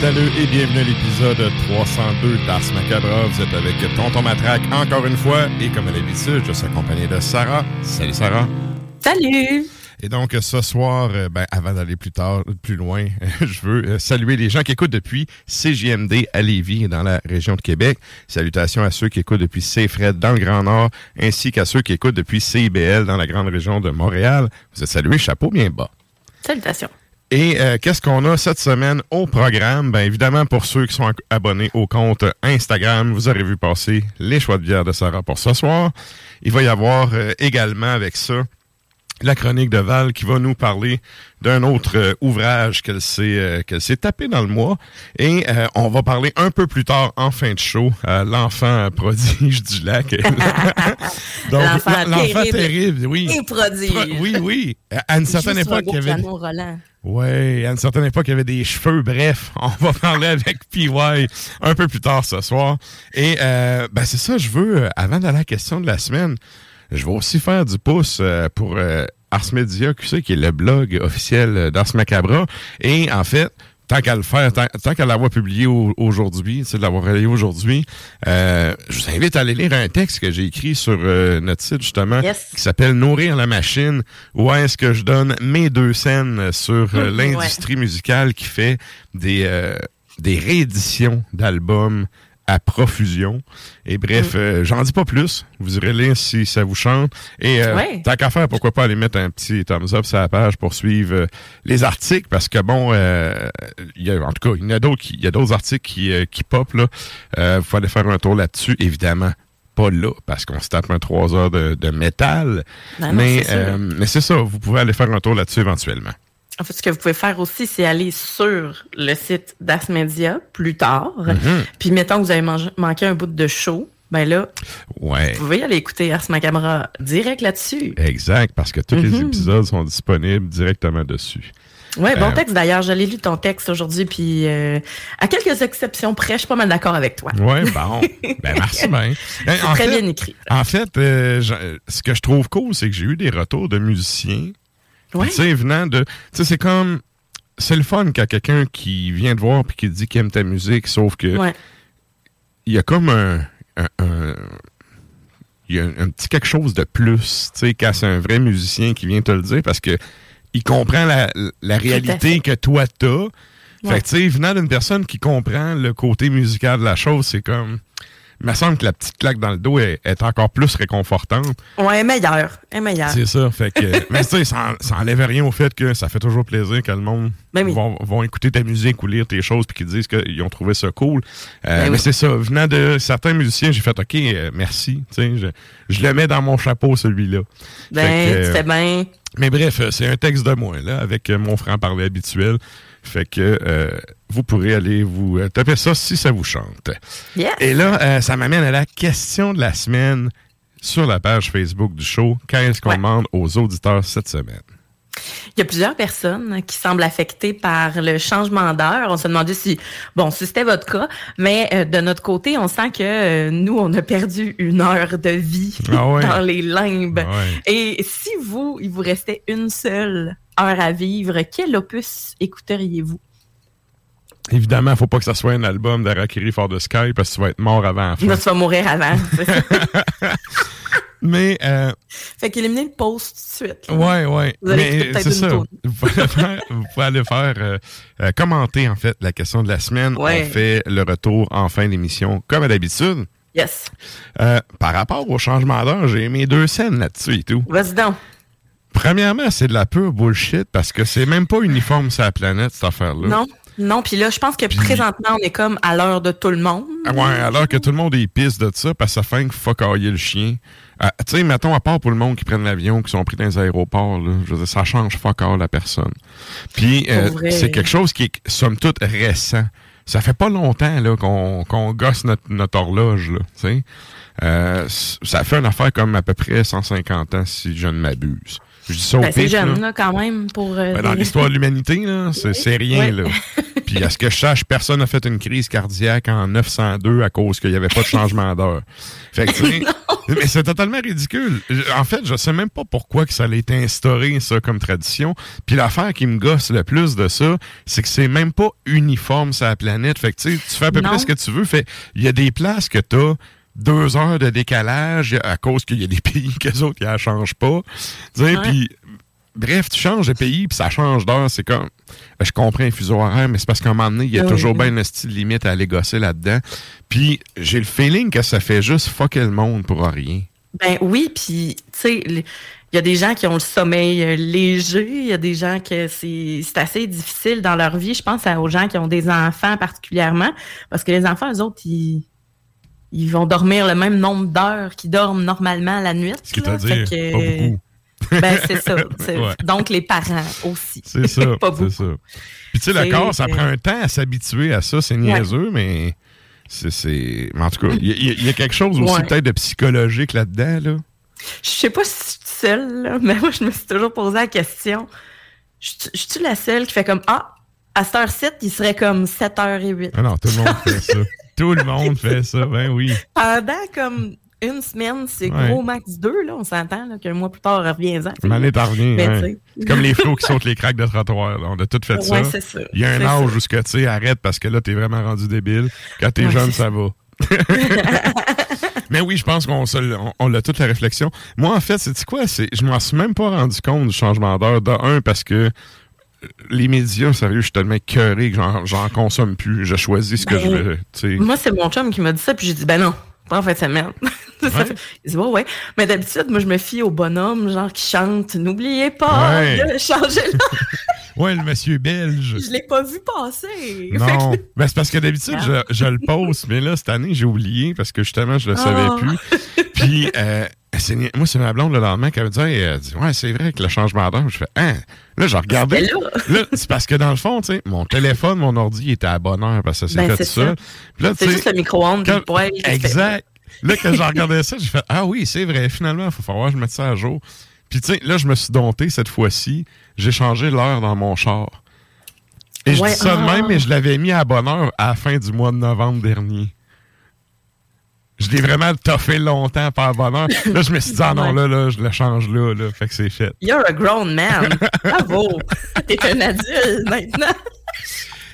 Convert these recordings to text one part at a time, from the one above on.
Métalleux et bienvenue à l'épisode 302 d'Ars Macabra. Vous êtes avec Tonton Matraque encore une fois et comme à l'habitude, je suis accompagné de Sarah. Salut Sarah. Salut! Et donc ce soir, euh, ben, avant d'aller plus tard, plus loin, je veux euh, saluer les gens qui écoutent depuis CJMD à Lévis dans la région de Québec. Salutations à ceux qui écoutent depuis CFRED dans le Grand Nord, ainsi qu'à ceux qui écoutent depuis CIBL dans la grande région de Montréal. Vous êtes salués, chapeau bien bas. Salutations. Et euh, qu'est-ce qu'on a cette semaine au programme? Bien évidemment, pour ceux qui sont abonnés au compte Instagram, vous aurez vu passer les choix de bière de Sarah pour ce soir. Il va y avoir euh, également avec ça la chronique de Val qui va nous parler d'un autre euh, ouvrage qu'elle s'est euh, qu'elle s'est tapé dans le mois et euh, on va parler un peu plus tard en fin de show l'enfant prodige du lac. Donc l'enfant terrible, terrible, oui. Et prodige. Pro- oui, oui. À une certaine époque, il y avait Ouais, à une certaine époque, il y avait des cheveux. Bref, on va parler avec PY un peu plus tard ce soir. Et euh, ben c'est ça, je veux, euh, avant d'aller à la question de la semaine, je vais aussi faire du pouce euh, pour euh, Ars Media QC, qui est le blog officiel d'Ars Macabra. Et en fait, tant qu'à le faire, tant, tant qu'à l'avoir publié au- aujourd'hui, de l'avoir relayé aujourd'hui, euh, je vous invite à aller lire un texte que j'ai écrit sur euh, notre site, justement, Yes. qui s'appelle Nourrir la machine, où est-ce que je donne mes deux scènes sur euh, l'industrie musicale qui fait des, euh, des rééditions d'albums à profusion. Et bref, euh, j'en dis pas plus. Vous irez lire si ça vous chante. Et euh, Ouais. tant qu'à faire, pourquoi pas aller mettre un petit thumbs up sur la page pour suivre euh, les articles, parce que bon, euh, il y a, en tout cas, il y en a d'autres, il y a d'autres articles qui, euh, qui pop là. Euh, faut aller faire un tour là-dessus, évidemment. Pas là, parce qu'on se tape un trois heures de, de métal. Non, non, euh, mais c'est ça, vous pouvez aller faire un tour là-dessus éventuellement. En fait, ce que vous pouvez faire aussi, c'est aller sur le site d'Ars Media plus tard. Mhm. Puis, mettons que vous avez mangé- manqué un bout de show. Ben là, Ouais. vous pouvez aller écouter Ars Macabra direct là-dessus. Exact, parce que tous les Mhm. épisodes sont disponibles directement dessus. Oui, bon texte d'ailleurs. Je l'ai lu ton texte aujourd'hui, puis à quelques exceptions près, je suis pas mal d'accord avec toi. Oui, bon. ben, merci bien. C'est très bien écrit. En fait, ce que je trouve cool, c'est que j'ai eu des retours de musiciens. Tu sais, venant de. Tu sais, c'est comme c'est le fun quand quelqu'un qui vient te voir et qui dit qu'il aime ta musique, sauf que il y a comme un, il y a un, petit quelque chose de plus, tu sais, quand c'est un vrai musicien qui vient te le dire parce que il comprend la, réalité que toi t'as. Fait que, tu sais, venant d'une personne qui comprend le côté musical de la chose, c'est comme il me semble que la petite claque dans le dos est, encore plus réconfortante. Ouais, meilleure. Est meilleure. C'est ça. Fait que, mais tu sais, ça, ça enlève rien au fait que ça fait toujours plaisir que le monde ben vont, écouter ta musique ou lire tes choses puis qu'ils disent qu'ils ont trouvé ça cool. Euh, ben mais c'est ça. Venant de certains musiciens, j'ai fait OK, euh, merci. Je, je le mets dans mon chapeau, celui-là. Ben, tu fais bien. Mais bref, c'est un texte de moi, là, avec mon franc-parler habituel. Fait que euh, vous pourrez aller vous euh, taper ça si ça vous chante. Et là, euh, ça m'amène à la question de la semaine sur la page Facebook du show. Qu'est-ce qu'on demande aux auditeurs cette semaine? Il y a plusieurs personnes qui semblent affectées par le changement d'heure. On se demandait si, bon, si c'était votre cas, mais de notre côté, on sent que nous, on a perdu une heure de vie ah dans les limbes. Ah Et si vous, il vous restait une seule heure à vivre, quel opus écouteriez-vous? Évidemment, il ne faut pas que ça soit un album d'Arakiri for the Sky parce que tu vas être mort avant. tu vas mourir avant. Mais. Euh, fait qu'éliminer le post tout de suite. Oui, oui. Mais c'est ça. Vous pouvez, aller faire euh, euh, commenter, en fait, la question de la semaine. On fait le retour en fin d'émission, comme d'habitude. Yes. par rapport au changement d'heure, j'ai mes deux scènes là-dessus et tout. Vas-y donc. Premièrement, c'est de la pure bullshit parce que c'est même pas uniforme sur la planète, cette affaire-là. Non. Non, puis là, je pense que présentement, on est comme à l'heure de tout le monde. Ah ouais, à l'heure que tout le monde est pisse de ça, parce que ça fait que fuck le chien. Ah, tu sais, mettons, à part pour le monde qui prennent l'avion, qui sont pris dans les aéroports, là, je veux dire, ça change fuck all la personne. Puis, euh, c'est quelque chose qui est, somme toute, récent. Ça fait pas longtemps là qu'on gosse notre, notre horloge, là, tu sais. Euh, ça fait une affaire comme à peu près 150 ans, si je ne m'abuse. Ben, c'est jeune, là. quand même, pour. Euh, ben, dans l'histoire de l'humanité, là, c'est rien, là. Puis, à ce que je sache, personne n'a fait une crise cardiaque en 902 à cause qu'il n'y avait pas de changement d'heure. Fait que, mais c'est totalement ridicule. En fait, je sais même pas pourquoi que ça a été instauré, ça, comme tradition. Puis l'affaire qui me gosse le plus de ça, c'est que c'est même pas uniforme sur la planète. Fait que, tu fais à peu près ce que tu veux. Fait, il y a des places que t'as deux heures de décalage à cause qu'il y a des pays qu'eux autres, ils ne changent pas. Puis, bref, tu changes de pays, puis ça change d'heure. C'est comme. Ben, je comprends un fuseau horaire, mais c'est parce qu'à un moment donné, il y a toujours bien un style limite à aller gosser là-dedans. Puis, j'ai le feeling que ça fait juste fucker le monde pour rien. Ben oui, puis, tu sais. Il y a des gens qui ont le sommeil euh, léger, il y a des gens que c'est assez difficile dans leur vie. Je pense aux gens qui ont des enfants particulièrement, parce que les enfants, eux autres, ils, ils vont dormir le même nombre d'heures qu'ils dorment normalement la nuit. Ce qui à dire, que, pas beaucoup. Ben, c'est ça. Donc, les parents aussi. C'est ça. pas beaucoup. Ça. Puis, tu sais, le corps, ça prend un temps à s'habituer à ça. C'est niaiseux, mais c'est. En tout cas, il y, a quelque chose aussi peut-être de psychologique là-dedans. Là. Je sais pas si je suis seule, mais moi, je me suis toujours posé la question. Je, suis la seule qui fait comme Ah, à cette heure-ci, il serait comme 7h08. Ah non, tout le monde fait ça. Tout le monde fait ça, ben oui. Pendant comme une semaine, c'est gros max 2, là, on s'entend, qu'un mois plus tard, reviens-en. M'en est revient, C'est comme les flots qui sautent les craques de trottoir, On a tout fait ça. ça. Il y a un âge où, tu sais, arrête parce que là, t'es vraiment rendu débile. Quand t'es jeune, ça va. Mais oui, je pense qu'on on, a toute la réflexion. Moi, en fait, c'est quoi? Je m'en suis même pas rendu compte du changement d'heure. De un, parce que les médias, sérieux, je suis tellement cœuré que j'en consomme plus. Je choisis ce que je ben, veux. Moi, c'est mon chum qui m'a dit ça, puis j'ai dit, ben non, pas en fait ça merde. Il dit, ouais, ouais. Mais d'habitude, moi, je me fie au bonhomme, genre, qui chante N'oubliez pas de changer là. ouais, le monsieur belge. Je l'ai pas vu passer. Non. Ben, c'est parce que d'habitude, je, je, le pose, mais là, cette année, j'ai oublié parce que justement, je le savais ah. plus. Puis, euh, moi, c'est ma blonde le lendemain qui avait dit, elle dit Ouais, c'est vrai que le changement d'heure. Je fais Hein? Là, je regardais. Là, c'est parce que dans le fond, tu sais, mon téléphone, mon ordi était à bonne heure parce que ça s'est ben, fait ça. C'est juste le micro-ondes quand... Exact. Là, quand je regardais ça, j'ai fait Ah oui, c'est vrai, finalement, il faut falloir que je mette ça à jour. Puis tu sais, là, je me suis dompté cette fois-ci. J'ai changé l'heure dans mon char. Et je dis ça de même, ah. mais je l'avais mis à bonne heure à la fin du mois de novembre dernier. Je l'ai vraiment toffé longtemps par bonheur. Là, je me suis dit, ah non, là, là, je le change là, là. Fait que c'est fait. You're a grown man. Bravo. T'es un adulte maintenant.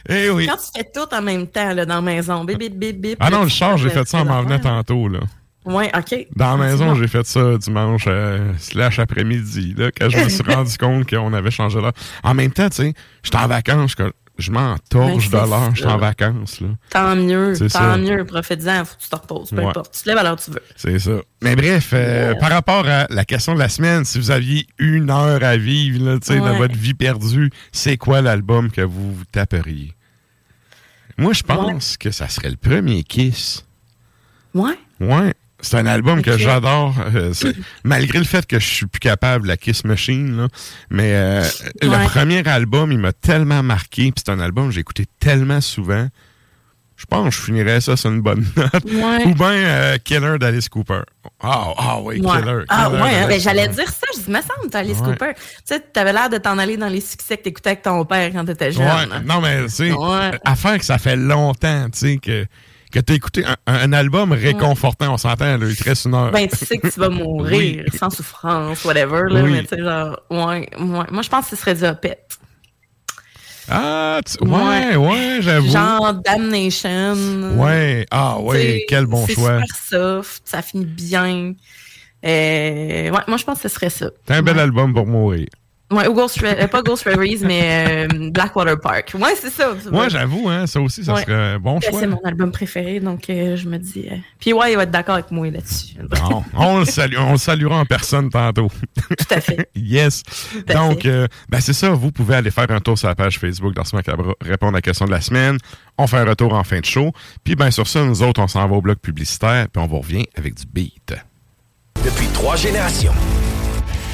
Eh oui. Quand tu fais tout en même temps, là, dans la maison, bip, bip, bip, bip. Ah non, le char, j'ai fait ça en m'en venant tantôt, là. Oui, OK. Dans la maison, j'ai fait ça dimanche euh, slash après-midi, là, quand je me suis rendu compte qu'on avait changé là. En même temps, tu sais, j'étais en vacances, je m'en torche ben, de l'heure, je suis en vacances. Là. Tant mieux, tant ça. mieux, profite-en, faut que tu te reposes, peu importe. Tu te lèves à l'heure que tu veux. C'est ça. Mais bref, euh, par rapport à la question de la semaine, si vous aviez une heure à vivre là, dans votre vie perdue, c'est quoi l'album que vous, vous taperiez? Moi, je pense que ça serait le premier Kiss. Ouais? Ouais. C'est un album que j'adore, euh, malgré le fait que je suis plus capable de la Kiss Machine. Là, mais euh, le premier album, il m'a tellement marqué. c'est un album que j'ai écouté tellement souvent. Je pense que je finirais ça sur une bonne note. Ou bien euh, Killer d'Alice Cooper. Ah, ah oui, Killer. Ah oui, hein, ben, j'allais dire ça. Je dis, me semble, Alice Cooper. Tu sais, t'avais l'air de t'en aller dans les succès que t'écoutais avec ton père quand t'étais jeune. Ouais. Non, mais tu sais, affaire que ça fait longtemps, tu sais, que que tu as écouté un, album réconfortant, on s'entend, il te reste une heure. Ben, tu sais que tu vas mourir sans souffrance, whatever, là, mais tu sais, genre, ouais, ouais, moi, je pense que ce serait du Opet. Ah, ouais, ouais, j'avoue. Genre Damnation. Ouais, ah ouais, quel bon choix. C'est super soft, ça finit bien. Euh, ouais, moi, je pense que ce serait ça. C'est un bel album pour mourir. Ouais, ou Ghost, euh, pas Ghost Reveries, mais euh, Blackwater Park. Ouais, c'est ça. Ouais, j'avoue, hein, ça aussi, ça serait un bon choix. C'est mon album préféré, donc euh, je me dis. Puis ouais, il va être d'accord avec moi là-dessus. on, le salue, on le saluera en personne tantôt. Tout à fait. yes. donc, ben c'est ça, vous pouvez aller faire un tour sur la page Facebook dans ce Macabre, répondre à la question de la semaine. On fait un retour en fin de show. Puis ben sur ça, nous autres, on s'en va au bloc publicitaire, puis on vous revient avec du beat. Depuis trois générations.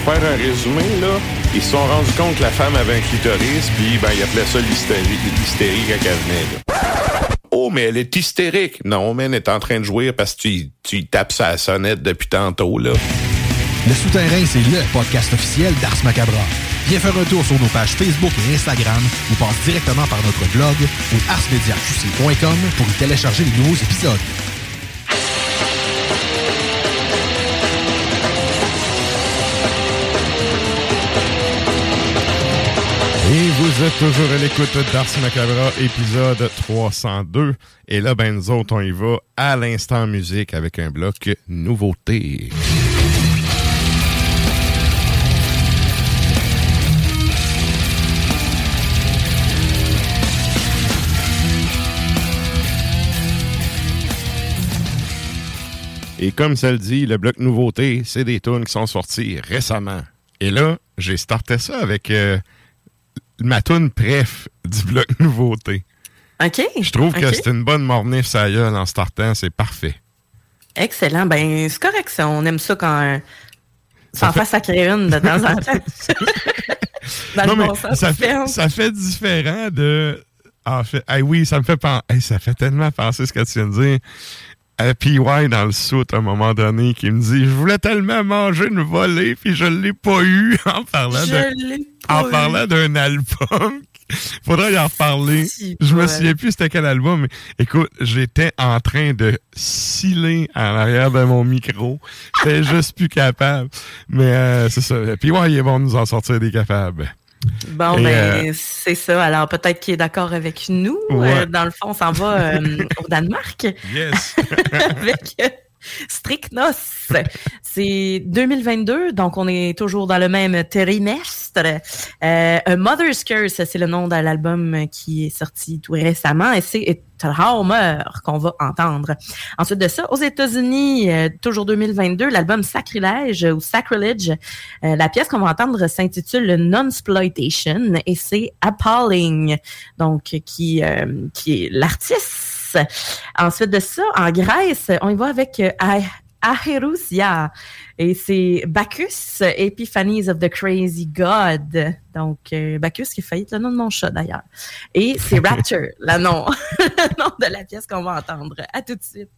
faire un résumé, là, ils se sont rendus compte que la femme avait un clitoris, puis ben, ils appelaient ça l'hystérie, quand elle venait. Là. Oh, mais elle est hystérique. Non, mais elle est en train de jouer parce que tu, tu tapes sa sonnette depuis tantôt, là. Le Souterrain, c'est le podcast officiel d'Ars Macabra. Viens faire un tour sur nos pages Facebook et Instagram ou passe directement par notre blog ou arsmediaqc.com pour y télécharger les nouveaux épisodes. Vous êtes toujours à l'écoute d'Ars Macabra, épisode 302. Et là, ben, nous autres, on y va à l'instant musique avec un bloc nouveauté. Et comme ça le dit, le bloc nouveauté, c'est des tunes qui sont sorties récemment. Et là, j'ai starté ça avec euh, ma tune préf du bloc nouveauté. OK. Je trouve que c'est une bonne mornif ça y en startant, c'est parfait. Excellent. Ben, c'est correct ça. On aime ça quand ça, fait... fasse sacrer une de temps en temps. non, mais ça, fait, ça fait différent de. En fait, oui, ça me fait penser. ça fait tellement penser ce que tu viens de dire. À PY dans le soute à un moment donné qui me dit Je voulais tellement manger une volée, puis je l'ai pas eu en parlant de en parlant d'un album, faudrait y en reparler. je me souviens plus c'était quel album, mais écoute, j'étais en train de sciller en arrière de mon micro. J'étais juste plus capable. Mais euh, c'est ça. Puis ouais, ils vont nous en sortir des capables. Bon, ben, euh, c'est ça. Alors, peut-être qu'il est d'accord avec nous. Euh, dans le fond, on s'en va au Danemark. Yes. avec Strychnos. C'est 2022, donc on est toujours dans le même trimestre. Euh, A Mother's Curse, c'est le nom de l'album qui est sorti tout récemment et c'est Traumer qu'on va entendre. Ensuite de ça, aux États-Unis, euh, toujours 2022, l'album Sacrilège ou Sacrilege, euh, la pièce qu'on va entendre s'intitule Non-Sploitation et c'est Appalling, donc qui est l'artiste Ensuite de ça, en Grèce, on y va avec euh, Aherousia. Et c'est Bacchus, Epiphanies of the Crazy God. Donc, euh, Bacchus qui faillit le nom de mon chat d'ailleurs. Et c'est Rapture, le nom, nom de la pièce qu'on va entendre. À tout de suite.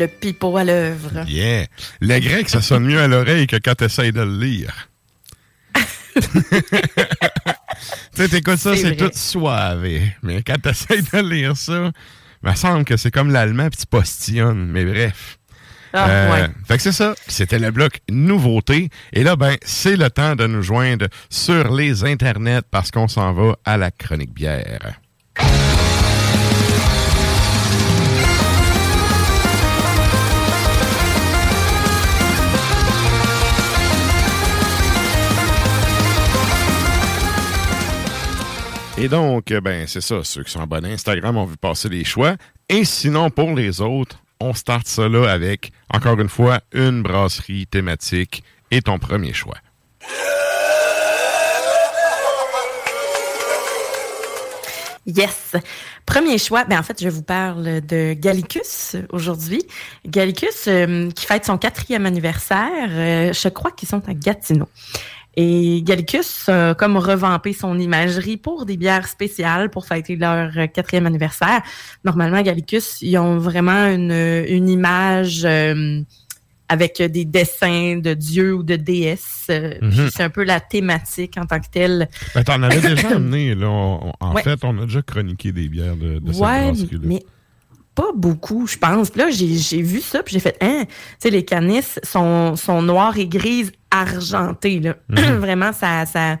Le pipeau à l'œuvre. Yeah. Le grec, ça sonne mieux à l'oreille que quand tu essaies de le lire. tu sais, t'écoutes ça, c'est tout suave. Mais quand tu essaies de lire ça, il me semble que c'est comme l'allemand puis tu postillonnes. Mais bref. Ah, euh, ouais. Fait que c'est ça. C'était le bloc nouveauté. Et là, ben, c'est le temps de nous joindre sur les internets parce qu'on s'en va à la chronique bière. Et donc, ben, c'est ça. Ceux qui sont abonnés à Instagram ont vu passer les choix. Et sinon, pour les autres, on start ça là avec, encore une fois, une brasserie thématique et ton premier choix. Yes. Premier choix, ben en fait, je vous parle de Gallicus aujourd'hui. Gallicus euh, qui fête son quatrième anniversaire. Euh, je crois qu'ils sont à Gatineau. Et Gallicus a comme revampé son imagerie pour des bières spéciales pour fêter leur quatrième anniversaire. Normalement, Gallicus, ils ont vraiment une, une image euh, avec des dessins de dieux ou de déesses. Euh, mhm. C'est un peu la thématique en tant que telle. Ben, T'en avais déjà amené, là. en fait, on a déjà chroniqué des bières de, de ouais, mais pas beaucoup, je pense. là, j'ai vu ça, puis j'ai fait, hein, tu sais, les canis sont, sont noires et grises argentées, là. Mhm. Vraiment, ça, ça,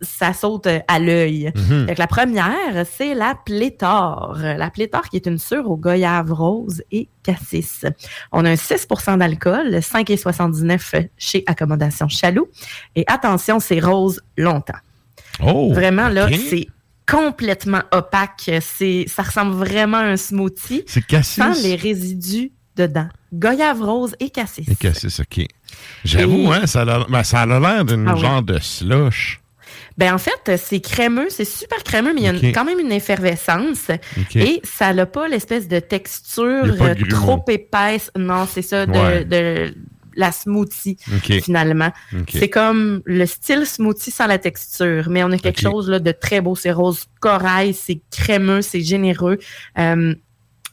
ça saute à l'œil. Mhm. La première, c'est la pléthore. La pléthore qui est une sure au goyave rose et cassis. On a un 6% d'alcool, 5,79 chez Accommodation Chaloux. Et attention, c'est rose longtemps. Oh, Vraiment, là, c'est complètement opaque. C'est, ça ressemble vraiment à un smoothie. C'est cassis. Sans les résidus dedans. Goyave rose et cassis. Et cassis, OK. J'avoue, hein, ça a, ben, ça a l'air d'une ah genre de slush. Ben en fait, c'est crémeux, c'est super crémeux, mais il y a quand même une effervescence. Et ça n'a pas l'espèce de texture trop épaisse. Non, c'est ça, de, la smoothie, finalement. C'est comme le style smoothie sans la texture, mais on a quelque chose là, de très beau. C'est rose corail, c'est crémeux, c'est généreux. Euh,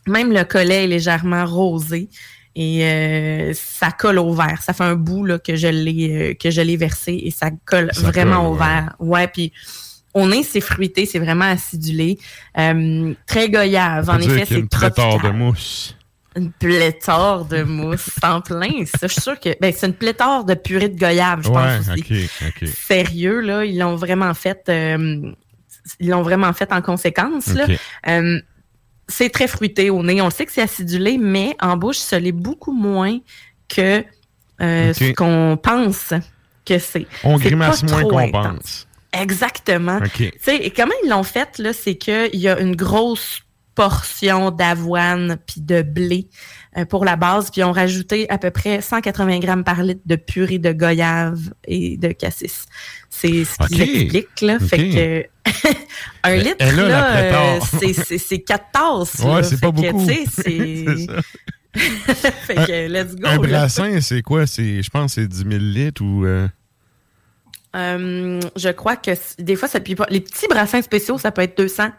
même le collet est légèrement rosé et euh, ça colle au verre. Ça fait un bout là, que je l'ai euh, que je l'ai versé et ça colle vraiment au verre. Ouais, puis on est c'est fruité, c'est vraiment acidulé, très goyave. En effet, c'est tropical. de mousse une pléthore de mousse en plein. Ça, je suis sûre que ben, c'est une pléthore de purée de goyave, je pense aussi. Sérieux, là, ils l'ont vraiment fait. Euh, ils l'ont vraiment fait en conséquence. Là. Euh, c'est très fruité au nez. On sait que c'est acidulé, mais en bouche, ça l'est beaucoup moins que euh, ce qu'on pense que c'est. On grimace moins qu'on pense. Exactement. Et comment ils l'ont fait, là, c'est qu'il y a une grosse portion d'avoine puis de blé euh, pour la base, puis on rajouté à peu près 180 grammes par litre de purée de goyave et de cassis. C'est ce qu'ils expliquent, là. Fait que un litre, là, euh, c'est quatre tasses. Ouais, c'est pas beaucoup. c'est... fait que, let's go. Un brassin, c'est quoi? Je pense que c'est 10 000 litres ou... Euh? je crois que des fois, ça pas. Les petits brassins spéciaux, ça peut être 200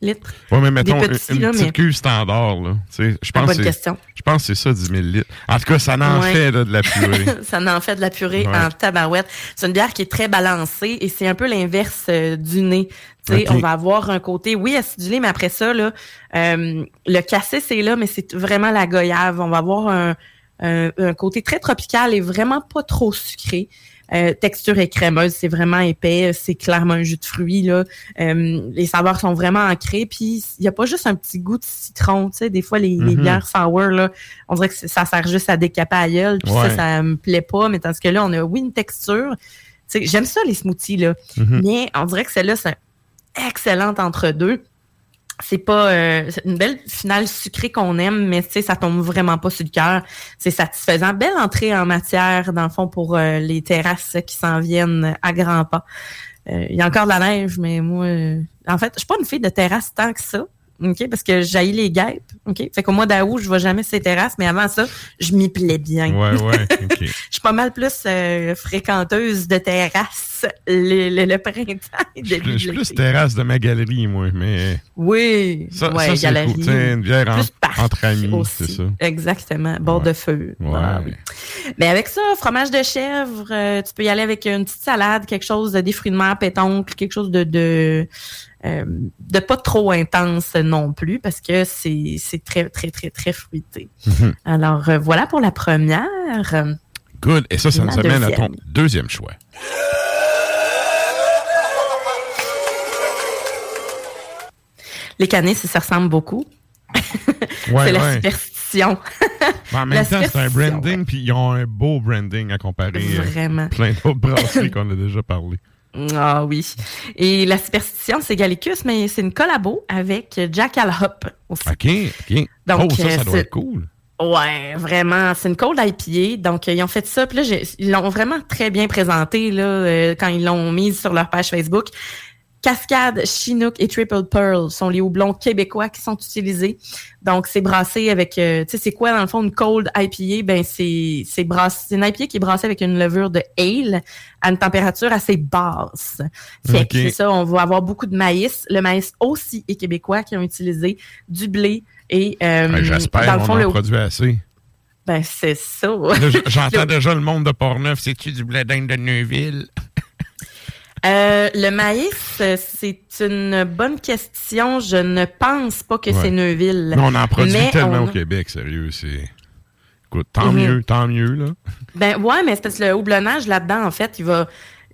litres. Oui, mais mettons une, petite cuve standard. Là. Je pense, bonne question. je pense que c'est ça, 10 000 litres. En tout cas, ça en fait de la purée. ça en fait de la purée en tabarouette. C'est une bière qui est très balancée et c'est un peu l'inverse euh, du nez. On va avoir un côté, oui, acidulé, mais après ça, là, euh, le cassis c'est là, mais c'est vraiment la goyave. On va avoir un, un côté très tropical et vraiment pas trop sucré. Euh, texture est crémeuse, c'est vraiment épais, c'est clairement un jus de fruits là. Euh, les saveurs sont vraiment ancrées, puis il y a pas juste un petit goût de citron, tu sais, des fois les, mm-hmm. bières sour là, on dirait que ça sert juste à décaper à gueule, puis ça ça me plaît pas, mais tandis que là on a oui une texture. Tu sais, j'aime ça les smoothies là, mm-hmm. mais on dirait que celle-là c'est excellente entre deux c'est pas euh, une belle finale sucrée qu'on aime, mais tu sais, ça tombe vraiment pas sur le cœur. C'est satisfaisant. Belle entrée en matière, dans le fond, pour euh, les terrasses qui s'en viennent à grands pas. Euh, il y a encore de la neige, mais moi, en fait, je suis pas une fille de terrasse tant que ça, OK, parce que j'haïs les guêpes. OK? Fait qu'au mois d'août, je vois jamais ces terrasses, mais avant ça, je m'y plais bien. Ouais, ouais. Je suis pas mal plus euh, fréquenteuse de terrasses le, le, printemps. Je, je suis plus terrasse de ma galerie, moi, mais. Oui, ça, ouais, ça c'est cool. une bière en, entre amis, c'est ça. Exactement. Bord de feu. Ouais. Ah, oui. Mais avec ça, fromage de chèvre, euh, tu peux y aller avec une petite salade, quelque chose de des fruits de mer, pétoncle, quelque chose de, de euh, de pas trop intense non plus parce que c'est très, très, très, très fruité. Mhm. Alors, euh, voilà pour la première. Good. Et ça, ça nous amène à ton deuxième choix. Les canets, ça, ça ressemble beaucoup. Ouais, c'est la ouais. superstition. Mais en La même temps, c'est un branding, puis ils ont un beau branding à comparer à Vraiment. plein d'autres brasseries qu'on a déjà parlé. Ah oui. Et la superstition, c'est Gallicus, mais c'est une collabo avec Jackal Hop aussi. OK, OK. Donc, oh, ça, ça euh, doit c'est- être cool. Ouais, vraiment. C'est une cold IPA. Donc, euh, ils ont fait ça. Puis là, ils l'ont vraiment très bien présenté là, euh, quand ils l'ont mise sur leur page Facebook. Cascade, Chinook et Triple Pearl sont les houblons québécois qui sont utilisés. Donc, c'est brassé avec, euh, tu sais, c'est quoi dans le fond une cold IPA? Ben, c'est c'est brassé, c'est une IPA qui est brassée avec une levure de ale à une température assez basse. Fait que c'est ça, on va avoir beaucoup de maïs. Le maïs aussi est québécois qui ont utilisé du blé et euh, Ben, J'espère le qu'on en le produit assez. ben, c'est ça. J'entends déjà le monde de Portneuf. C'est-tu du blé d'Inde de Neuville? Euh, le maïs, euh, c'est une bonne question. Je ne pense pas que Ouais. c'est Neuville. Non, on en produit Mais tellement on au Québec, sérieux. C'est. Écoute, tant Mhm. mieux, tant mieux, là. Ben ouais, mais c'est parce que le houblonnage là-dedans, en fait, il va.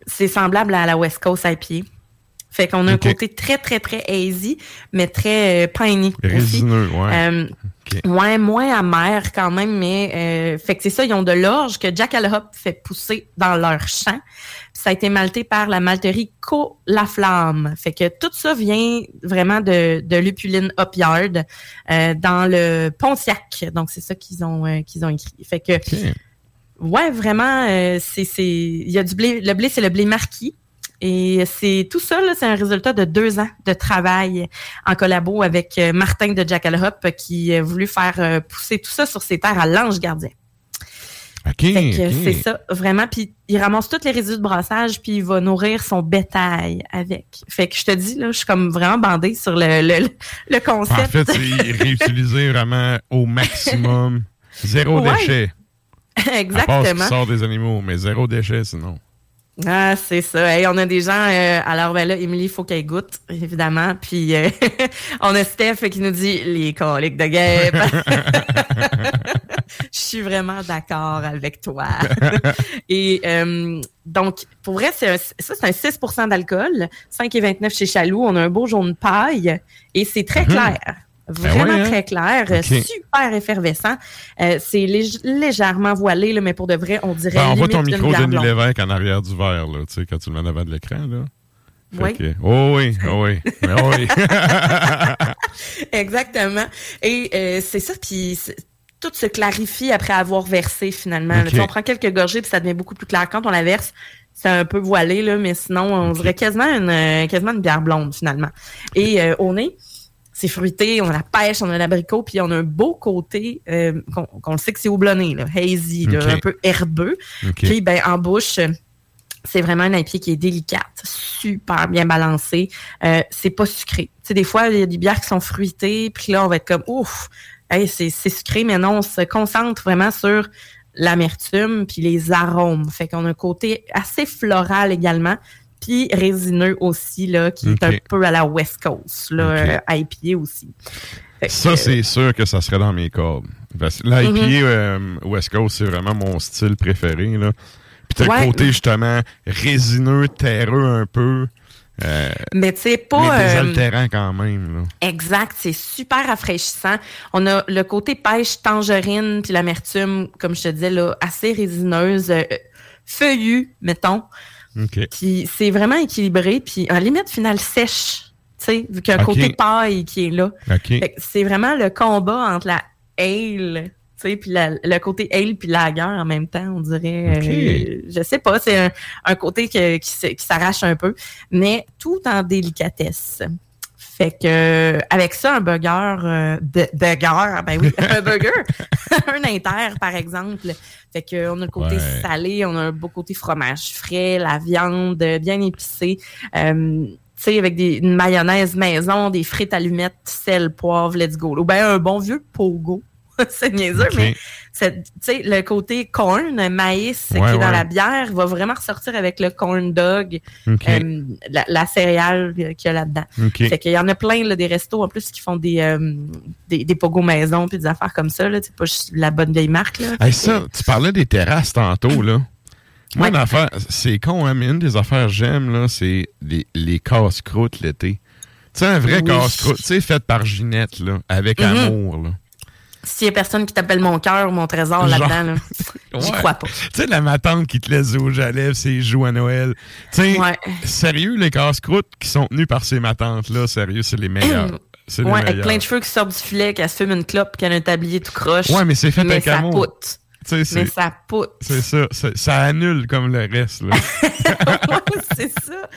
C'est semblable à la West Coast IPA. Fait qu'on a un côté très, très, très hazy, mais très euh, piney. aussi. Résineux, ouais. Euh, Ouais, moins amer quand même, mais euh, fait que c'est ça, ils ont de l'orge que Jackal Hop fait pousser dans leur champ. Ça a été malté par la malterie Co La Flamme. Fait que tout ça vient vraiment de, de Lupuline Hop Yard euh, dans le Pontiac. Donc c'est ça qu'ils ont euh, qu'ils ont écrit. Fait que ouais, vraiment, euh, c'est c'est il y a du blé. Le blé c'est le blé marquis. Et c'est tout ça, là, c'est un résultat de deux ans de travail en collabo avec euh, Martin de Jackal Hop qui a voulu faire pousser tout ça sur ses terres à l'Ange Gardien. OK. Fait que ok. c'est ça, vraiment. Puis il ramasse tous les résidus de brassage, puis il va nourrir son bétail avec. Fait que je te dis, là, je suis comme vraiment bandée sur le, le, le concept. En fait, c'est réutilisé vraiment au maximum. Zéro Ouais. déchet. À part ce Exactement. sort des animaux, mais zéro déchet sinon. Ah, c'est ça. Hey, on a des gens. euh, alors, ben là, Émilie, il faut qu'elle goûte, évidemment. Puis, euh, on a Steph qui nous dit les coliques de guêpe. Je suis vraiment d'accord avec toi. Et euh, donc, pour vrai, c'est un- ça, c'est un 6% d'alcool, 5,29 chez Chaloux. On a un beau jaune paille et c'est très Mhm. clair. Vraiment ouais, hein? très clair, super effervescent. Euh, c'est lég- légèrement voilé, là, mais pour de vrai, on dirait. Ben, on voit ton micro Denis. Lévesque en arrière du verre, là, tu sais, quand tu le mets en avant de l'écran, là. Oui. que- oh oui, oh oui, oh oui. Exactement. Et euh, c'est ça, puis tout se clarifie après avoir versé finalement. là. On prend quelques gorgées puis ça devient beaucoup plus clair. Quand on la verse, c'est un peu voilé là, mais sinon on dirait quasiment une euh, quasiment une bière blonde finalement. Et euh, au nez, c'est fruité, on a la pêche, on a l'abricot, puis on a un beau côté euh, qu'on le sait que c'est houblonné, là, hazy, là, un peu herbeux. Puis ben en bouche. c'est vraiment une IPA qui est délicate, super bien balancée. Euh, c'est pas sucré. Tu sais, des fois, il y a des bières qui sont fruitées, puis là, on va être comme, ouf, hey, c'est sucré, mais non, on se concentre vraiment sur l'amertume puis les arômes. Fait qu'on a un côté assez floral également, puis résineux aussi, là, qui est un peu à la West Coast, là, euh, IPA aussi. Que, Ça, c'est sûr que ça serait dans mes cordes. L'IPA Mhm. euh, West Coast, c'est vraiment mon style préféré. Là. Puis t'as Ouais. le côté, justement, résineux, terreux un peu. Euh, Mais tu sais, mais pas... euh, quand même. Là. Exact, c'est super rafraîchissant. On a le côté pêche tangerine puis l'amertume, comme je te disais là, assez résineuse, euh, feuillue, mettons. OK. Puis c'est vraiment équilibré, puis en limite finale sèche, tu sais, vu qu'il y a un côté paille qui est là. C'est vraiment le combat entre la ale, tu sais, puis la- le côté ale puis lager en même temps, on dirait. Ok. euh, je sais pas, c'est un, un côté que- qui, s'arrache un peu, mais tout en délicatesse. Fait que avec ça, un burger euh, de ben oui, un burger, un inter par exemple. Fait que on a le côté salé, on a un beau côté fromage frais, la viande bien épicée. Euh, tu sais, avec des, une mayonnaise maison, des frites allumettes, sel, poivre, let's go. Ou bien un bon vieux pogo. c'est niaiseux, mais le côté corn, maïs qui est dans la bière, va vraiment ressortir avec le corn dog, euh, la, céréale qu'il y a là-dedans. Fait qu'il y en a plein là, des restos en plus qui font des, euh, des, des pogos maison puis des affaires comme ça. C'est pas la bonne vieille marque. Là. ça, tu parlais des terrasses tantôt, là. Moi, c'est con, hein, mais une des affaires que j'aime, là, c'est les, les casse-croûtes l'été. Tu sais, un vrai casse-croûte, tu sais, fait par Ginette, là, avec mm-hmm. amour, là s'il y a personne qui t'appelle mon cœur ou mon trésor là-dedans, là, j'y crois pas. Tu sais, la matante qui te laisse au jalève, c'est joues à Noël. Tu sais, sérieux, les casse-croûtes qui sont tenus par ces matantes-là, sérieux, c'est les meilleurs. Ouais, avec plein de cheveux qui sortent du filet, qui se fume une clope, qui a un tablier tout croche. Ouais, mais c'est fait avec amour. Mais ça poutre. C'est ça, ça annule comme le reste. Là. c'est ça.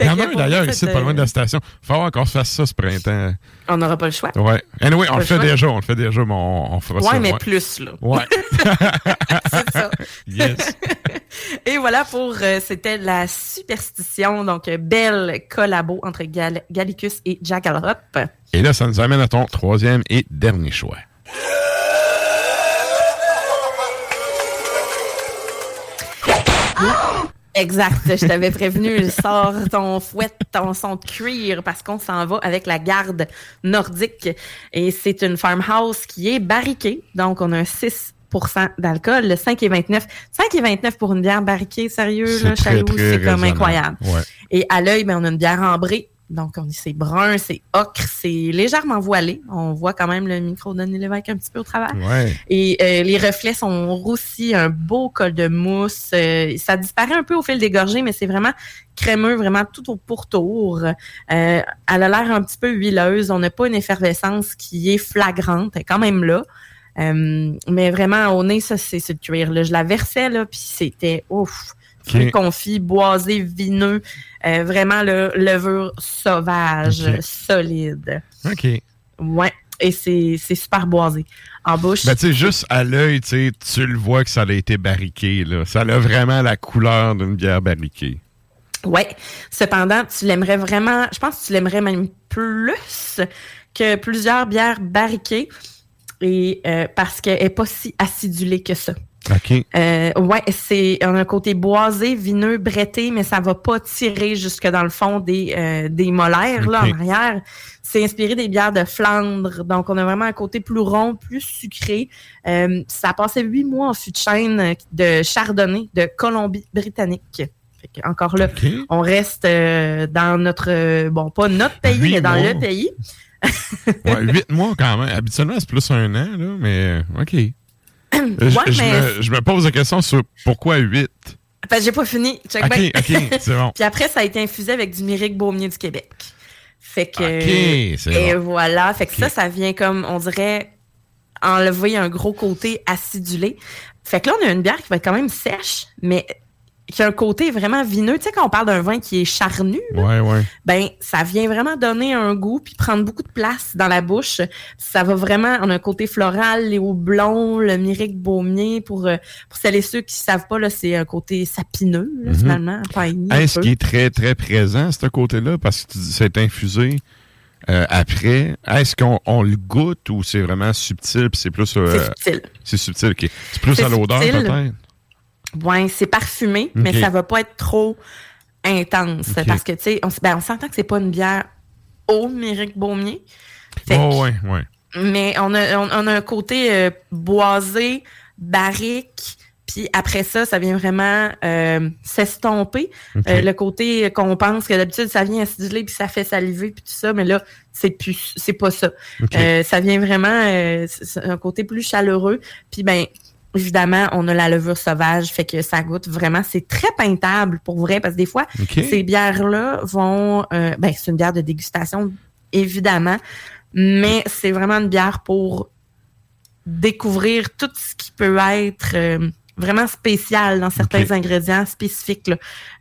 Il y en a un d'ailleurs ici, pas loin de la station. Il faut qu'on se fasse ça ce printemps. On n'aura pas le choix. Ouais. Anyway, on le fait déjà, on le fait déjà, mais on, on fera ouais, ça. ouais, mais plus, là. Ouais. c'est ça. Yes. Et voilà pour, euh, c'était la superstition, donc belle collabo entre Gallicus et Jackalope. Et là, ça nous amène à ton troisième et dernier choix. Exact. Je t'avais prévenu. Sors ton fouet, ton son de cuir parce qu'on s'en va avec la garde nordique. Et c'est une farmhouse qui est barriquée. Donc, on a un 6% d'alcool, le 5 et 29. 5 et 29 pour une bière barriquée, sérieux, là, c'est comme incroyable. Et à l'œil, ben, on a une bière ambrée donc, on c'est brun, c'est ocre, c'est légèrement voilé. On voit quand même le micro de Lévesque un petit peu au travers. Et euh, les reflets sont roussis, un beau col de mousse. Euh, ça disparaît un peu au fil des gorgées, mais c'est vraiment crémeux, vraiment tout au pourtour. Euh, elle a l'air un petit peu huileuse. On n'a pas une effervescence qui est flagrante. Elle est quand même là. mais vraiment, au nez, ça, c'est ce cuir. Là. Je la versais, là, puis c'était ouf fruits confits, boisé, vineux. Euh, vraiment le levure sauvage, solide. OK. Ouais. Et c'est super boisé. En bouche. Ben, tu sais, juste à l'œil, tu le vois que ça a été barriqué, là. Ça a vraiment la couleur d'une bière barriquée. Ouais. Cependant, tu l'aimerais vraiment, je pense que tu l'aimerais même plus que plusieurs bières barriquées. Et euh, parce qu'elle n'est pas si acidulée que ça. OK. Euh, ouais, c'est on a un côté boisé, vineux, bretté, mais ça va pas tirer jusque dans le fond des, euh, des molaires là en arrière. C'est inspiré des bières de Flandre, donc on a vraiment un côté plus rond, plus sucré. Euh, ça a passé huit mois en fût de chêne de Chardonnay de Colombie-Britannique. Encore là, on reste dans notre bon pas notre pays, mais dans le pays. ouais, huit mois quand même. Habituellement, c'est plus un an, là, mais OK. je, me, pose la question sur pourquoi 8? Parce que j'ai pas fini. OK, OK, c'est bon. Puis après, ça a été infusé avec du Myrick Baumier du Québec. Fait que. OK, c'est Et voilà. Fait que ça, ça vient comme, on dirait, enlever un gros côté acidulé. Fait que là, on a une bière qui va être quand même sèche, mais qui a un côté vraiment vineux. Tu sais, quand on parle d'un vin qui est charnu, ben ça vient vraiment donner un goût puis prendre beaucoup de place dans la bouche. Ça va vraiment, on a un côté floral, les houblons, le myrique baumier. Pour, euh, pour celles et ceux qui savent pas, là, c'est un côté sapineux, mhm. finalement, Est-ce qui est très, très présent, ce côté-là, parce que c'est infusé euh, après? Est-ce qu'on le goûte ou c'est vraiment subtil puis c'est plus... Euh, c'est subtil. C'est subtil, OK. C'est plus à l'odeur, peut-être? Ouais, c'est parfumé, mais ça va pas être trop intense. Parce que, tu sais, on, ben, on s'entend que c'est pas une bière au Méric Baumier. Oh, ouais, ouais. Mais on a, on, a un côté euh, boisé, barrique, puis après ça, ça vient vraiment euh, s'estomper. Euh, le côté qu'on pense que d'habitude, ça vient aciduler, puis ça fait saliver, puis tout ça, mais là, c'est plus c'est pas ça. ça vient vraiment un côté plus chaleureux. Puis ben Évidemment, on a la levure sauvage, fait que ça goûte vraiment, c'est très peintable pour vrai, parce que des fois, ces bières-là vont, euh, ben, c'est une bière de dégustation, évidemment, mais c'est vraiment une bière pour découvrir tout ce qui peut être euh, vraiment spécial dans certains ingrédients spécifiques,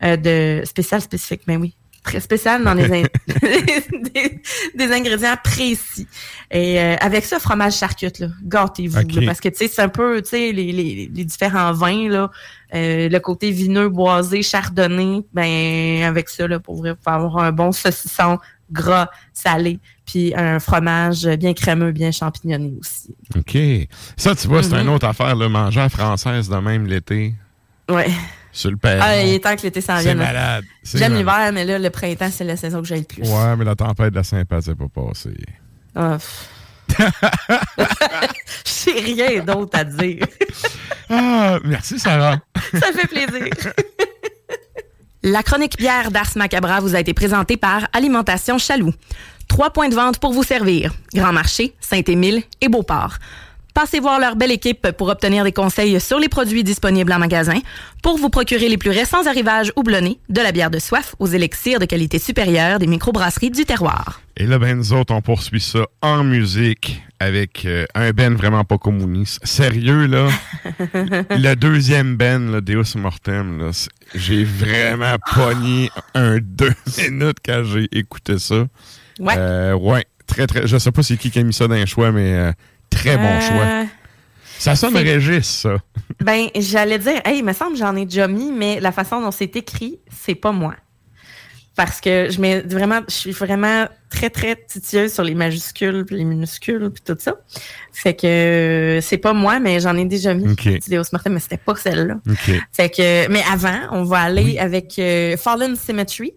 euh, de spécial spécifique, ben oui, très spécial dans les des, ingrédients précis. Et euh, avec ça, fromage charcute, là, gâtez-vous. Parce que tu sais, c'est un peu, tu sais, les, les, les, différents vins, là, euh, le côté vineux, boisé, chardonnay, ben avec ça, là, pour, avoir un bon saucisson gras, salé, puis un fromage bien crémeux, bien champignonné aussi. OK. Ça, tu vois, c'est une mhm. autre affaire, le manger à française de même l'été. Ouais. Sur le père. Ah, il est temps que l'été s'en vienne. C'est malade. J'aime l'hiver, mais là, le printemps, c'est la saison que j'aime le plus. Ouais, mais la tempête de la Saint-Pat, c'est pas passé. Ah, J'ai rien d'autre à dire. ah, merci, Sarah. Ça fait plaisir. La chronique bière d'Ars Macabra vous a été présentée par Alimentation Chaloux. Trois points de vente pour vous servir. Grand Marché, Saint-Émile et Beauport. Passez voir leur belle équipe pour obtenir des conseils sur les produits disponibles en magasin, pour vous procurer les plus récents arrivages houblonnés, de la bière de soif aux élixirs de qualité supérieure des microbrasseries du terroir. Et là, ben, nous autres, on poursuit ça en musique avec euh, un Ben vraiment pas communiste. Sérieux, là, le deuxième Ben, là, Deus Mortem, j'ai vraiment pogné un deux minutes quand j'ai écouté ça. Ouais. Euh, ouais, très, très. Je sais pas c'est qui qui a mis ça dans les choix, mais euh, très bon euh, choix. Ça sonne Régis, ça. ben, j'allais dire, hey, il me semble que j'en ai déjà mis, mais la façon dont c'est écrit, c'est pas moi. Parce que je mets vraiment, je suis vraiment très, très titilleuse sur les majuscules, puis les minuscules, puis tout ça. Fait que c'est pas moi, mais j'en ai déjà mis. Okay. Mais c'était pas celle-là. Okay. Fait que, mais avant, on va aller avec Fallen Symmetry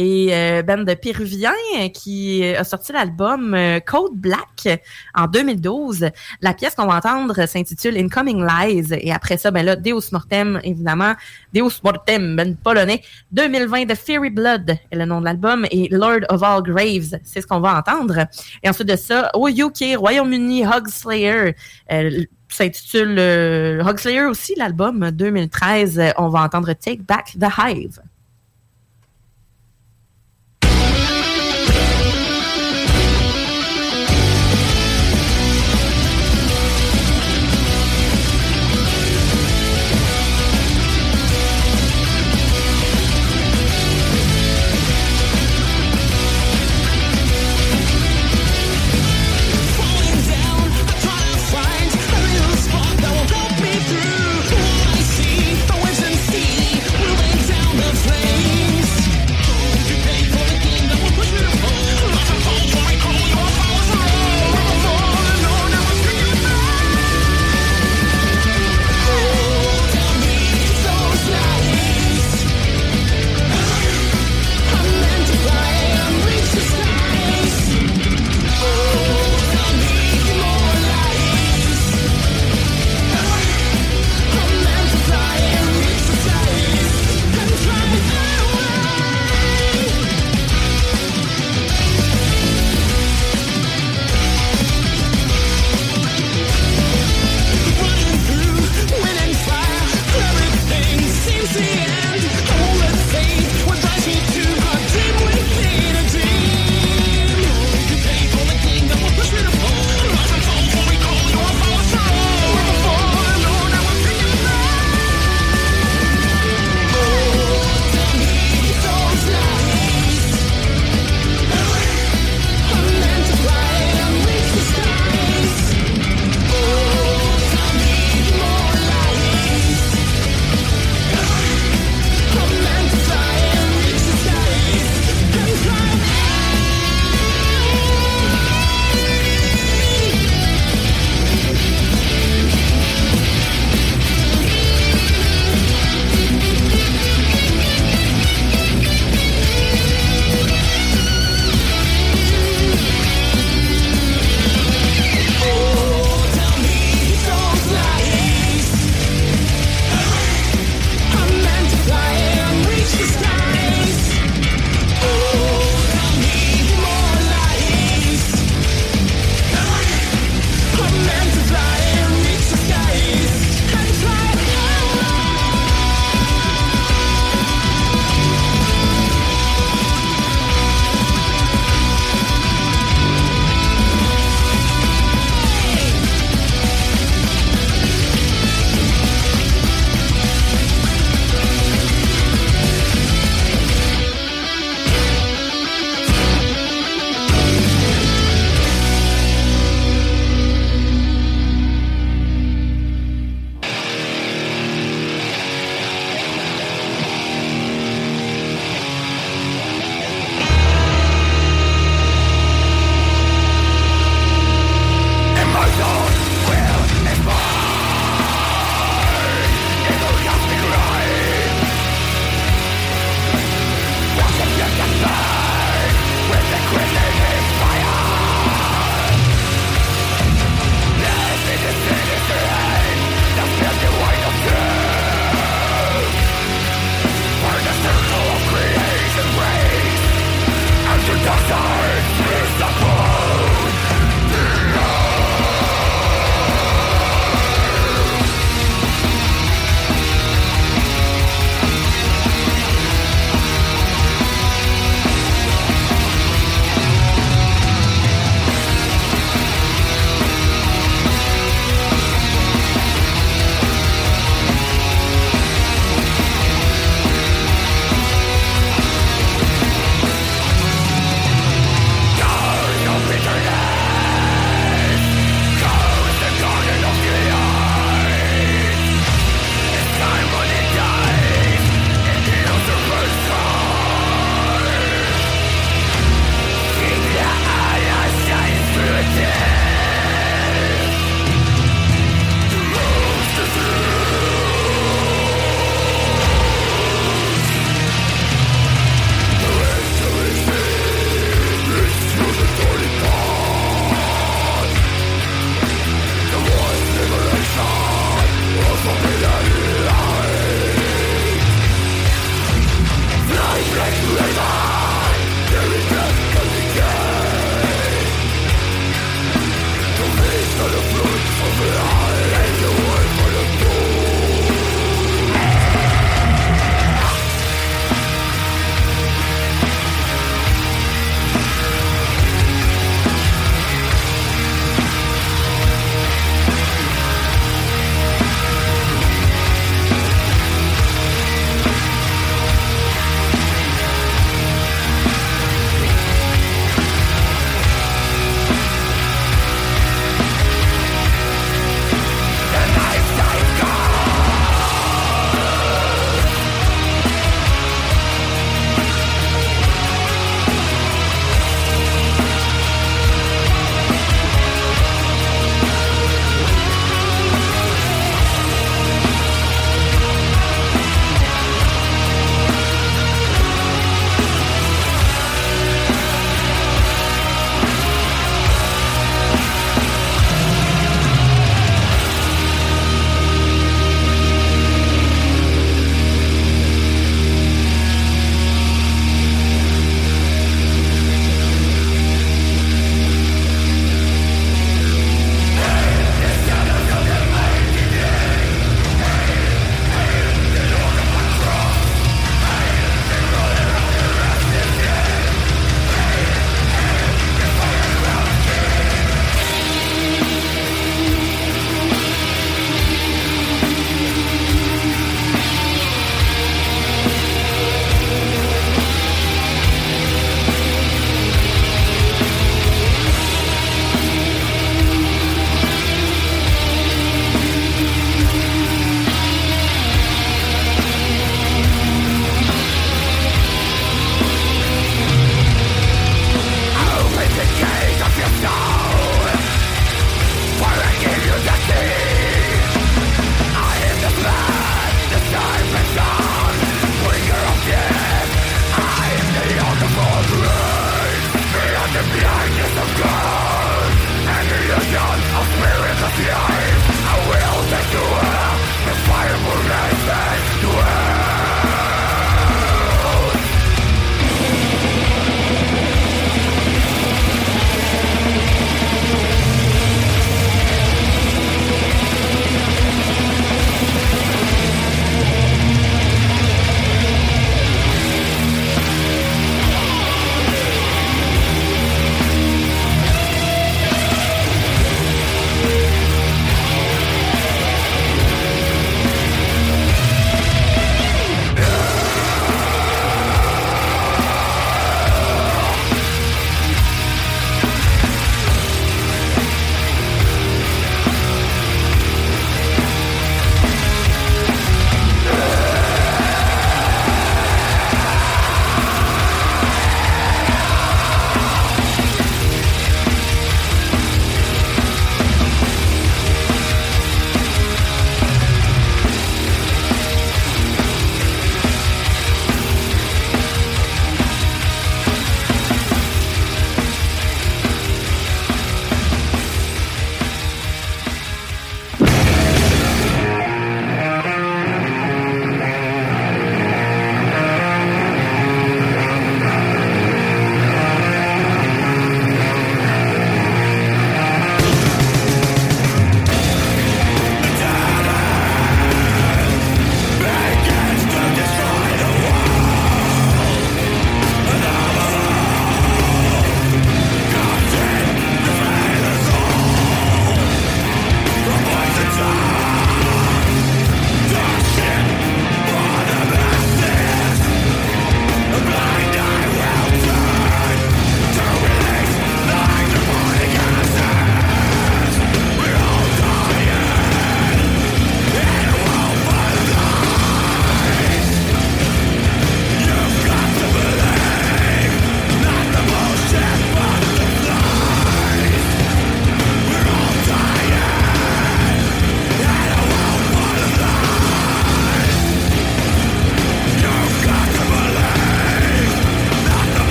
et euh, band de Péruvien qui a sorti l'album euh, Code Black en 2012. La pièce qu'on va entendre s'intitule Incoming Lies et après ça, ben là, Deus Mortem, évidemment, Deus Mortem, ben polonais, 2020 de Fairy Blood est le nom de l'album et Lord of All Graves, c'est ce qu'on va entendre. Et ensuite de ça, au UK, Royaume-Uni, Hogslayer, euh, s'intitule euh, Hogslayer aussi, l'album 2013. On va entendre Take Back the Hive.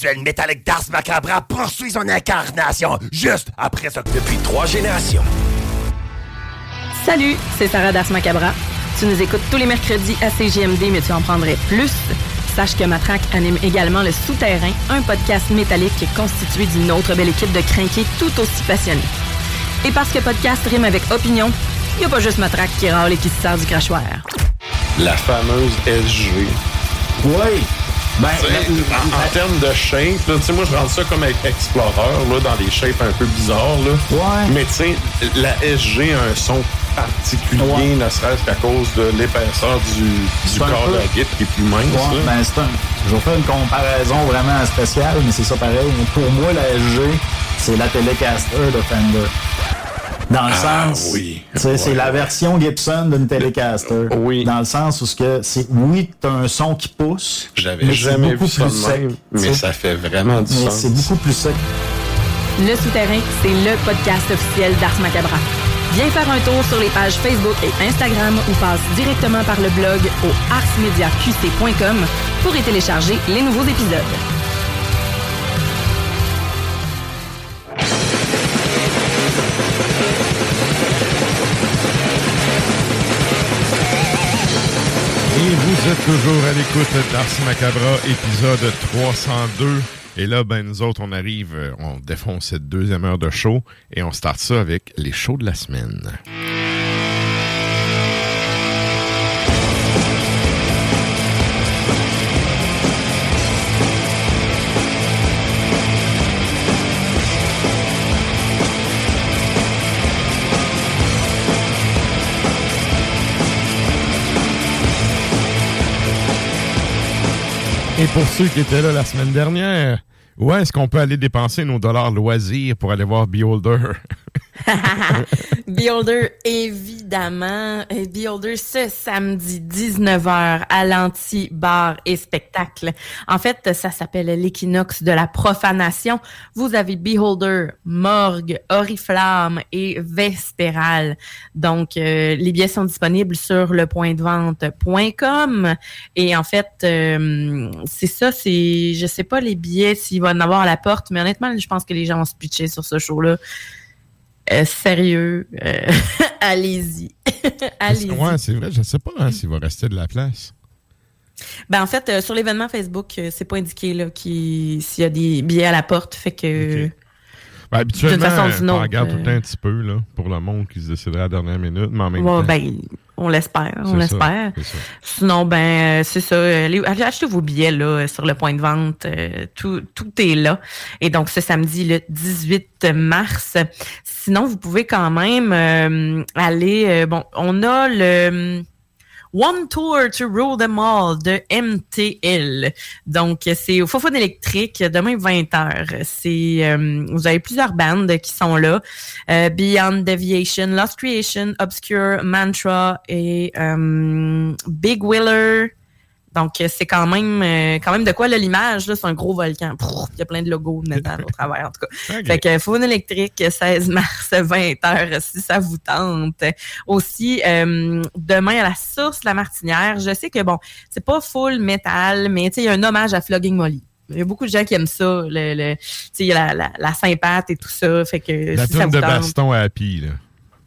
Rituel métallique d'Ars Macabra poursuit son incarnation juste après ça. Depuis trois générations. Salut, c'est Sarah d'Ars Macabra. Tu nous écoutes tous les mercredis à CGMD, mais tu en prendrais plus. Sache que Matraque anime également Le Souterrain, un podcast métallique constitué d'une autre belle équipe de crinqués tout aussi passionnés. Et parce que podcast rime avec opinion, il n'y a pas juste Matraque qui râle et qui se sert du crachoir. La fameuse SG. Oui! Ben, en, termes de shape, là, moi je rentre ça comme Explorer, là, dans des shapes un peu bizarres. Là. Ouais. Mais tu sais, la SG a un son particulier, ne serait-ce qu'à cause de l'épaisseur du, du corps de la guitare qui est plus mince. Ouais, ben, c'est un... Je vais faire une comparaison vraiment spéciale, mais c'est ça pareil. Pour moi, la SG, c'est la Telecaster de Fender. Dans le Ah, sens, oui. c'est la version Gibson d'une Telecaster. Oui. Dans le sens où ce que c'est, oui, t'as un son qui pousse. J'avais mais jamais c'est beaucoup vu ça sec, même, mais ça fait vraiment du Mais sens. c'est beaucoup plus sec. Le Souterrain, c'est le podcast officiel d'Ars Macabra. Viens faire un tour sur les pages Facebook et Instagram ou passe directement par le blog au arsmediaqc.com pour y télécharger les nouveaux épisodes. Et vous êtes toujours à l'écoute d'Ars Macabra, épisode 302. Et là, ben, nous autres, on arrive, euh, on défonce cette deuxième heure de show et on start ça avec les shows de la semaine. Et pour ceux qui étaient là la semaine dernière, où est-ce qu'on peut aller dépenser nos dollars loisirs pour aller voir Beholder? Beholder, évidemment. Beholder, ce samedi 19h à l'anti-bar et spectacle. En fait, ça s'appelle l'équinoxe de la profanation. Vous avez Beholder, Morgue, Oriflamme et Vespéral. Donc, euh, les billets sont disponibles sur lepointdevente.com. Et en fait, euh, c'est ça, c'est, je sais pas les billets s'il va en avoir à la porte, mais honnêtement, je pense que les gens vont se pitcher sur ce show-là. Euh, sérieux, euh, allez-y. allez-y. Ouais, c'est vrai, je ne sais pas hein, s'il va rester de la place. Ben en fait, euh, sur l'événement Facebook, c'est pas indiqué là qui s'il y a des billets à la porte, fait que Ben, habituellement, D'une façon on regarde tout le temps un petit peu là, pour le monde qui se déciderait à la dernière minute, mais en même ouais, temps. ben on l'espère, on l'espère. Sinon, ben euh, c'est ça. euh, allez- allez acheter vos billets là sur le point de vente. euh, tout, tout est là. Et donc ce samedi le 18 mars. Sinon, vous pouvez quand même euh, aller. euh, bon, on a le One Tour to Rule Them All de MTL. Donc, c'est au Fofone électrique, demain 20h. C'est, euh, vous avez plusieurs bandes qui sont là. Euh, Beyond Deviation, Lost Creation, Obscure, Mantra et euh, Big Willer. Donc, euh, c'est quand même euh, quand même de quoi là, l'image, là, c'est un gros volcan. Il y a plein de logos dedans au travers, en tout cas. Ok. Fait que Faune électrique, 16 mars, 20h, si ça vous tente. Aussi, euh, demain à la source La Martinière, je sais que bon, c'est pas full métal, mais tu sais, il y a un hommage à Flogging Molly. Il y a beaucoup de gens qui aiment ça, le, le la, la, la Saint-Pat et tout ça. Fait que La si ça vous de tente, baston à Happy, là.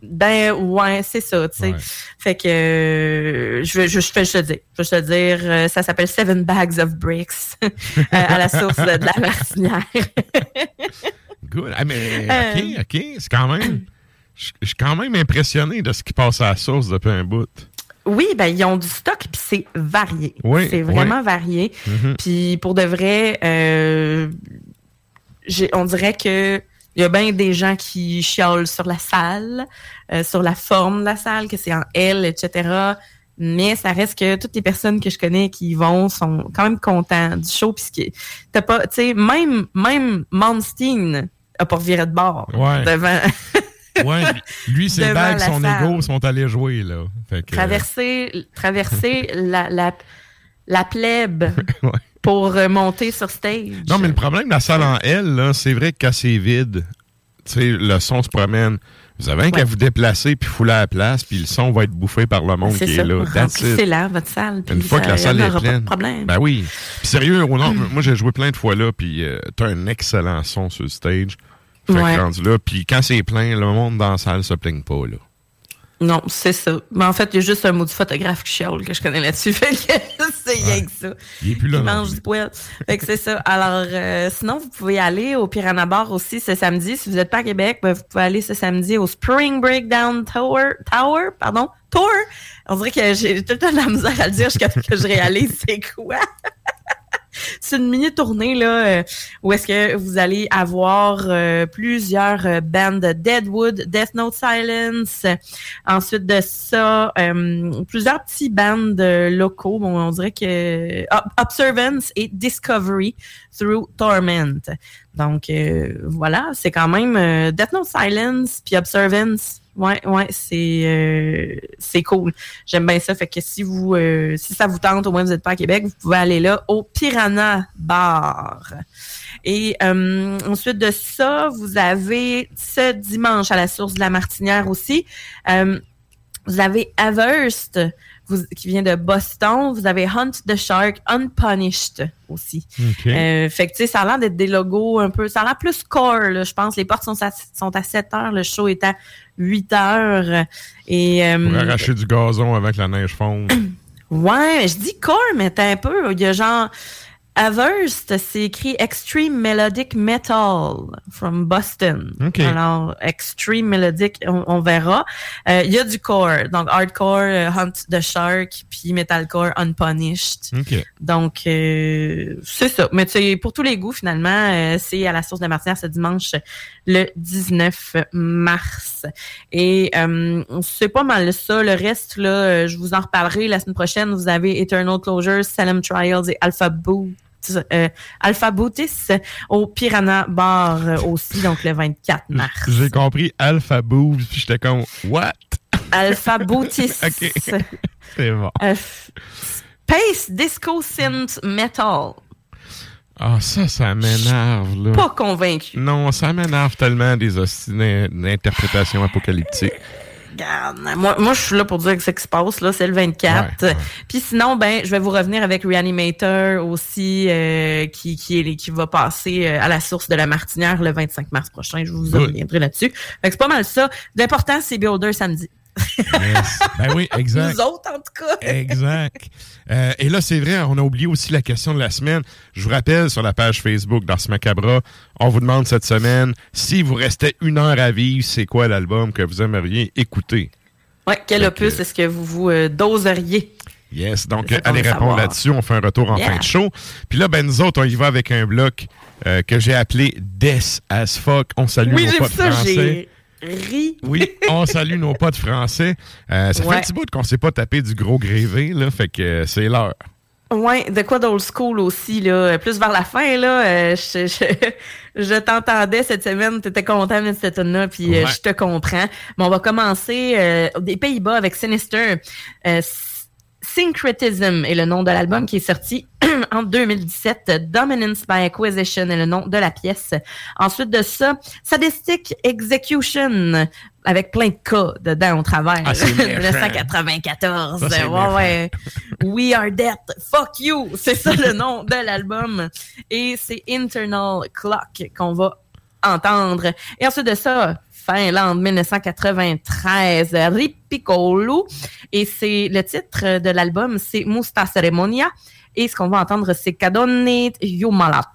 Ben ouais, c'est ça, tu sais. Ouais. Fait que euh, je, vais- je, je, fais- je te dis, je vais te dire, euh, ça s'appelle Seven Bags of Bricks euh, à la source de, de la Martinière. Good. Ah, mais. OK, OK, c'est quand même... Je suis quand même impressionné de ce qui passe à la source depuis un bout. Oui, ben ils ont du stock puis c'est varié. Oui, c'est vraiment oui. varié. Mhm. Puis pour de vrai, euh, on dirait que il y a bien des gens qui chiolent sur la salle, euh, sur la forme de la salle, que c'est en L, etc. Mais ça reste que toutes les personnes que je connais qui y vont sont quand même contents du show puisque t'as pas, tu sais, même même Monstein a pas reviré de bord Ouais. devant Ouais, lui, ses bagues, son salle. ego sont allés jouer, là. Fait que, traverser traverser la, la la plèbe Ouais. Pour monter sur stage. Non, mais le problème de la salle en L, c'est vrai que quand c'est vide, tu sais, le son se promène. Vous avez qu'à vous déplacer puis fouler à la place, puis le son va être bouffé par le monde qui est là. C'est là, votre salle. Une fois que la salle est pleine. problème. Ben oui. Puis sérieux, non, moi j'ai joué plein de fois là, puis euh, t'as un excellent son sur le stage. Fait là, puis quand c'est plein, le monde dans la salle se plaigne pas, là. Non, c'est ça. Mais en fait, il y a juste un mot du photographe qui chiale que je connais là-dessus. Fait que c'est rien que ça. Il est plus là. Il mange du poil. Fait que c'est ça. Alors, euh, sinon, vous pouvez aller au Piranha Bar aussi ce samedi. Si vous n'êtes pas à Québec, ben, vous pouvez aller ce samedi au Spring Breakdown Tower. Tower, pardon. Tour. On dirait que j'ai tout le temps de la misère à le dire jusqu'à ce que je réalise c'est quoi. c'est une mini tournée là euh, où est-ce que vous allez avoir euh, plusieurs euh, bandes Deadwood, Death Note Silence. Ensuite de ça, plusieurs petits bandes locaux. Bon, on dirait que Observance et Discovery through Torment. Donc voilà, c'est quand même Death Note Silence puis Observance Ouais, ouais, c'est euh, c'est cool. J'aime bien ça. Fait que si vous euh, si ça vous tente, au moins vous n'êtes pas à Québec, vous pouvez aller là au Piranha Bar. Et euh, ensuite de ça, vous avez ce dimanche à la source de la Martinière aussi. vous avez Averst qui vient de Boston. Vous avez Hunt the Shark, Unpunished aussi. Euh, fait que, tu sais, ça a l'air d'être des logos un peu... Ça a l'air plus core, là, je pense. Les portes sont à, sont à 7 heures. Le show est à 8 heures. Et, euh, Pour arracher du gazon avec la neige fonde. ouais, je dis core, mais t'as un peu... Il y a genre... Averst, c'est écrit Extreme Melodic Metal from Boston. Alors, Extreme Melodic, on, verra. Euh, il y a du core, donc hardcore, euh, Hunt the Shark, puis metalcore Unpunished. Donc, euh, c'est ça. Mais pour tous les goûts, finalement, c'est à la source de Martinière ce dimanche, le 19 mars. Et c'est pas mal ça. Le reste, là, je vous en reparlerai la semaine prochaine. Vous avez Eternal Closure, Salem Trials et Alpha Boo euh, Alpha Bootis au Piranha Bar euh, aussi, donc le 24 mars. J'ai compris Alpha Boobs, puis j'étais comme What? Alpha Bootis. OK. C'est bon. Euh, Space Disco Synth Metal. Ah, ça, ça m'énerve, là. Pas convaincu. Non, ça m'énerve tellement des interprétations apocalyptiques. Regarde, moi, moi, je suis là pour dire que ce qui se passe, là, c'est le 24. Puis sinon, ben, je vais vous revenir avec Reanimator aussi, euh, qui, qui, est, qui va passer euh, à la source de la Martinière le 25 mars prochain. Je vous reviendrai là-dessus. Fait c'est pas mal ça. L'important, c'est Builder samedi. Ben oui, exact. Nous autres, en tout cas. exact. Euh, et là, c'est vrai, on a oublié aussi la question de la semaine. Je vous rappelle, sur la page Facebook d'Ars Macabra, on vous demande cette semaine, si vous restait une heure à vivre, c'est quoi l'album que vous aimeriez écouter? Oui, quel opus est-ce que vous vous euh, doseriez? Yes, donc allez répondre là-dessus. On fait un retour en fin de show. Puis là, ben nous autres, on y va avec un bloc euh, que j'ai appelé Death as fuck. On salue oui, nos potes français. Oui, on salue nos potes français. Euh, ça fait un petit bout qu'on s'est pas tapé du gros grévé, là, fait que euh, c'est l'heure. Ouais, de quoi d'old school aussi, là? Plus vers la fin, là, euh, je, t'entendais cette semaine, tu étais content de cette tune-là, puis je te comprends. Mais on va commencer des Pays-Bas avec Sinister. Syncretism est le nom de l'album qui est sorti en 2017. Dominance by Acquisition est le nom de la pièce. Ensuite de ça, Sadistic Execution avec plein de cas dedans au travers. Ah, 1994. ouais, ouais. We are dead. Fuck you. C'est ça le nom de l'album. Et c'est Internal Clock qu'on va entendre. Et ensuite de ça, Finlande 1993, Rippikolu. Et c'est le titre de l'album, c'est Musta Ceremonia. Et ce qu'on va entendre, c'est Kadonne Jumalat.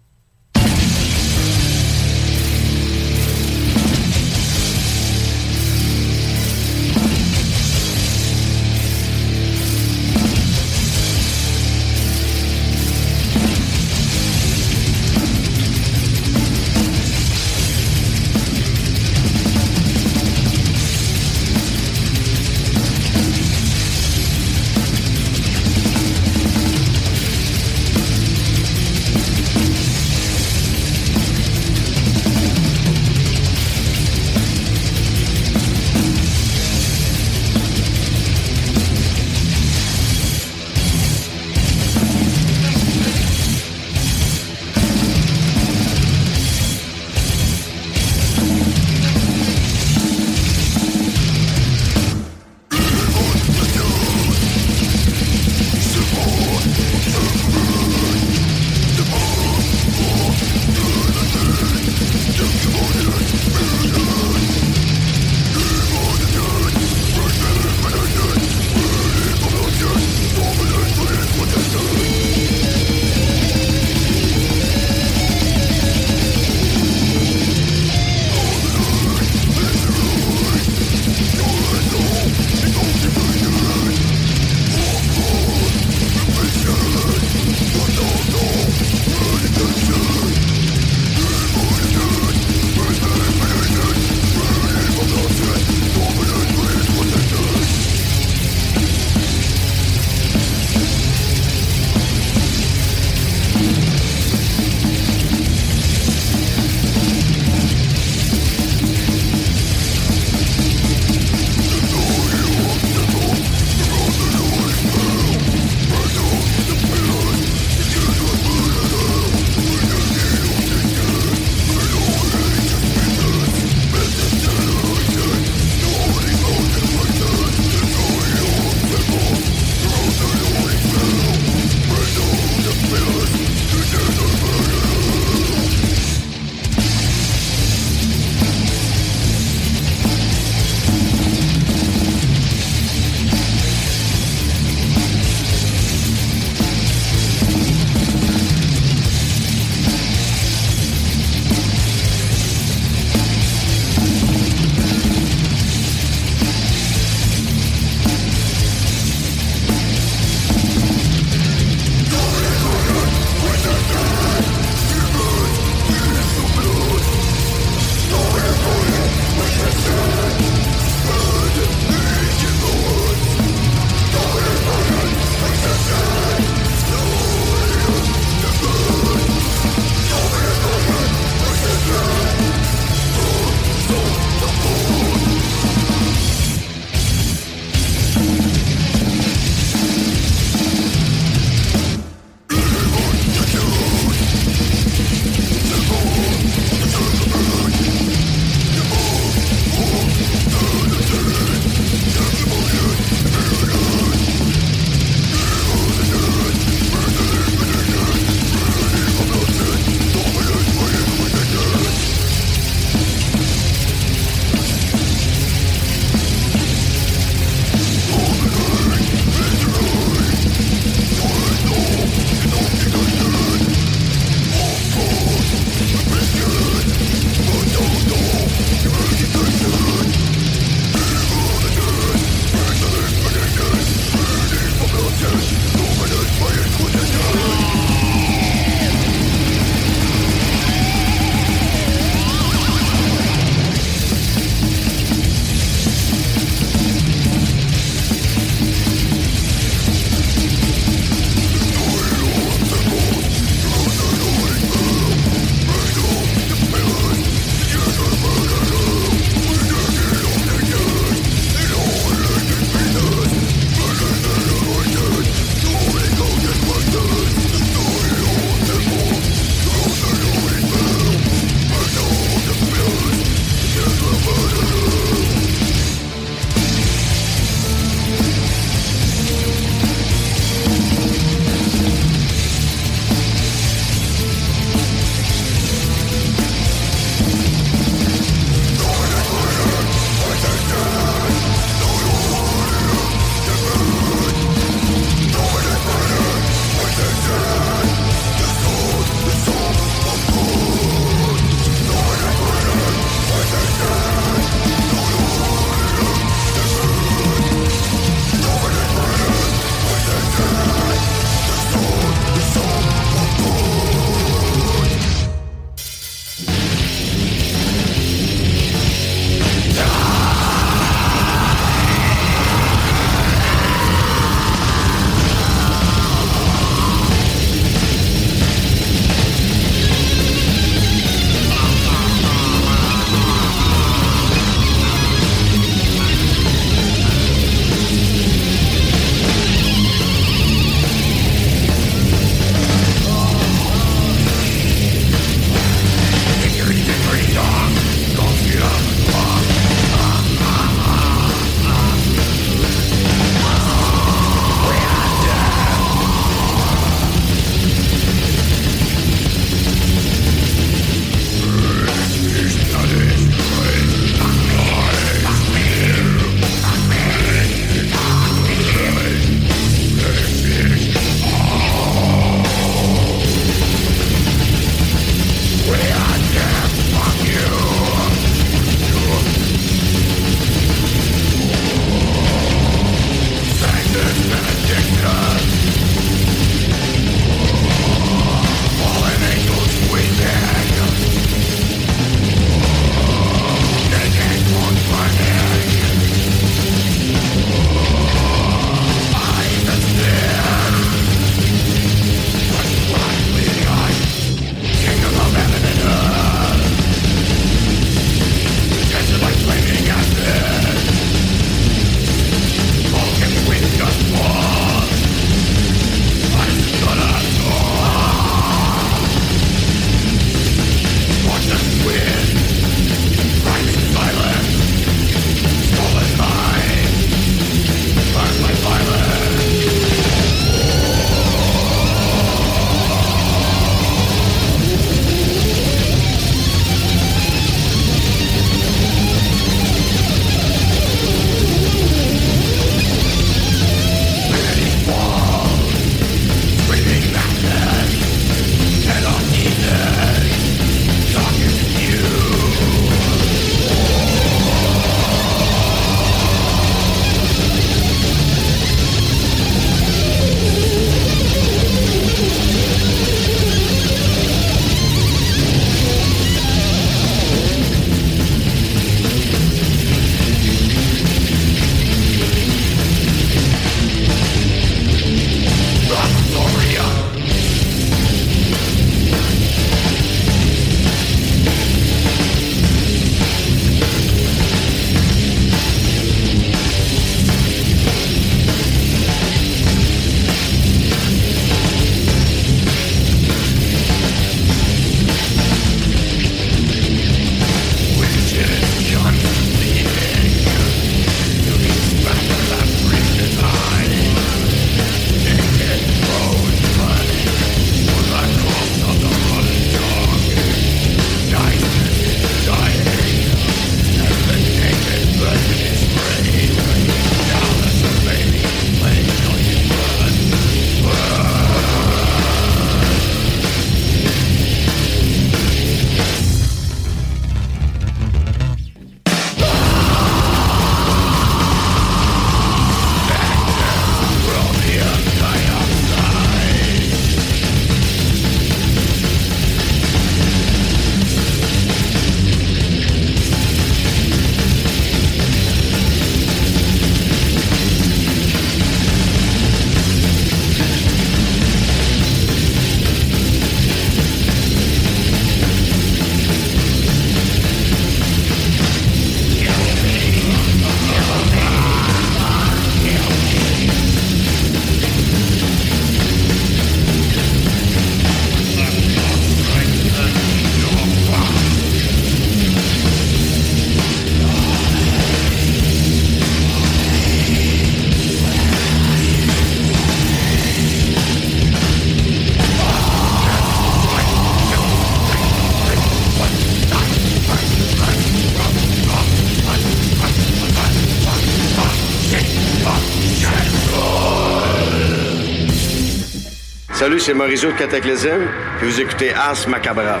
Salut, c'est Mauricio de Cataclysm, puis vous écoutez Ars Macabra.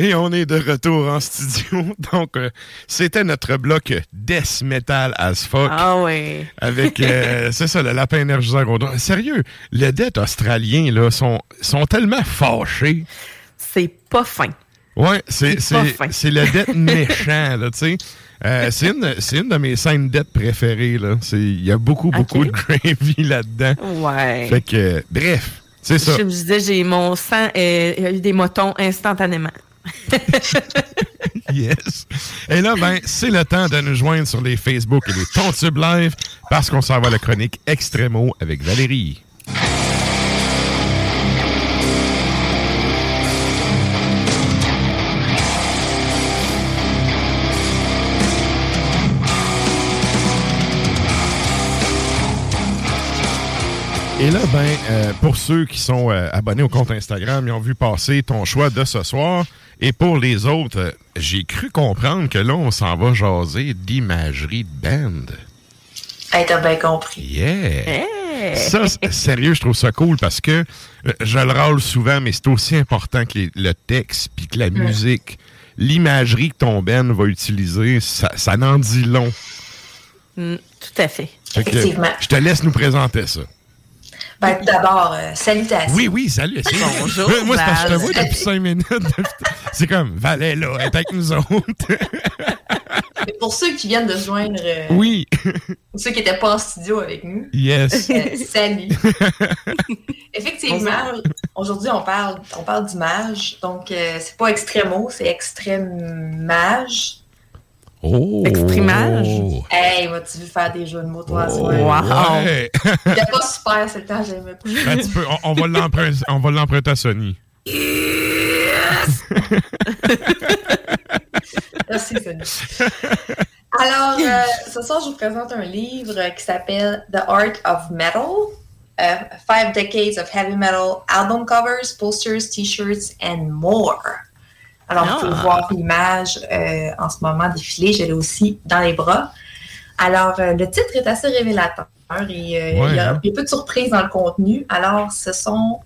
Et on est de retour en studio. Donc, euh, c'était notre bloc Death Metal as fuck. Ah oui. Avec, euh, c'est ça, le lapin énergisant. Sérieux, les dettes australiens, là, sont, sont tellement fâchés. C'est pas fin. Ouais, c'est, c'est, c'est le dette méchant, là, tu sais. Euh, c'est, une, une de mes scènes dettes préférées, là. Il y a beaucoup, beaucoup de gravy là-dedans. Ouais. Fait que, bref, c'est ça. Je me disais, j'ai mon sang, et il y a eu des motons instantanément. yes. Et là, ben, c'est le temps de nous joindre sur les Facebook et les Tontubes Live parce qu'on s'en va à la chronique Extremo avec Valérie. Et là, ben, euh, pour ceux qui sont euh, abonnés au compte Instagram, ils ont vu passer ton choix de ce soir. Et pour les autres, euh, j'ai cru comprendre que là, on s'en va jaser d'imagerie de band. Hey, t'as bien compris. Yeah! Ça, sérieux, je trouve ça cool parce que je le râle souvent, mais c'est aussi important que le texte puis que la musique. L'imagerie que ton band va utiliser, ça, ça n'en dit long. Mm, tout à fait. Effectivement. je te laisse nous présenter ça. Ben, D'abord, euh, salutations. Oui, oui, salut. Bonjour. Moi, c'est parce que je te vois depuis cinq minutes. c'est comme, Valais, là, elle est avec nous autres. Mais pour ceux qui viennent de joindre. Euh, oui. Pour ceux qui n'étaient pas en studio avec nous. Yes. Euh, salut. Effectivement, aujourd'hui, on parle, on parle d'image. Donc, euh, c'est pas extrémo, c'est extrême-mage. Oh! Exprimage. Hey, vas-tu veux faire des jeux de mots, toi, oh, wow. Ouais. C'était pas super, c'est le temps, j'aimais pas. Un petit peu. On, on va l'emprunter à Sony. Yes! Merci, Sony. Alors, euh, ce soir, je vous présente un livre qui s'appelle The Art of Metal. Uh, five Decades of Heavy Metal Album Covers, Posters, T-shirts, and More. Alors, vous pouvez voir l'image euh, en ce moment défiler. Je l'ai aussi dans les bras. Alors, euh, le titre est assez révélateur et euh, il, y a, il, y a, peu de surprises dans le contenu. Alors, ce sont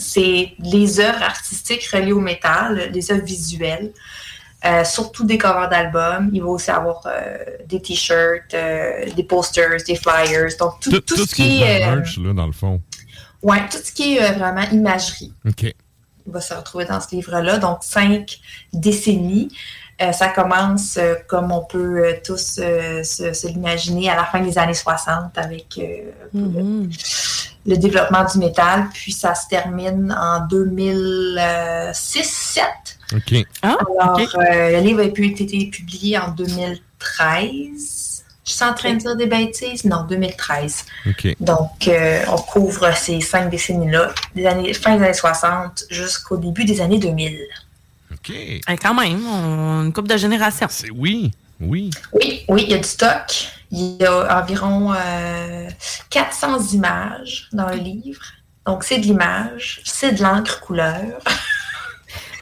c'est les œuvres artistiques reliées au métal, les œuvres visuelles. Surtout des covers d'albums. Il va aussi avoir des t-shirts, des posters, des flyers. Donc, tout, tout, tout, tout ce qui est. merch, là, dans le fond. Oui, tout ce qui est vraiment imagerie. OK. Il va se retrouver dans ce livre-là. Donc, cinq décennies. ça commence, comme on peut tous se, se l'imaginer, à la fin des années 60 avec Mm-hmm. le, le, développement du métal. Puis, ça se termine en 2006-2007. OK. Ah, Alors, okay. euh, le livre a pu été publié en 2013. Je suis en train de dire des bêtises? Non, 2013. OK. Donc, euh, on couvre ces cinq décennies-là, des années, fin des années 60 jusqu'au début des années 2000. OK. quand même, on, une couple de générations. C'est oui, oui. Oui, oui, il y a du stock. Il y a environ 400 images dans le livre. Donc, c'est de l'image, c'est de l'encre couleur.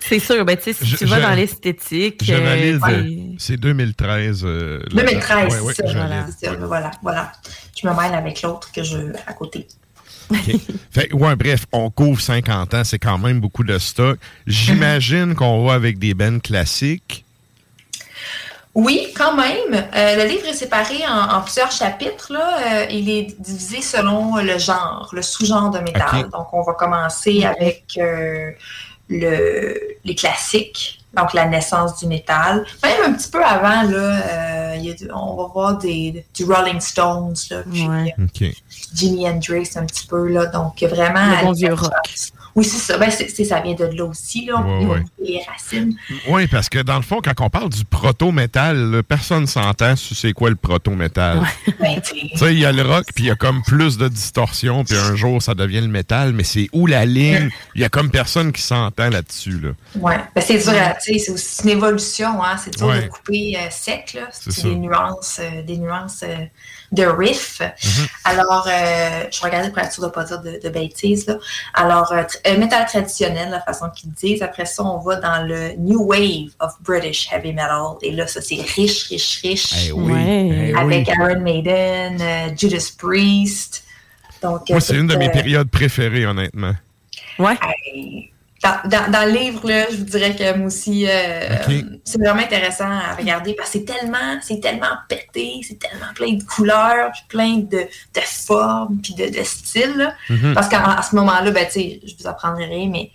C'est sûr, ben, si tu vas dans l'esthétique. J'analyse, c'est 2013. 2013, c'est ça, voilà. voilà, Je me mêle avec l'autre que je à côté. fait, ouais, bref, on couvre 50 ans, c'est quand même beaucoup de stock. J'imagine qu'on va avec des bennes classiques. Oui, quand même. Euh, le livre est séparé en, plusieurs chapitres. Là. Euh, il est divisé selon le genre, le sous-genre de métal. Donc, on va commencer avec euh, le, les classiques, donc la naissance du métal. Même un petit peu avant, là, euh, on va voir des, du Rolling Stones, là, puis euh, Jimi Hendrix un petit peu, là, donc vraiment... Le bon vieux rock. Oui, c'est ça. Ben, ça vient de là aussi, là. les racines. Oui, parce que dans le fond, quand on parle du proto-métal, personne ne s'entend sur c'est quoi le proto-métal. Ben, tu sais, il y a le rock, puis il y a comme plus de distorsion, puis un jour, ça devient le métal, mais c'est où la ligne? Il y a comme personne qui s'entend là-dessus, là. Oui, ben, c'est dur, c'est aussi une évolution, hein. C'est dur de couper euh, sec, là. C'est des nuances, euh, des nuances... Euh, de riff. Mm-hmm. Alors, euh, je regardais pour être sûr de ne pas dire de, bêtises. Là. Alors, euh, euh, métal traditionnel, la façon qu'ils disent. Après ça, on va dans le New Wave of British Heavy Metal. Et là, ça, c'est riche, riche, riche. Eh oui, eh avec Iron Maiden, Judas Priest. Donc, Moi, c'est une de mes périodes préférées, honnêtement. Ouais dans, le livre, là, je vous dirais que moi aussi, euh, c'est vraiment intéressant à regarder parce que c'est tellement, c'est tellement pété, c'est tellement plein de couleurs, puis plein de, de formes, puis de, de styles. Mhm. Parce qu'à ce moment-là, ben, je vous apprendrai rien, mais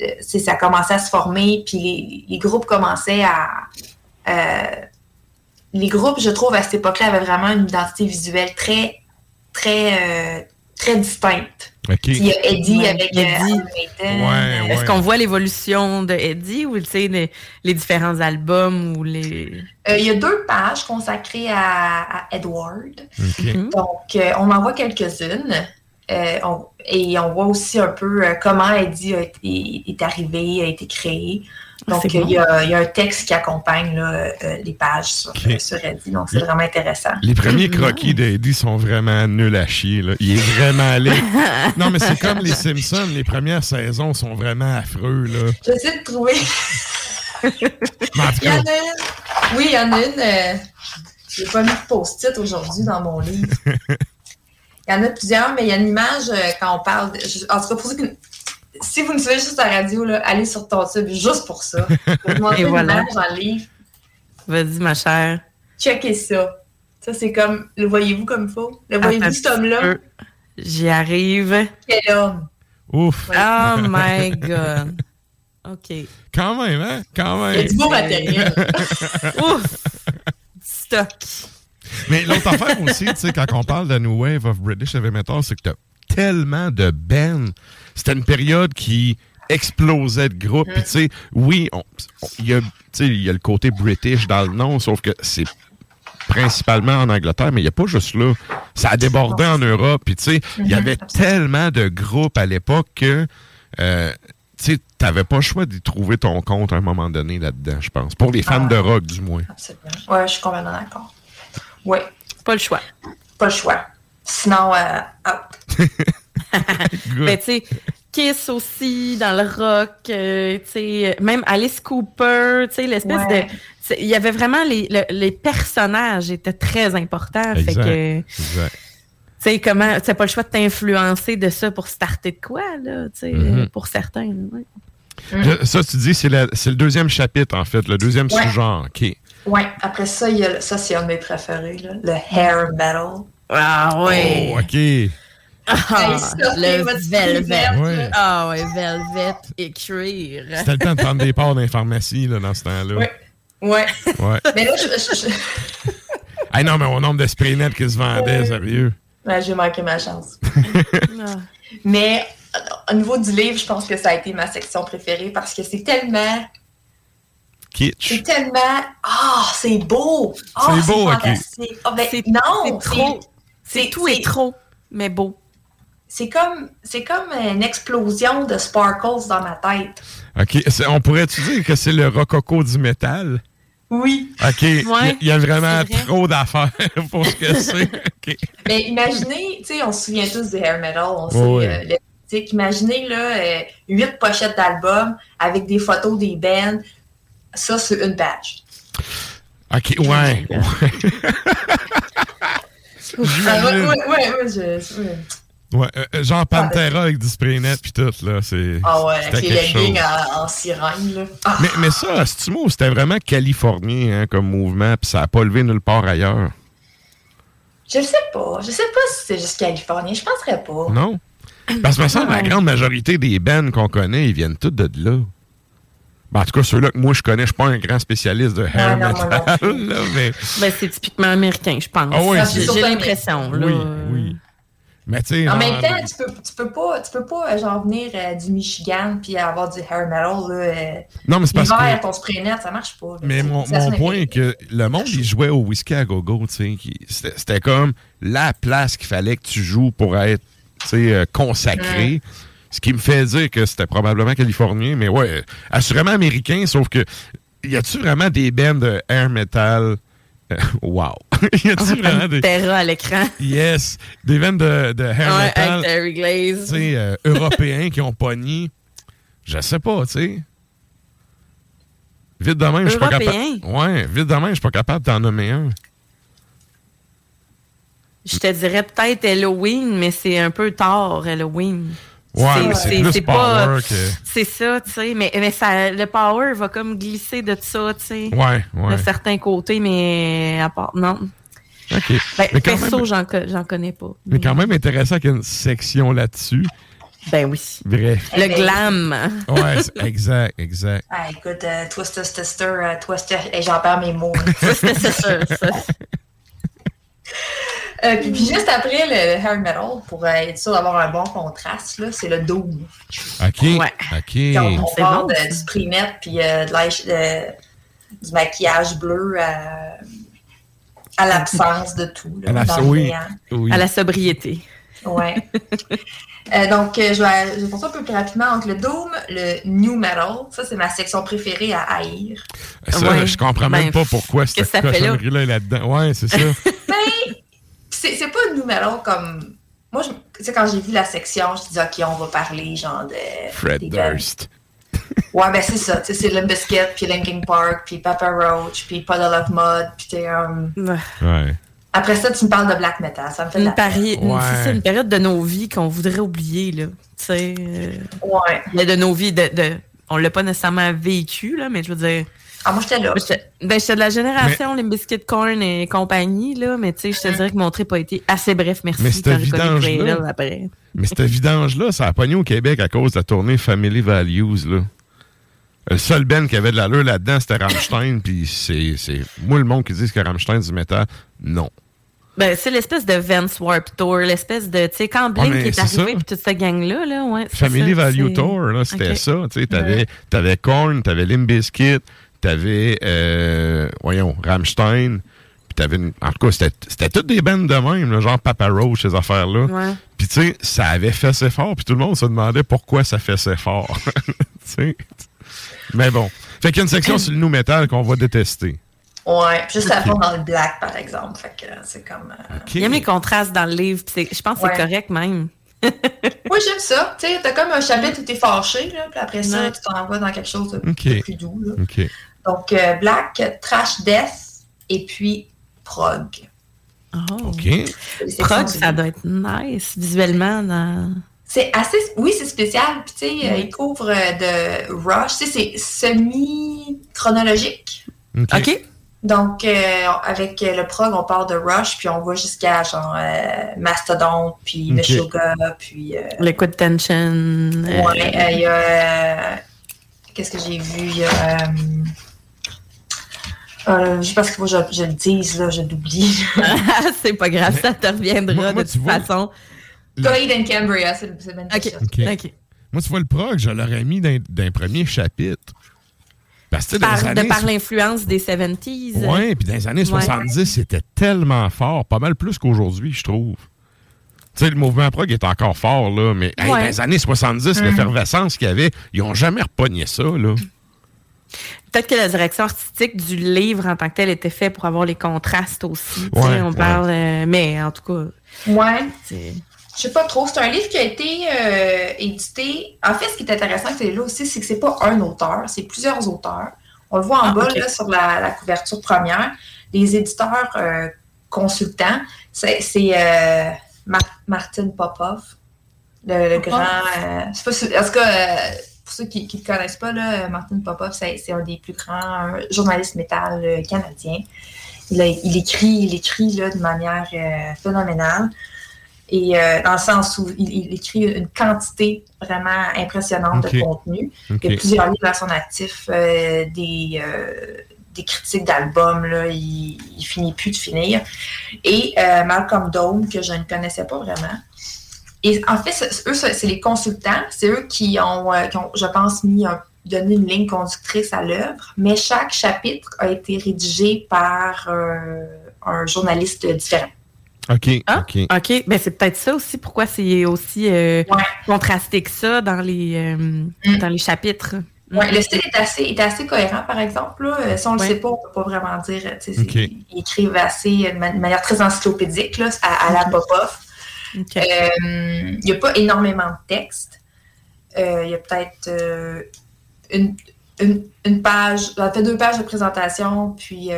euh, ça a commencé à se former, puis les, les groupes commençaient à. Euh, les groupes, je trouve, à cette époque-là, avaient vraiment une identité visuelle très, très, très distincte. Il y a Eddie avec euh, Eddie. Ouais, Est-ce qu'on voit l'évolution de Eddie ou les, les différents albums ou les. Euh, il y a deux pages consacrées à, Edward. Mhm. Donc, euh, on en voit quelques-unes. et on voit aussi un peu comment Eddie est arrivé, a été créé. Donc, il y, a, un texte qui accompagne euh, les pages sur, Eddie. Donc, c'est vraiment intéressant. Les premiers croquis d'Eddie sont vraiment nuls à chier. Il est vraiment laid. non, mais c'est comme les Simpsons. Les premières saisons sont vraiment affreux. J'essaie de trouver. il y en a une. Oui, il y en a une. Euh, je n'ai pas mis de post-it aujourd'hui dans mon livre. Il y en a plusieurs, mais il y a une image euh, quand on parle. De, en tout cas, pour ceux qui si vous ne suivez juste la radio, là, allez sur ton tube juste pour ça. Je vous Et voilà. dans le livre. Vas-y, ma chère. Checkez ça. Ça, c'est comme, le voyez-vous comme il faut? Le voyez-vous, cet homme-là? J'y arrive. Quel homme? Ouf. Oh my God. OK. Quand même, hein? Quand même. Il y a du beau matériel. Ouf. Stock. Mais l'autre affaire aussi, tu sais, quand on parle de New Wave of British Heavy Metal, c'est que tu as tellement de bands c'était une période qui explosait de groupes. Puis, tu sais, oui, il y, a, y a le côté british dans le nom, sauf que c'est principalement en Angleterre, mais il n'y a pas juste là. Ça a débordé en Europe. Puis, tu sais, il y avait tellement de groupes à l'époque que. Euh, tu n'avais pas le choix d'y trouver ton compte à un moment donné là-dedans, je pense. Pour les fans de rock, du moins. Absolument. Ouais, je suis complètement d'accord. Oui. Pas le choix. Pas le choix. Sinon, euh, out. Mais tu sais, Kiss aussi dans le rock, euh, tu sais, même Alice Cooper, tu sais, l'espèce de. Il y avait vraiment les, les, personnages étaient très importants. Exact. Fait que. Exact. Tu sais, comment. Tu pas le choix de t'influencer de ça pour starter de quoi, là, tu sais, Mm-hmm. pour certains. Ça, tu dis, c'est le deuxième chapitre, en fait, le deuxième sous-genre. OK. Oui, après ça, il y a, ça, c'est un de mes préférés, là, le hair metal. Ah, oui. Oh, OK. Ah, le velvet. Ah ouais, velvet, écrire. C'était le temps de prendre des parts dans les pharmacies là, dans ce temps-là. Oui. Ouais. ouais. Mais là, je. je, hey, non, mais au nombre de spray net qui se vendaient, sérieux. Ouais, j'ai manqué ma chance. mais au niveau du livre, je pense que ça a été ma section préférée parce que c'est tellement kitsch. C'est tellement. Ah, c'est beau! Ah, C'est beau, ok. Ah, ben, C'est- non! c'est trop. C'est tout est trop, mais beau. C'est comme, c'est comme une explosion de sparkles dans ma tête. OK. On pourrait-tu dire que c'est le rococo du métal? Oui. OK. Il y a- il y, a vraiment vrai. trop d'affaires pour ce que c'est. Mais imaginez, tu sais, on se souvient tous du hair metal, on sait, Ouais. euh, le- tu sais, imaginez là, euh, huit pochettes d'albums avec des photos des bands. Ça, c'est une page. OK, ouais. ouais. Ouais, ouais, ouais, ouais, je- ouais. Ouais, euh, genre Pantera avec du spray net puis tout, là. C'est, Ah ouais, c'était avec les quelque leggings chose. en, en sirène, là. Ah, Mais, mais ça, Stimo, c'était vraiment californien hein, comme mouvement, puis ça n'a pas levé nulle part ailleurs. je sais pas. Je sais pas si c'est juste californien. Je penserais pas. Non? Parce que me semble, la grande majorité des bands qu'on connaît, ils viennent tous de là. Ben, en tout cas, ceux-là que moi je connais, je suis pas un grand spécialiste de hair non, moi non metal, là, mais... Ben, c'est typiquement américain, je pense. Ah oui, J'ai- c'est- J'ai l'impression. là. Oui, oui. Mais tu sais, En même temps, tu peux, tu peux pas, tu peux pas genre venir euh, du Michigan puis avoir du hair metal là. euh, Non, mais c'est parce que- ton spray net, ça marche pas. là. Mais mon, mon point est que le monde, il jouait au whisky à gogo, C'était comme la place qu'il fallait que tu joues pour être, euh, consacré. Ce qui me fait dire que c'était probablement californien, mais ouais, assurément américain, sauf que y a-tu vraiment des bands de air metal? Wow! y a-tu vraiment des. Terra à l'écran. Yes! Des bands de, de air Ouais, metal. avec Terry Glaze. tu sais, euh, européens qui ont pogné. Je sais pas, tu sais. Vite de même, je suis pas capable. Ouais, vite de même, je suis pas capable d'en nommer un. Je te dirais peut-être Halloween, mais c'est un peu tard, Halloween. Ouais, c'est que- C'est ça, tu sais. Mais, mais ça, le power va comme glisser de ça, tu sais. Ouais, ouais. De certains côtés, mais à part. Non. OK. Ben, mais, quand perso, même, j'en co- j'en connais pas. mais quand même intéressant qu'il y ait une section là-dessus. Ben oui. Bref. Le glam. Ouais, exact, exact. Ah, écoute, euh, Twister Sister, euh, Twister, et j'en perds mes mots. Twister Sister, ça. Euh, puis, puis juste après le hair metal, pour euh, être sûr d'avoir un bon contraste, là, c'est le doom. OK. OK. Donc, on C'est part bon, de- ça. du net puis euh, de du maquillage bleu à, à l'absence de tout. Là, À la- dans le oui, néant. oui. À la sobriété. Ouais. Euh, donc, euh, je, vais, je vais ça un peu plus rapidement. Donc, le Doom, le New Metal, ça, c'est ma section préférée à haïr. Ça, Ouais. je comprends même Ben, pas pourquoi cette que ça fait là? cochonnerie-là est là-dedans. Ouais, c'est ça. Mais c'est c'est pas New Metal comme. Moi, je- tu sais, quand j'ai vu la section, je me dis, OK, on va parler, genre, de. Fred. Durst. Ouais, ben c'est ça. tu sais, C'est Limp Bizkit, puis Linkin Park, puis Papa Roach, puis Puddle of Mud, puis t'es um, Ouais. Après ça, tu me parles de black metal. Ça me fait Une, pari- Ouais. c'est une période de nos vies qu'on voudrait oublier, là. Tu sais. euh, Ouais. mais de nos vies, de, de- on l'a pas nécessairement vécu, là, mais je veux dire. Ah, moi, j'étais là. Ben, j'étais de la génération, les biscuits corn et compagnie, là, mais tu sais, je te dirais que mon trip a été assez bref, merci. Mais connu vidange-là- après. Mais cette vidange-là, ça a pogné au Québec à cause de la tournée Family Values, là. Le seul Ben qui avait de l'allure là-dedans, c'était Rammstein, puis c'est, c'est... Moi, le monde qui dit que Rammstein du métal, non. Ben, c'est l'espèce de Vance Warp Tour, l'espèce de, tu sais, quand Blink mais est c'est arrivé, puis toute cette gang-là, là, ouais. c'est Family ça, Value c'est- Tour, là, c'était ça. Tu sais, t'avais, Ouais. t'avais Korn, t'avais Limp Bizkit, t'avais, euh, voyons, Rammstein, puis t'avais, une- en tout cas, c'était, c'était toutes des bandes de même, là, genre Papa Roach, ces affaires-là. Ouais. Puis tu sais, ça avait fait assez fort, puis tout le monde se demandait pourquoi ça fait assez fort. Mais bon. Fait qu'il y a une section sur le new metal qu'on va détester. Ouais. Juste à fond dans le black, par exemple. Fait que c'est comme. euh, Il y a mes contrastes dans le livre, puis c'est- je pense que Ouais. c'est correct même. Moi, j'aime ça. Tu sais, t'as comme un chapitre où t'es fâché, là, puis après ça, Ouais. tu t'en vas dans quelque chose de, plus doux. Là. OK. Donc, euh, black, trash death, et puis prog. Oh. OK. Prog, ça doit être nice visuellement. Dans... C'est assez. Oui, c'est spécial. Puis, tu sais, euh, il couvre euh, de Rush. Tu sais, c'est semi-chronologique. OK. Donc, euh, avec le prog, on part de Rush, puis on va jusqu'à genre euh, Mastodon, puis Ok. Meshuggah, puis. euh, Liquid Tension. ouais, euh, il y a. euh, Qu'est-ce que j'ai vu? Il y a. Euh, euh, je sais pas ce qu'il faut que je, je le dise, là, je l'oublie. c'est pas grave, ça te reviendra Moi- moi, de toute vois- façon. Coed and Cambria, c'est le le même. Moi, tu vois, le prog, je l'aurais mis dans, dans un premier chapitre. par, de par l'influence des 70s. Oui, puis dans les années 70, c'était tellement fort, pas mal plus qu'aujourd'hui, je trouve. Tu sais, le mouvement prog est encore fort, là, mais dans les années 70, mm. l'effervescence qu'il y avait, ils n'ont jamais repogné ça, là. Peut-être que la direction artistique du livre en tant que tel était fait pour avoir les contrastes aussi. on parle, euh, mais en tout cas. Ouais. Je sais pas trop. C'est un livre qui a été euh, édité. En fait, ce qui est intéressant c'est là aussi, c'est que c'est pas un auteur, c'est plusieurs auteurs. On le voit en ah, bas là, sur la, couverture première. Les éditeurs euh, consultants, c'est Martin Popov, le, grand. Pas, en tout cas pour ceux qui ne le connaissent pas, là, Martin Popov, c'est un des plus grands journalistes métal euh, canadiens. Il, il, écrit, il écrit là, de manière euh, phénoménale. Et euh, dans le sens où il, écrit une quantité vraiment impressionnante de contenu. Il y a plusieurs livres à son actif, des, des critiques d'albums, il, il finit plus de finir. Et Malcolm Dome, que je ne connaissais pas vraiment, et en fait, eux, c'est les consultants. C'est eux qui ont, euh, je pense, mis donné une ligne conductrice à l'œuvre. Mais chaque chapitre a été rédigé par euh, un journaliste différent. OK. Ah, OK. Ben, c'est peut-être ça aussi. Pourquoi c'est aussi euh, contrasté que ça dans les, mm. dans les chapitres. Oui, le style est assez, est assez cohérent, par exemple. Là. Si on ne le sait pas, on ne peut pas vraiment dire. Ils écrivent assez, de manière très encyclopédique là, à, la pop-off. Euh, il n'y a pas énormément de texte. Euh, il y a peut-être euh, une, une, page, en fait deux pages de présentation, puis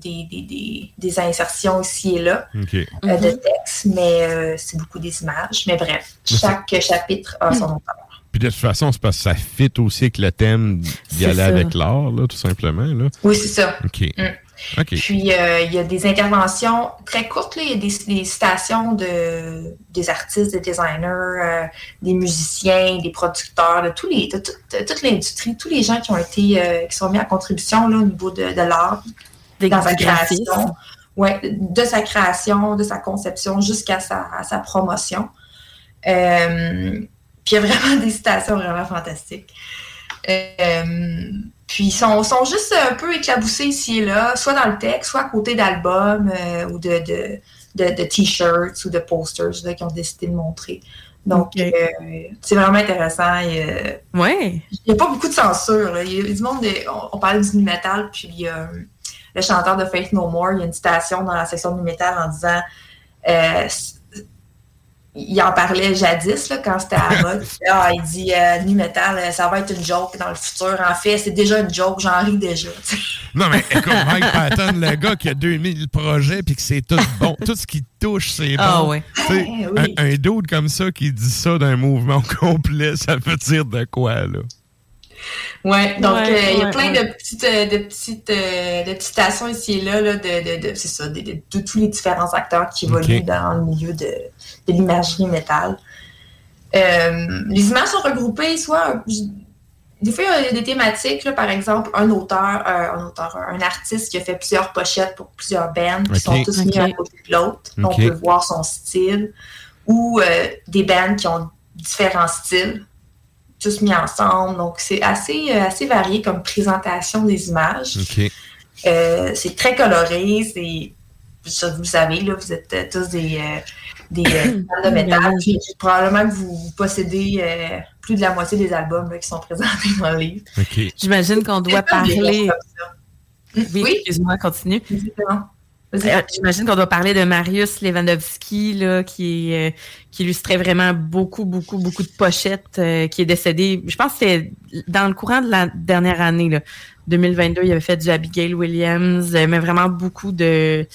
des, des, insertions ici et là de mhm. texte, mais c'est beaucoup des images. Mais bref, chaque chapitre a son auteur. Puis de toute façon, c'est parce que ça fit aussi avec le thème d'y aller avec l'art, tout simplement. Là. Oui, c'est ça. OK. Mm. Puis, euh, il y a des interventions très courtes. Il y a des, citations de, des artistes, des designers, euh, des musiciens, des producteurs, de, tous les, toute l'industrie, tous les gens qui ont été euh, qui sont mis en contribution là, au niveau de, de l'art dans sa création. Ouais, de sa création, de sa conception jusqu'à sa, sa, promotion. puis il y a vraiment des citations vraiment fantastiques. Puis ils sont, sont, juste un peu éclaboussés ici et là, soit dans le texte, soit à côté d'albums euh, ou de, de, de, t-shirts ou de posters là, qui ont décidé de montrer. Donc, euh, c'est vraiment intéressant. Il ouais. n'y a pas beaucoup de censure. Il y a du monde, on, parlait du nu metal, puis le chanteur de Faith No More, il y a une citation dans la section du metal en disant euh, il en parlait jadis, là, quand c'était à la mode. Ah, il dit euh, Nu Metal, euh, ça va être une joke dans le futur. En fait, c'est déjà une joke, j'en ris déjà. non, mais écoute, Mike Patton, le gars qui a 2000 projets puis que c'est tout bon. tout ce qui touche, c'est ah, bon. Ah, ouais. oui. Un, un dude comme ça qui dit ça d'un mouvement complet, ça veut dire de quoi, là? Oui, donc euh, il y a plein de petites, de petites, de petites stations ici et là, là de, de, c'est ça, de, tous les différents acteurs qui évoluent dans le milieu de, de l'imagerie métal. Euh, les images sont regroupées, soit des fois, il y a des thématiques, par exemple, un auteur, euh, un auteur, un artiste qui a fait plusieurs pochettes pour plusieurs bands qui sont tous mis à côté de l'autre. On peut voir son style. Ou euh, des bands qui ont différents styles, tous mis ensemble. Donc, c'est assez, assez varié comme présentation des images. c'est très coloré. C'est, vous savez, là, vous êtes tous des des euh, de métal. probablement que vous, possédez euh, plus de la moitié des albums qui sont présentés dans le livre. J'imagine qu'on doit parler. Oui, excuse-moi, continue. Euh, j'imagine qu'on doit parler de Marius Lewandowski, là, qui, est, qui illustrait vraiment beaucoup, beaucoup, beaucoup de pochettes, qui est décédé. Je pense que c'est dans le courant de la dernière année, là, 2022, il avait fait du Abigail Williams, mais vraiment beaucoup de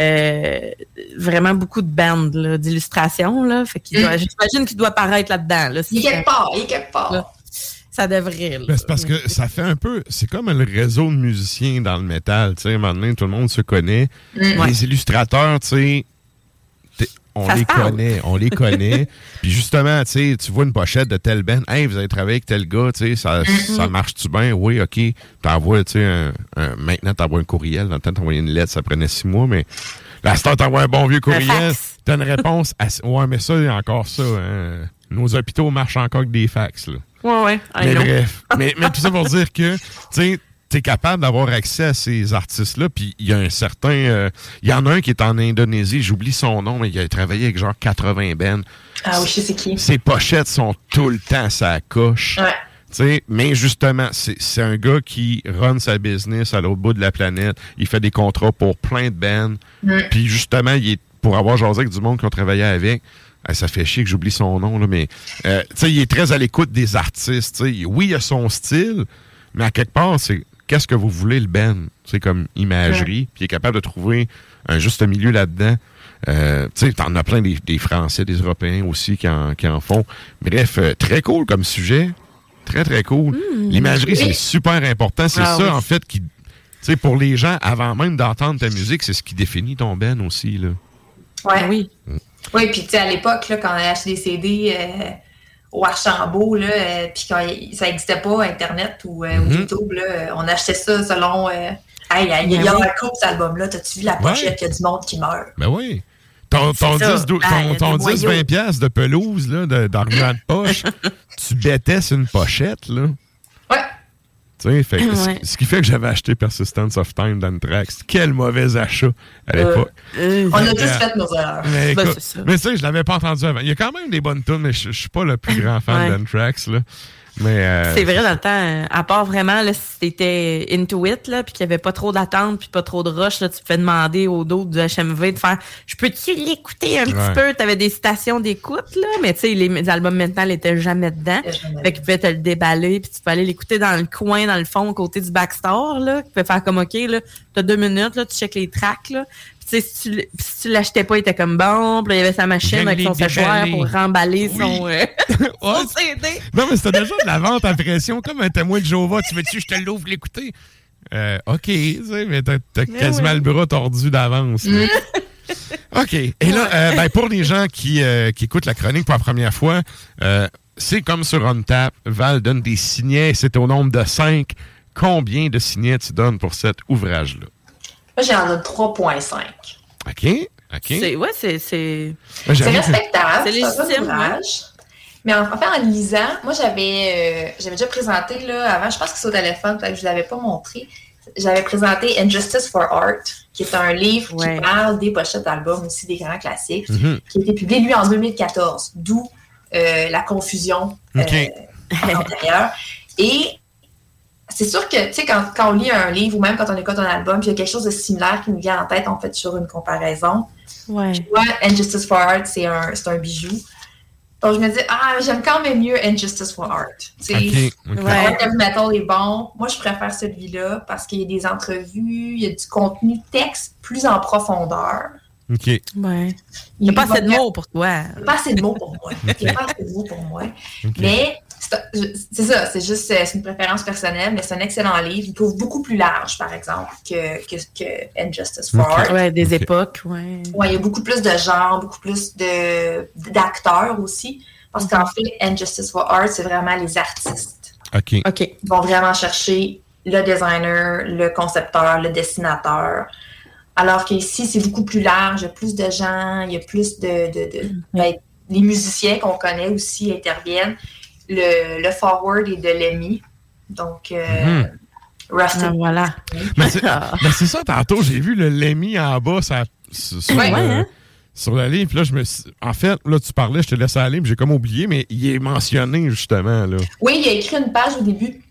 euh, vraiment beaucoup de bandes d'illustrations. Là, fait qu'il mm. j'imagine qu'il doit paraître là-dedans. Là, il est quelque part, il est quelque part. Ça devrait. Ben, c'est parce que ça fait un peu. C'est comme le réseau de musiciens dans le métal. Tu sais, maintenant, tout le monde se connaît. Mm. Les illustrateurs, tu sais, on les connaît, on les connaît. Puis justement, tu sais, tu vois une pochette de tel band, hey, vous avez travaillé avec tel gars, tu sais, ça, ça marche-tu bien? Oui, OK. T'envoies, tu sais, un, un, maintenant, t'envoies un courriel. Dans le temps, t'envoyais une lettre, ça prenait six mois, mais là, c'est t'envoies un bon vieux courriel, t'as une réponse. À... Ouais, mais ça, encore ça. Hein. Nos hôpitaux marchent encore avec des fax, là. Ouais, ouais. Mais bref. mais, mais tout ça pour dire que, tu sais, t'es capable d'avoir accès à ces artistes-là. Puis il y a un certain. Euh, il y en a un qui est en Indonésie, j'oublie son nom, mais il a travaillé avec genre 80 Ben. Ah oui, je sais qui. Ses pochettes sont tout le temps à sa coche. Ouais. T'sais, mais justement, c'est un gars qui run sa business à l'autre bout de la planète. Il fait des contrats pour plein de bands. Mm. Puis justement, il est, pour avoir jasé avec du monde qu'on travaillait avec, euh, ça fait chier que j'oublie son nom, là, mais euh, il est très à l'écoute des artistes. t'sais. Oui, il a son style, mais à quelque part, c'est qu'est-ce que vous voulez le Ben? C'est comme imagerie. Puis il est capable de trouver un juste milieu là-dedans. Euh, tu sais, t'en as plein des, des Français, des Européens aussi qui en, qui en font. Bref, euh, très cool comme sujet. Très, très cool. Hmm. L'imagerie, c'est super important. C'est Ah ça, oui. en fait, qui... Tu sais, pour les gens, avant même d'entendre ta musique, c'est ce qui définit ton Ben aussi, là. Ouais. Oui. Oui, puis tu sais, à l'époque, là, quand on a acheté des CD euh, au Archambault, là, euh, puis quand ça n'existait pas, Internet ou, euh, ou Mhm. YouTube, là, on achetait ça selon. Euh, hey, il y a, y a Ben oui. un couple, cet album-là. T'as-tu vu la pochette? Il y a du monde qui meurt. Ben oui. Ton, ton C'est ça. 10, dou- Ah, il y ton, a ton des 10 boyaux. 20 piastres de pelouse, là, de- d'argent de poche, tu bêtais sur une pochette, là. Fait ce- Ouais. ce qui fait que j'avais acheté Persistence of Time d'Anthrax. Quel mauvais achat à Euh, l'époque. Euh, On a tous fait nos erreurs. Mais, Ben, écoute, mais ça, je l'avais pas entendu avant. Il y a quand même des bonnes tunes, mais je, je suis pas le plus grand fan Ouais. d'Anthrax, euh, C'est vrai, dans le temps, euh, à part vraiment, là, si t'étais into it, là, puis qu'il y avait pas trop d'attente, puis pas trop de rush, là, tu pouvais demander au dos du HMV de faire « Je peux-tu l'écouter un Ouais. petit peu? » T'avais des stations d'écoute, là, mais tu sais, les, les albums maintenant n'étaient jamais dedans. Fait qu'ils pouvaient te le déballer, puis tu peux aller l'écouter dans le coin, dans le fond, à côté du backstore, là. Tu peux faire comme, OK, là, t'as deux minutes, là, tu checkes les tracks, là. Puis tu sais, si tu, si tu l'achetais pas, il était comme bon. Puis il y avait sa machine avec son séchoir pour remballer son, euh, son CD. Non, mais c'était déjà de la vente à pression, comme un témoin de Jéhovah. Tu veux-tu que je te l'ouvre l'écouter? Euh, OK, tu sais, mais t'as quasiment le bras tordu d'avance. OK. Et là, euh, ben, pour les gens qui, euh, qui écoutent la chronique pour la première fois, c'est comme sur OnTap. Val donne des signets. C'est au nombre de 5. Combien de signets tu donnes pour cet ouvrage-là? Moi, j'en donne 3,5. OK? OK. C'est, ouais, c'est, respectable. C'est légitime, ouvrage. Mais en, en fait, en lisant, moi, j'avais euh, j'avais déjà présenté, là, avant, je pense que c'est au téléphone, peut-être que je ne l'avais pas montré. J'avais présenté Injustice for Art, qui est un livre Ouais. qui parle des pochettes d'albums, aussi des grands classiques, Mhm. qui a été publié, lui, en 2014, d'où euh, la confusion euh, OK. antérieure. Et c'est sûr que, tu sais, quand, quand on lit un livre ou même quand on écoute un album, puis il y a quelque chose de similaire qui nous vient en tête, on fait sur une comparaison. ouais. Moi, Injustice for Art, c'est un, c'est un bijou. Donc, je me dis, ah, j'aime quand même mieux Injustice for Art. Tu sais, OK. OK. Ouais. Metal est bon. Moi, je préfère celui-là parce qu'il y a des entrevues, il y a du contenu texte plus en profondeur. OK. Ouais. Il n'y a pas assez de mots pour toi. il y a pas assez de mots pour moi. Il n'y a pas assez de mots pour moi. Mais c'est ça, c'est juste c'est une préférence personnelle, mais c'est un excellent livre. Il trouve beaucoup plus large, par exemple, que, que, que Injustice for Ok. Art. Ouais, des époques, ouais. Ouais, il y a beaucoup plus de genres, beaucoup plus de d'acteurs aussi. Parce qu'en fait, Injustice for Art, c'est vraiment les artistes. OK. OK. Ils vont vraiment chercher le designer, le concepteur, le dessinateur. Alors qu'ici, c'est beaucoup plus large, il y a plus de gens, il y a plus de. de, de- ben, les musiciens qu'on connaît aussi interviennent. Le, le forward est de Lemmy. Donc, euh, Mhm. Ah, voilà. Mais c'est ben, ça, tantôt, j'ai vu le Lemmy en bas ça, sur, sur Ouais, le, ouais, hein? sur la ligne. Puis là, je me En fait, là, tu parlais, je te laisse aller, mais j'ai comme oublié, mais il est mentionné, justement, là. Oui, il a écrit une page au début.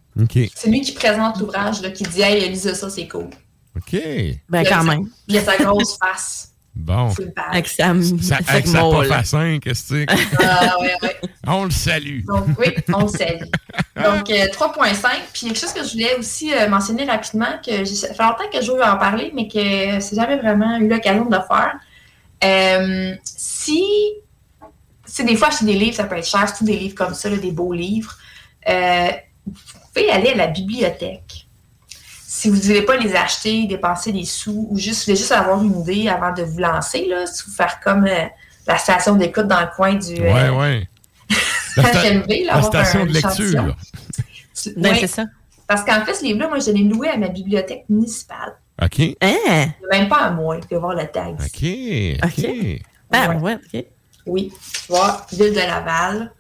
C'est lui qui présente l'ouvrage, là, qui dit Hey, lisez ça, c'est cool. OK. Ben, quand même. Il a sa grosse face. Bon. Avec sa, Ça, avec avec sa pof à 5, qu'est-ce que c'est? Ah, ouais, ouais. On le salue. Donc, oui, on le salue. Donc, euh, 3.5. Puis, quelque chose que je voulais aussi euh, mentionner rapidement, que j'ai- ça fait longtemps que je veux en parler, mais que c'est jamais vraiment eu l'occasion de le faire. Euh, si, si des fois acheter des livres, ça peut être cher, surtout des livres comme ça, là, des beaux livres, euh, vous pouvez aller à la bibliothèque. Si vous ne voulez pas les acheter, dépenser des sous, ou juste, vous voulez juste avoir une idée avant de vous lancer, là, si vous faire comme euh, la station d'écoute dans le coin du, euh, Ouais, ouais. La, sta- HMV, là, la station un de lecture. Ben, Ouais, c'est ça. Parce qu'en fait, ce livre-là, moi, je l'ai loué à ma bibliothèque municipale. OK. Hein? Il a même pas un mois. Il peut voir le tag. OK. OK. Ben, ouais, OK. Oui. Tu vois, Ville de Laval.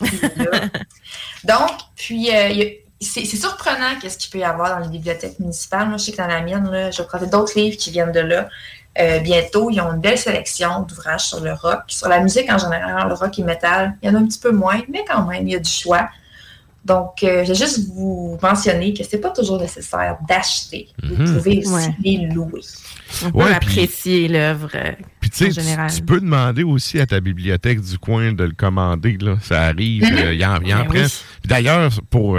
Donc, puis, euh, c'est surprenant qu'est-ce qu'il peut y avoir dans les bibliothèques municipales. Moi, je sais que dans la mienne, là, je vais d'autres livres qui viennent de là. Euh, bientôt, ils ont une belle sélection d'ouvrages sur le rock, sur la musique en général, le rock et metal. Il y en a un petit peu moins, mais quand même, il y a du choix. Donc, euh, je vais juste vous mentionner que c'est pas toujours nécessaire d'acheter. Vous mhm. pouvez aussi les louer. On peut apprécier l'œuvre euh, en général. Tu, peux demander aussi à ta bibliothèque du coin de le commander. Là. Ça arrive, il y en, y en ben D'ailleurs, pour,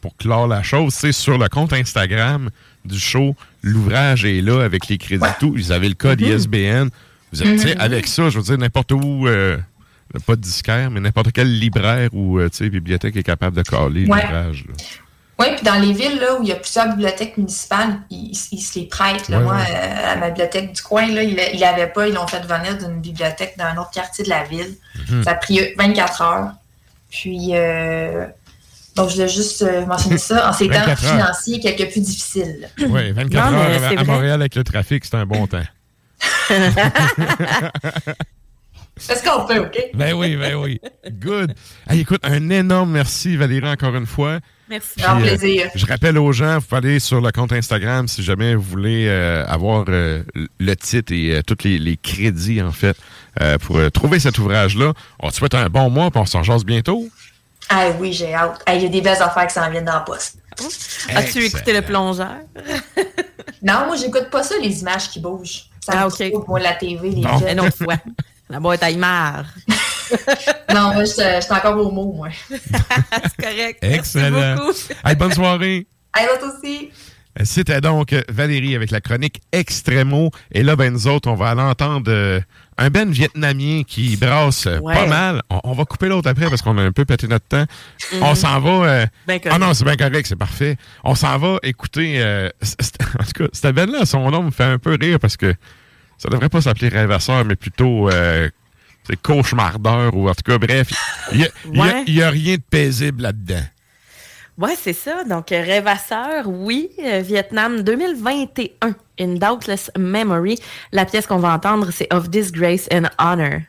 pour clore la chose, c'est sur le compte Instagram du show, l'ouvrage est là avec les crédits tout. Vous avez le code mhm. ISBN. Vous avez, mhm. Avec ça, je veux dire, n'importe où, euh, pas de disquaire, mais n'importe quel libraire ou euh, bibliothèque est capable de caler l'ouvrage. Oui, puis dans les villes là, où il y a plusieurs bibliothèques municipales, ils, se les prêtent. Moi, euh, à ma bibliothèque du coin, là, ils l'avaient pas. Ils l'ont fait venir d'une bibliothèque d'un autre quartier de la ville. Mhm. Ça a pris 24 heures. Puis, donc, je voulais juste euh, mentionner ça en ces temps financiers quelque peu difficiles. Oui, 24 heures à, Montréal avec le trafic, c'est un bon temps. Est-ce qu'on peut, OK? Ben oui, ben oui. Good. écoute, un énorme merci, Valérie, encore une fois. Merci. Grand plaisir. je rappelle aux gens, vous pouvez aller sur le compte Instagram si jamais vous voulez euh, avoir euh, le titre et tous les, crédits, en fait, pour trouver cet ouvrage-là. On te souhaite un bon mois, puis on s'en jase bientôt. Ah oui, j'ai hâte. Il y a des belles affaires qui s'en viennent dans la poste. As-tu écouté le plongeur? non, moi, j'écoute pas ça, les images qui bougent. Ça ah, OK. Moi, la TV, les non. Une autre fois. La boîte à marre. non, moi, je suis encore au mot, moi. C'est correct. Excellent. Merci beaucoup. Hey, bonne soirée. Hey, l'autre aussi. C'était donc Valérie avec la chronique Extremo. Et là, ben, nous autres, on va l'entendre euh, un Ben vietnamien qui brasse euh, pas mal. On, va couper l'autre après parce qu'on a un peu pété notre temps. Mhm. On s'en va. Euh, ah non, c'est bien correct, c'est parfait. On s'en va écouter. en tout cas, cette Ben-là, son nom me fait un peu rire parce que ça devrait pas s'appeler rêvasseur, mais plutôt c'est cauchemardeur ou en tout cas, bref, il n'y a, rien de paisible là-dedans. Oui, c'est ça. Donc, Rêvasseur, oui, euh, Vietnam 2021, In Doubtless Memory. La pièce qu'on va entendre, c'est Of Disgrace and Honor.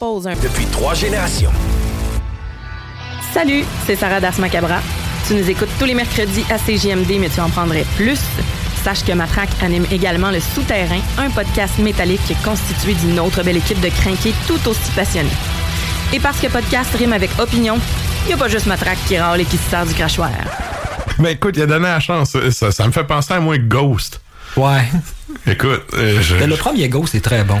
En pause un Depuis trois générations. Salut, c'est Sarah Das Macabra. Tu nous écoutes tous les mercredis à CJMD, mais tu en prendrais plus. Sache que Matraque anime également Le Souterrain, un podcast métallique constitué d'une autre belle équipe de crinqués tout aussi passionnés. Et parce que podcast rime avec opinion, il n'y a pas juste Matraque qui râle et qui se sert du crachoir. Ben écoute, il a donné la chance. Ça, ça me fait penser à moi Ghost. Ouais. Écoute, euh, je... Le premier Ghost est très bon.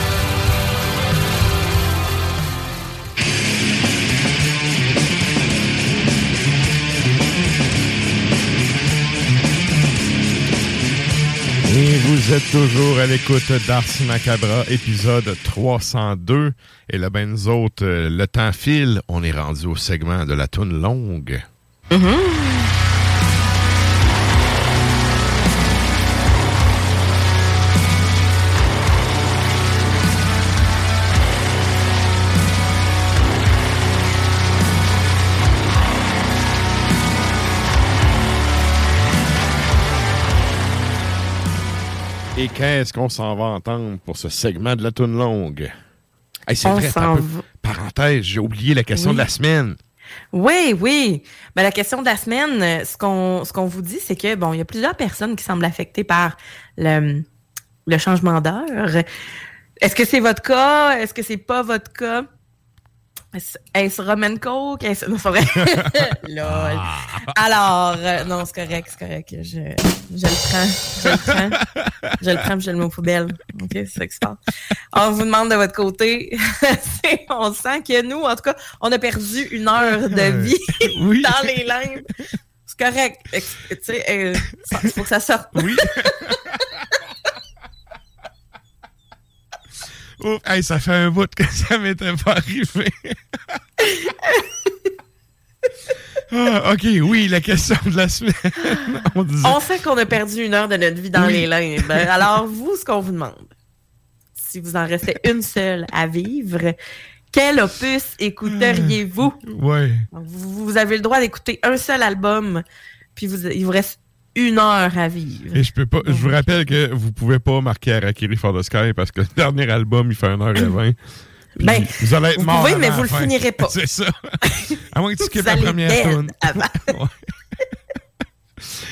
Et vous êtes toujours à l'écoute d'Ars Macabra, épisode 302. Et là, ben, nous autres, euh, le temps file. On est rendu au segment de la toune longue. Et qu'est-ce qu'on s'en va entendre pour ce segment de la toune longue? Hey, c'est vrai, t'as peu- parenthèse, j'ai oublié la question Oui. de la semaine. Oui, oui. Ben, la question de la semaine, ce qu'on ce qu'on vous dit, c'est que bon, il y a plusieurs personnes qui semblent affectées par le, le changement d'heure. Est-ce que c'est votre cas? Est-ce que c'est pas votre cas? Est-ce Roman Coke? Est-ce- Non, c'est vrai. Lol. Alors, euh, non, c'est correct, c'est correct. Je, je le prends. Je le prends. Je le prends je le mets aux poubelles. OK, c'est ça qui se passe. On vous demande de votre côté. C'est- on sent que nous, en tout cas, on a perdu une heure de vie Oui. dans les limbes. C'est correct. Tu sais, il faut que ça sorte. Oui. Hey, ça fait un bout que ça m'était pas arrivé. Ah, ok, oui, la question de la semaine. On disait- On sait qu'on a perdu une heure de notre vie dans Oui. les limbes. Alors, vous, ce qu'on vous demande, si vous en restait une seule à vivre, quel opus écouteriez-vous? Vous, vous avez le droit d'écouter un seul album, puis vous, il vous reste une heure à vivre. Et je peux pas. Je vous rappelle que vous pouvez pas marquer Harakiri for the Sky parce que le dernier album, il fait 1h20. Puis Ben, vous allez être vous mort pouvez, mais vous le fin. finirez pas. C'est ça. À moins que tu skippes la première tune. avant.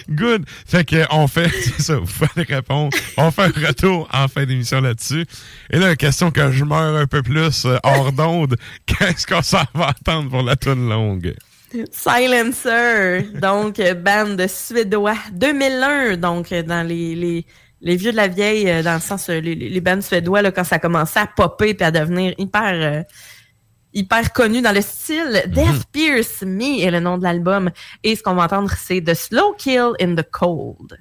Good. Fait que on fait, c'est ça, vous fallait répondre. On fait un retour en fin d'émission là-dessus. Et là, question que je meurs un peu plus euh, hors d'onde. Qu'est-ce qu'on s'en va attendre pour la tune longue? Silencer, donc band suédois 2001, donc dans les, les, les vieux de la vieille, euh, dans le sens euh, les, les bands suédois là, quand ça commençait à popper puis à devenir hyper euh, hyper connu dans le style. Death Pierce Me est le nom de l'album et ce qu'on va entendre c'est The Slow Kill in the Cold.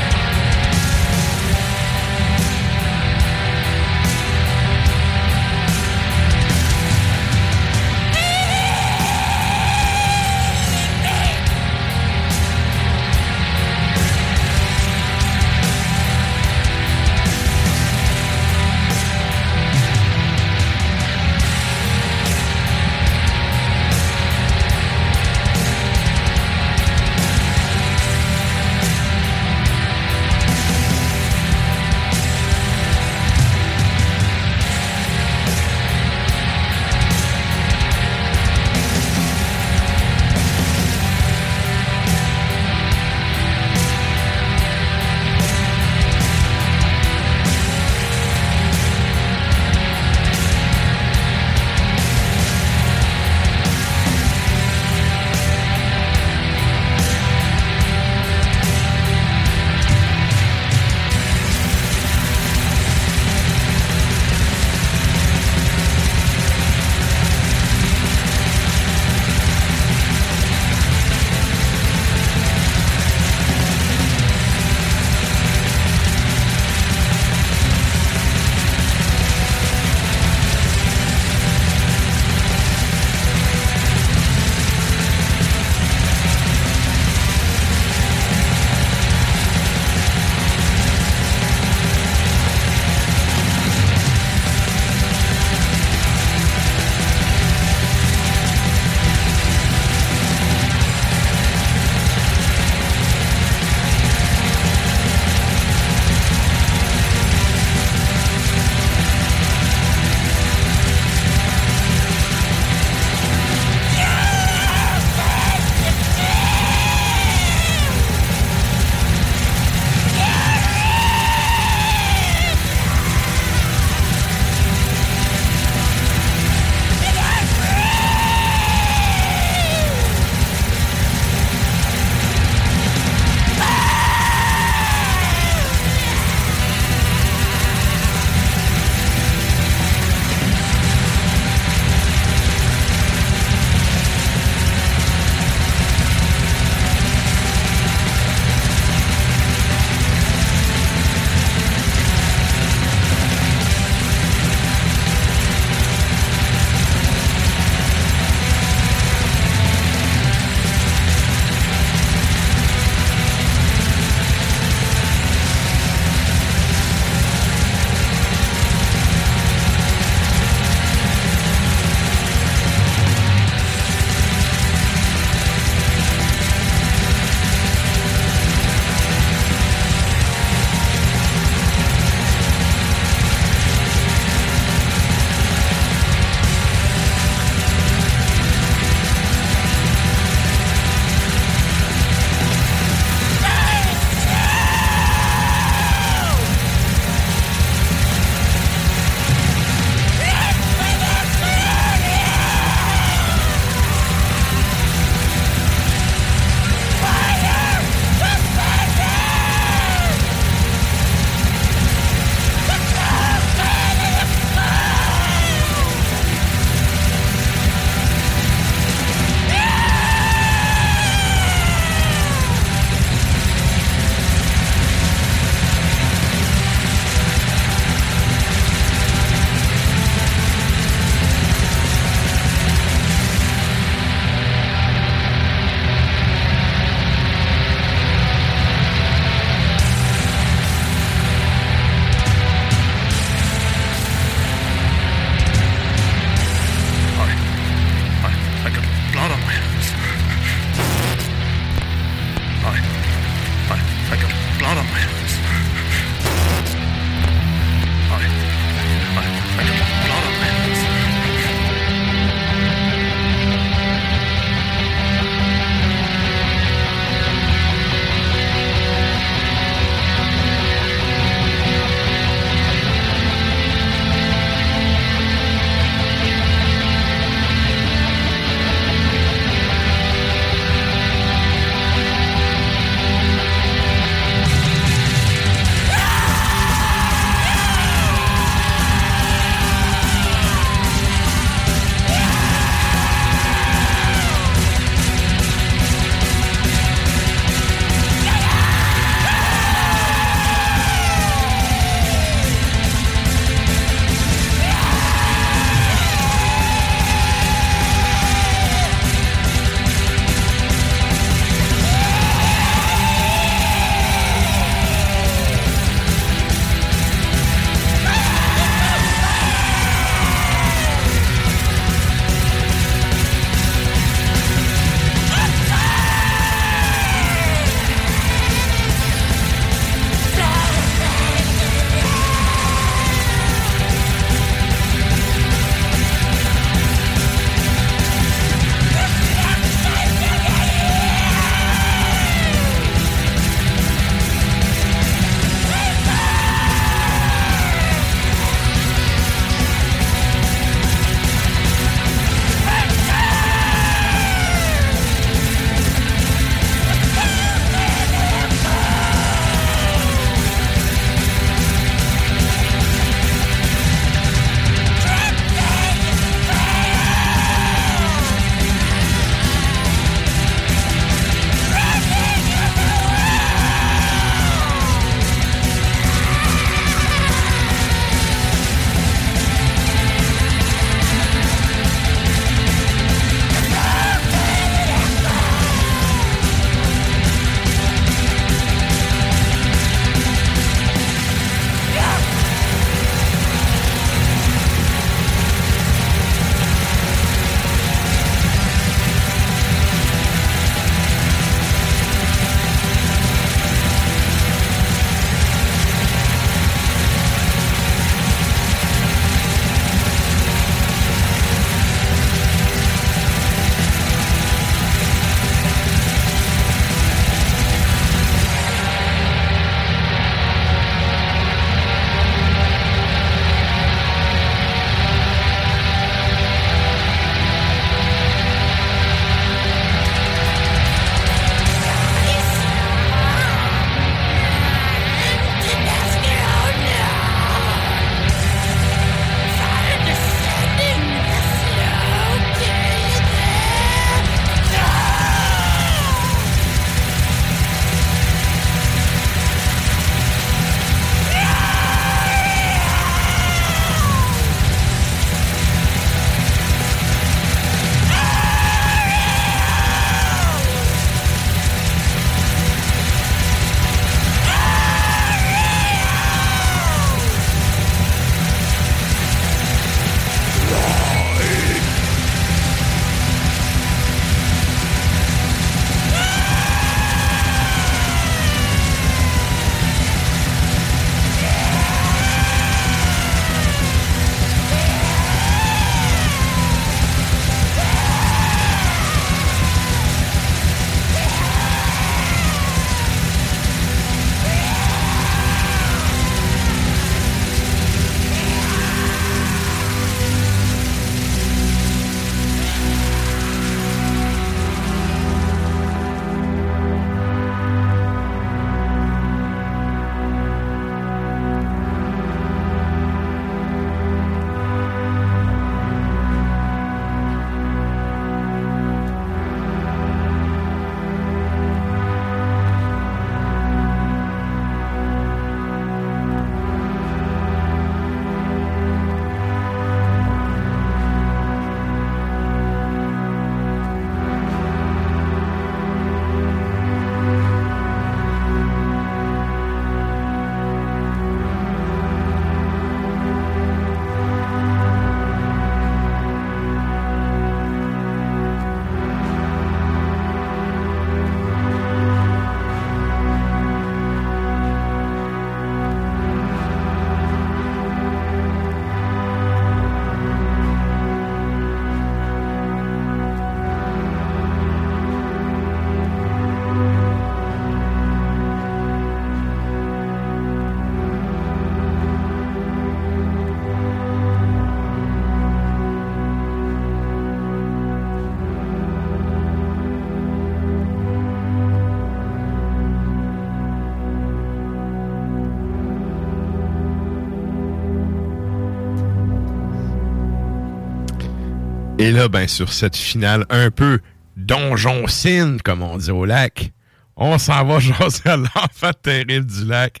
Et là, ben, sur cette finale un peu donjon-cine, comme on dit au lac, on s'en va jaser à l'enfant terrible du lac.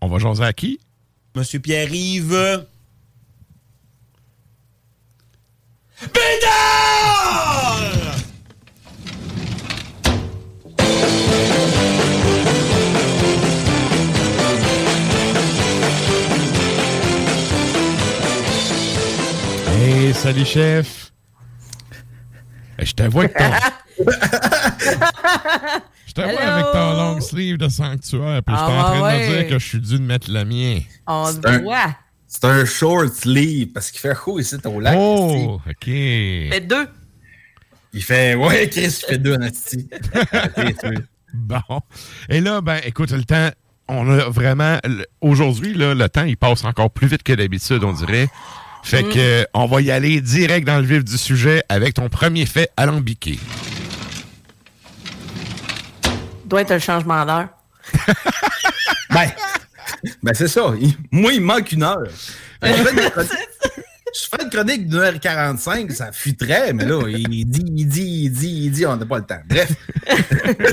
On va jaser à qui? Monsieur Pierre-Yves. Bédard! Hey, salut chef. Je te vois avec ton... Je te vois avec ton long sleeve de sanctuaire, puis je suis Ah, en train de ouais. me dire que je suis dû de mettre le mien. On C'est un- C'est un short sleeve parce qu'il fait chaud ici au lac. Oh, OK. Fait deux. Il fait, ouais, Chris, il fait deux en asti. Bon. Et là, ben, écoute, le temps, on a vraiment. Aujourd'hui, là, le temps, il passe encore plus vite que d'habitude, on dirait. Fait Mm. que, euh, on va y aller direct dans le vif du sujet avec ton premier fait alambiqué. Doit être un changement d'heure. Ben, ben c'est ça. Il- moi, il manque une heure. Fait que Je fais une chronique- je fais une chronique d'une heure 45, ça fuiterait, mais là, il dit, il dit, il dit, il dit, on n'a pas le temps. Bref.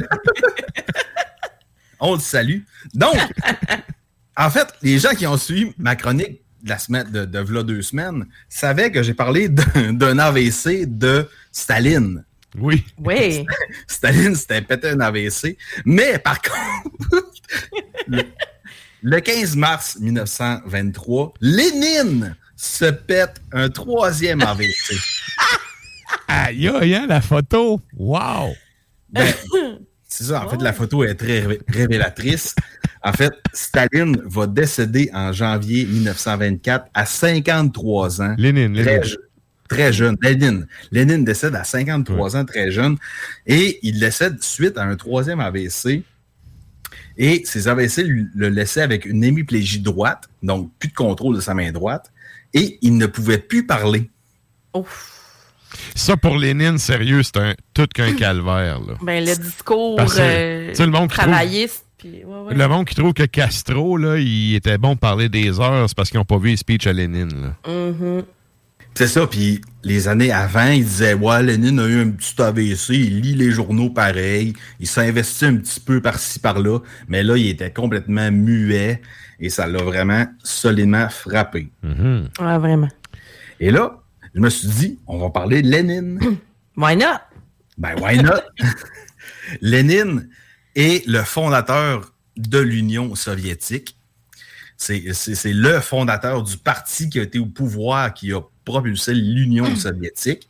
on le salue. Donc, en fait, les gens qui ont suivi ma chronique de la semaine, de, de v'là deux semaines, savaient que j'ai parlé d'un AVC de Staline. Oui. Oui. Staline, c'était pété un AVC. Mais par contre, le, le 15 mars 1923, Lénine se pète un troisième AVC. Aïe, aïe, hein, la photo? Wow. Ben, c'est ça, en fait, la photo est très ré- révélatrice. En fait, Staline va décéder en janvier 1924 à 53 ans. Lénine, Très, Lénine. très jeune. Lénine. Lénine décède à 53 ans, très jeune. Et il décède suite à un troisième AVC. Et ces AVC le laissaient avec une hémiplégie droite, donc plus de contrôle de sa main droite. Et il ne pouvait plus parler. Ça, pour Lénine, sérieux, c'est un tout qu'un calvaire, là. Ben, le discours euh, le monde trouve- travailliste. puis- ouais, ouais. Le monde qui trouve que Castro, là, il était bon de parler des heures, c'est parce qu'ils n'ont pas vu les speeches à Lénine, là. Mhm. C'est ça, puis les années avant, il disait Ouais, Lénine a eu un petit AVC, il lit les journaux pareil, il s'investit un petit peu par-ci, par-là, mais là, il était complètement muet et ça l'a vraiment solidement frappé. Ouais, vraiment. Et là, je me suis dit, on va parler de Lénine. Why not? Ben, why not? Lénine est le fondateur de l'Union soviétique. C'est le fondateur du parti qui a été au pouvoir, qui a propulsé l'Union soviétique.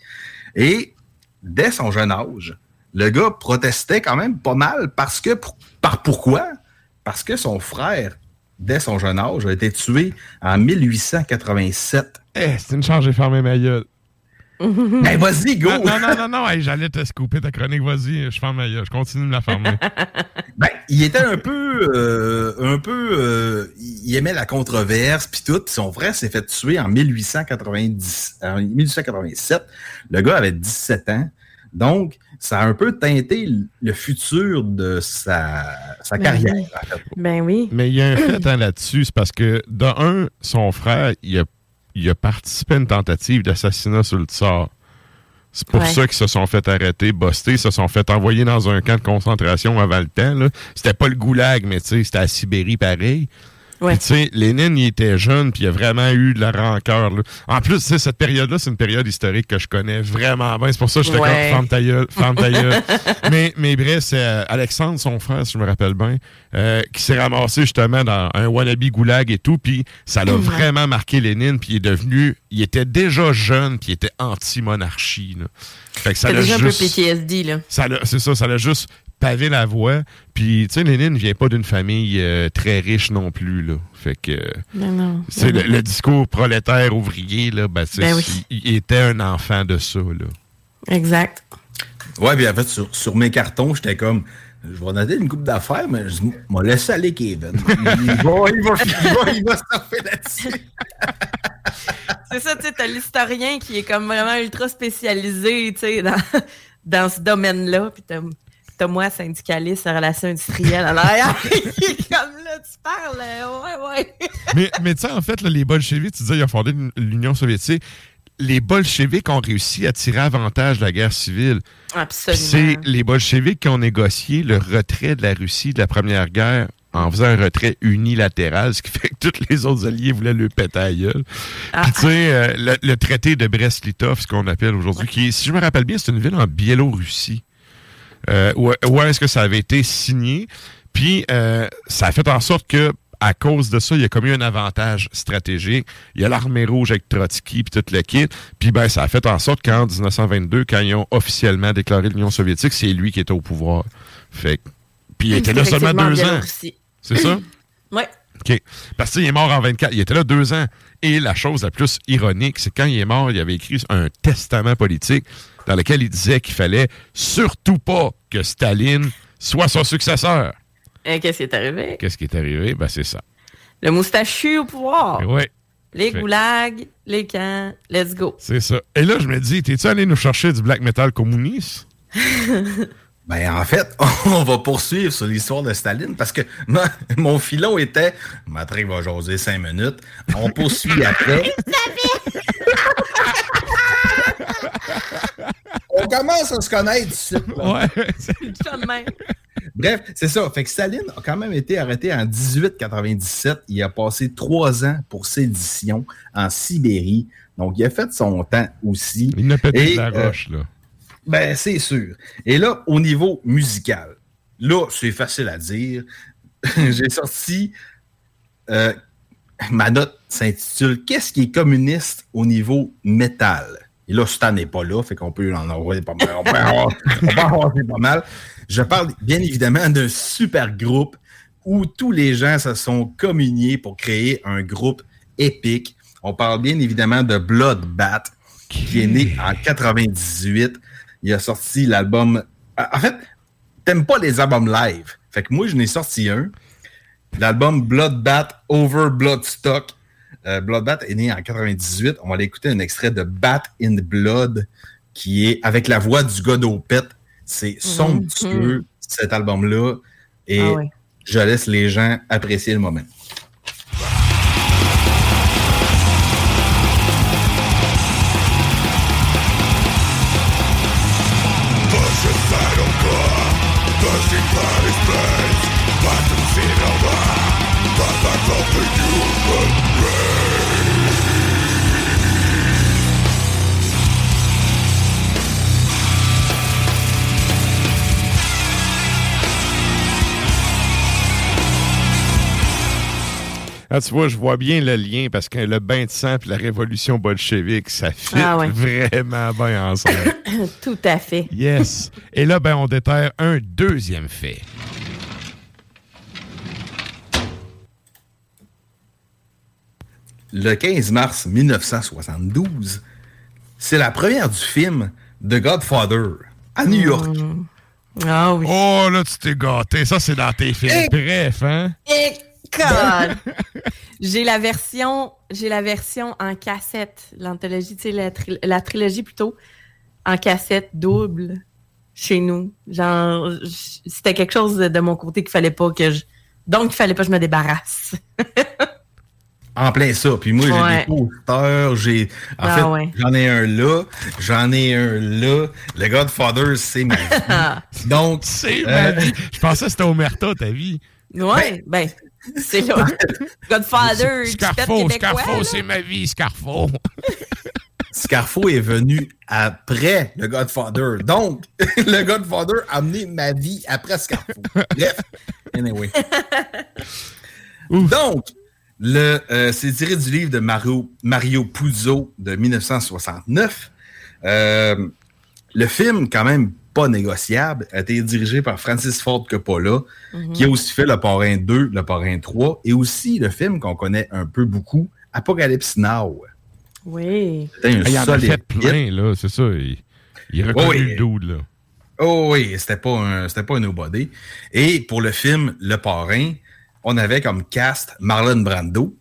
Et dès son jeune âge, le gars protestait quand même pas mal parce que, par pourquoi? Parce que son frère, dès son jeune âge, a été tué en 1887. Eh, c'est une chance, j'ai fermé ma gueule. Ben, vas-y, go! Non, non, non, non, non, hey, j'allais te scooper ta chronique, vas-y, je ferme ma gueule, je continue de la fermer. Ben, il était un peu, euh, un peu, euh, il aimait la controverse puis tout. Son frère s'est fait tuer en 1890, en 1887. Le gars avait 17 ans. Donc, ça a un peu teinté le futur de sa, sa Ben carrière. oui. en fait. Ben oui. Mais il y a un fait hein, là-dessus, c'est parce que, de un, son frère, il a, il a participé à une tentative d'assassinat sur le tsar. C'est pour Ouais. ça qu'ils se sont fait arrêter, bustés, se sont fait envoyer dans un camp de concentration avant le temps. C'était pas le goulag, mais tu sais, c'était à Sibérie pareil. Ouais. Tu sais, Lénine, il était jeune, puis il a vraiment eu de la rancœur. là. En plus, cette période-là, c'est une période historique que je connais vraiment bien. C'est pour ça que j'étais Ouais. comme, ferme ta gueule, ferme ta gueule. mais, mais bref, c'est euh, Alexandre, son frère, si je me rappelle bien, euh, qui s'est ramassé justement dans un wannabe goulag et tout, puis ça l'a vraiment marqué Lénine, puis il est devenu, il était déjà jeune, puis il était anti-monarchie. Fait que ça C'est l'a déjà juste- un peu PTSD, là. c'est ça, ça l'a juste pavé la voie. Puis, tu sais, Lénine vient pas d'une famille euh, très riche non plus, là. Fait que, Non, non. c'est le, discours prolétaire ouvrier, là, ben, tu sais, Ben oui. il, il était un enfant de ça, là. Exact. Ouais, puis en fait, sur, sur mes cartons, j'étais comme, je vais noter une coupe d'affaires, mais je m'en laisse aller, Kevin. Il va, il va, il va, il va là-dessus. C'est ça, tu sais, t'as l'historien qui est comme vraiment ultra spécialisé, tu sais, dans, dans ce domaine-là. Puis t'as, t'as moi, syndicaliste en relations industrielles est comme là, tu parles, ouais, ouais. mais mais tu sais, en fait, là, les bolcheviks, tu disais, ils ont fondé l'Union soviétique. les bolcheviks ont réussi à tirer avantage de la guerre civile. Absolument. C'est les bolcheviks qui ont négocié le retrait de la Russie de la Première Guerre en faisant un retrait unilatéral, ce qui fait que tous les autres alliés voulaient le péter à gueule. Ah. Puis tu sais, euh, le, le traité de Brest-Litov, ce qu'on appelle aujourd'hui, qui si je me rappelle bien, c'est une ville en Biélorussie. Euh, où, où est-ce que ça avait été signé? Puis euh, ça a fait en sorte que à cause de ça, il y a comme eu un avantage stratégique. Il y a l'armée rouge avec Trotsky puis toute le kit. Puis ben, ça a fait en sorte qu'en 1922, quand ils ont officiellement déclaré l'Union soviétique, c'est lui qui était au pouvoir. Fait puis il était là seulement deux ans. C'est ça? Ouais. OK. Parce qu'il est mort en 24. Il était là deux ans. Et la chose la plus ironique, c'est quand il est mort, il avait écrit un testament politique dans lequel il disait qu'il fallait surtout pas que Staline soit son successeur. Et qu'est-ce qui est arrivé? Qu'est-ce qui est arrivé? Ben, c'est ça. Le moustachu au pouvoir. Ouais. Les Fait- goulags, les camps, let's go. C'est ça. Et là, je me dis, t'es-tu allé nous chercher du black metal communiste? Ben, en fait, on va poursuivre sur l'histoire de Staline parce que mon, mon filon était. Matrix va jaser cinq minutes. On poursuit après. on commence à se connaître ici. Ouais. Bref, c'est ça. Fait que Staline a quand même été arrêté en 1897. Il a passé trois ans pour sédition en Sibérie. Donc, il a fait son temps aussi. Il n'a pas Et, de la euh, roche, là. ben, c'est sûr. Et là, au niveau musical, là, c'est facile à dire. J'ai sorti. euh, ma note s'intitule Qu'est-ce qui est communiste au niveau métal? Et là, Stan n'est pas là, fait qu'on peut en envoyer pas mal. Je parle bien évidemment d'un super groupe où tous les gens se sont communiés pour créer un groupe épique. On parle bien évidemment de Bloodbath, qui est né en 98. Il a sorti l'album. En fait, t'aimes pas les albums live. Fait que moi, je n'ai sorti un. L'album Bloodbath Over Bloodstock. Euh, Bloodbath est né en 98. On va aller écouter un extrait de Bat in Blood qui est avec la voix du gars d'Opet. C'est somptueux, cet album-là. Et Ah je laisse les gens apprécier le moment. Ah, tu vois, je vois bien le lien parce que le bain de sang et la révolution bolchevique, ça fit Ah ouais. vraiment bien ensemble. Tout à fait. yes. Et là, ben, on déterre un deuxième fait. Le 15 mars 1972, c'est la première du film The Godfather à New York. Ah oui. Oh, là, tu t'es gâté. Ça, c'est dans tes films. Bref, hein? God! j'ai la version, j'ai la version en cassette, l'anthologie, tu sais, la, tri- la trilogie plutôt, en cassette double chez nous. Genre, c'était quelque chose de, de mon côté qu'il fallait pas que je. Donc, il fallait pas que je me débarrasse. En plein ça. Puis moi, j'ai Ouais. des posters, j'ai. En Ah fait, ouais. j'en ai un là, j'en ai un là. Le Godfather, c'est ma vie. Donc, C'est euh, ma vie. Je pensais que c'était Omerta, ta vie. Ouais, ben, c'est là. Godfather, Scarfo. Scarfo, c'est ma vie, Scarfo. Scarfo est venu après le Godfather. Donc, le Godfather a amené ma vie après Scarfo. Bref, anyway. Donc, le, euh, c'est tiré du livre de Mario, Mario Puzo de 1969. Euh, le film, quand même pas négociable, a été dirigé par Francis Ford Coppola, Mhm. qui a aussi fait Le Parrain 2, Le Parrain 3, et aussi le film qu'on connaît un peu beaucoup, Apocalypse Now. Oui. C'était un Ah, il en a fait plein, là, c'est ça. Il, il reconnaît Oui. le dude, là. Oh oui, c'était pas un, c'était pas un nobody. Et pour le film Le Parrain, on avait comme cast Marlon Brando,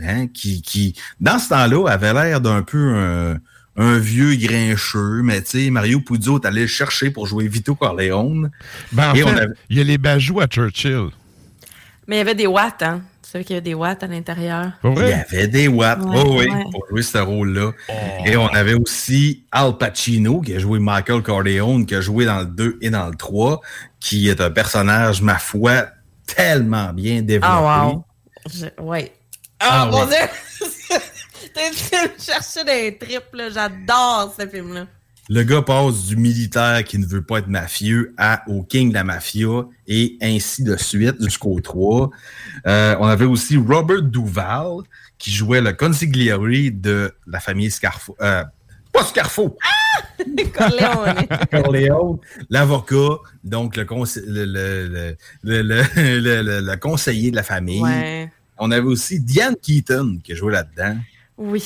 hein, qui, qui, dans ce temps-là, avait l'air d'un peu un, un vieux grincheux, mais tu sais, Mario Puzo est allé le chercher pour jouer Vito Corleone. Ben, en Et fait, on avait- il y a les bajoux à Churchill. Mais il y avait des watts, hein? Tu savais qu'il y avait des watts à l'intérieur? Il y avait des watts, oh, oui, pour jouer ce rôle-là. Oh. Et on avait aussi Al Pacino, qui a joué Michael Corleone, qui a joué dans le 2 et dans le 3, qui est un personnage, ma foi, tellement bien développé. Ah, wow. Je- ouais. Ah, Ah, mon. Dieu! T'es en train de me chercher des tripes, là. J'adore ce film-là. Le gars passe du militaire qui ne veut pas être mafieux à au king de la mafia et ainsi de suite jusqu'au 3. Euh, on avait aussi Robert Duval qui jouait le consigliere de la famille Scarfo. Euh, pas Scarfo! Corleone. Corleone, l'avocat, donc le, conse- le, le, le, le- le- le- le- le conseiller de la famille. Ouais. On avait aussi Diane Keaton qui a joué là-dedans Oui.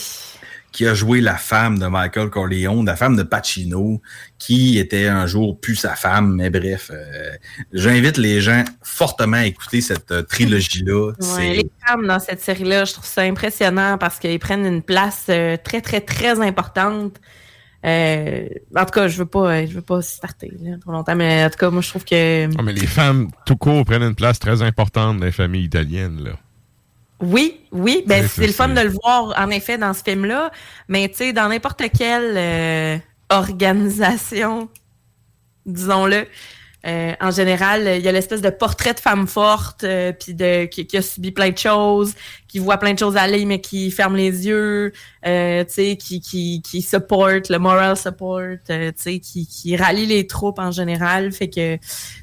qui a joué la femme de Michael Corleone, la femme de Pacino, qui était un jour plus sa femme. Mais bref, euh, j'invite les gens fortement à écouter cette euh, trilogie-là. Ouais, les femmes dans cette série-là, je trouve ça impressionnant parce qu'ils prennent une place euh, très, très, très importante. Euh, en tout cas, je veux pas, je veux pas starter là, trop longtemps, mais en tout cas, moi, je trouve que Ah, mais les femmes, tout court, prennent une place très importante dans les familles italiennes. Là. Oui, oui, ben c'est le fun de le voir en effet dans ce film-là, mais tu sais, dans n'importe quelle euh, organisation, disons-le. Euh, en général, il y a l'espèce de portrait de femme forte, euh, puis de qui, qui a subi plein de choses, qui voit plein de choses aller, mais qui ferme les yeux, euh, tu sais, qui, qui, qui supporte, le moral support, euh, tu sais, qui, qui rallie les troupes en général. Fait que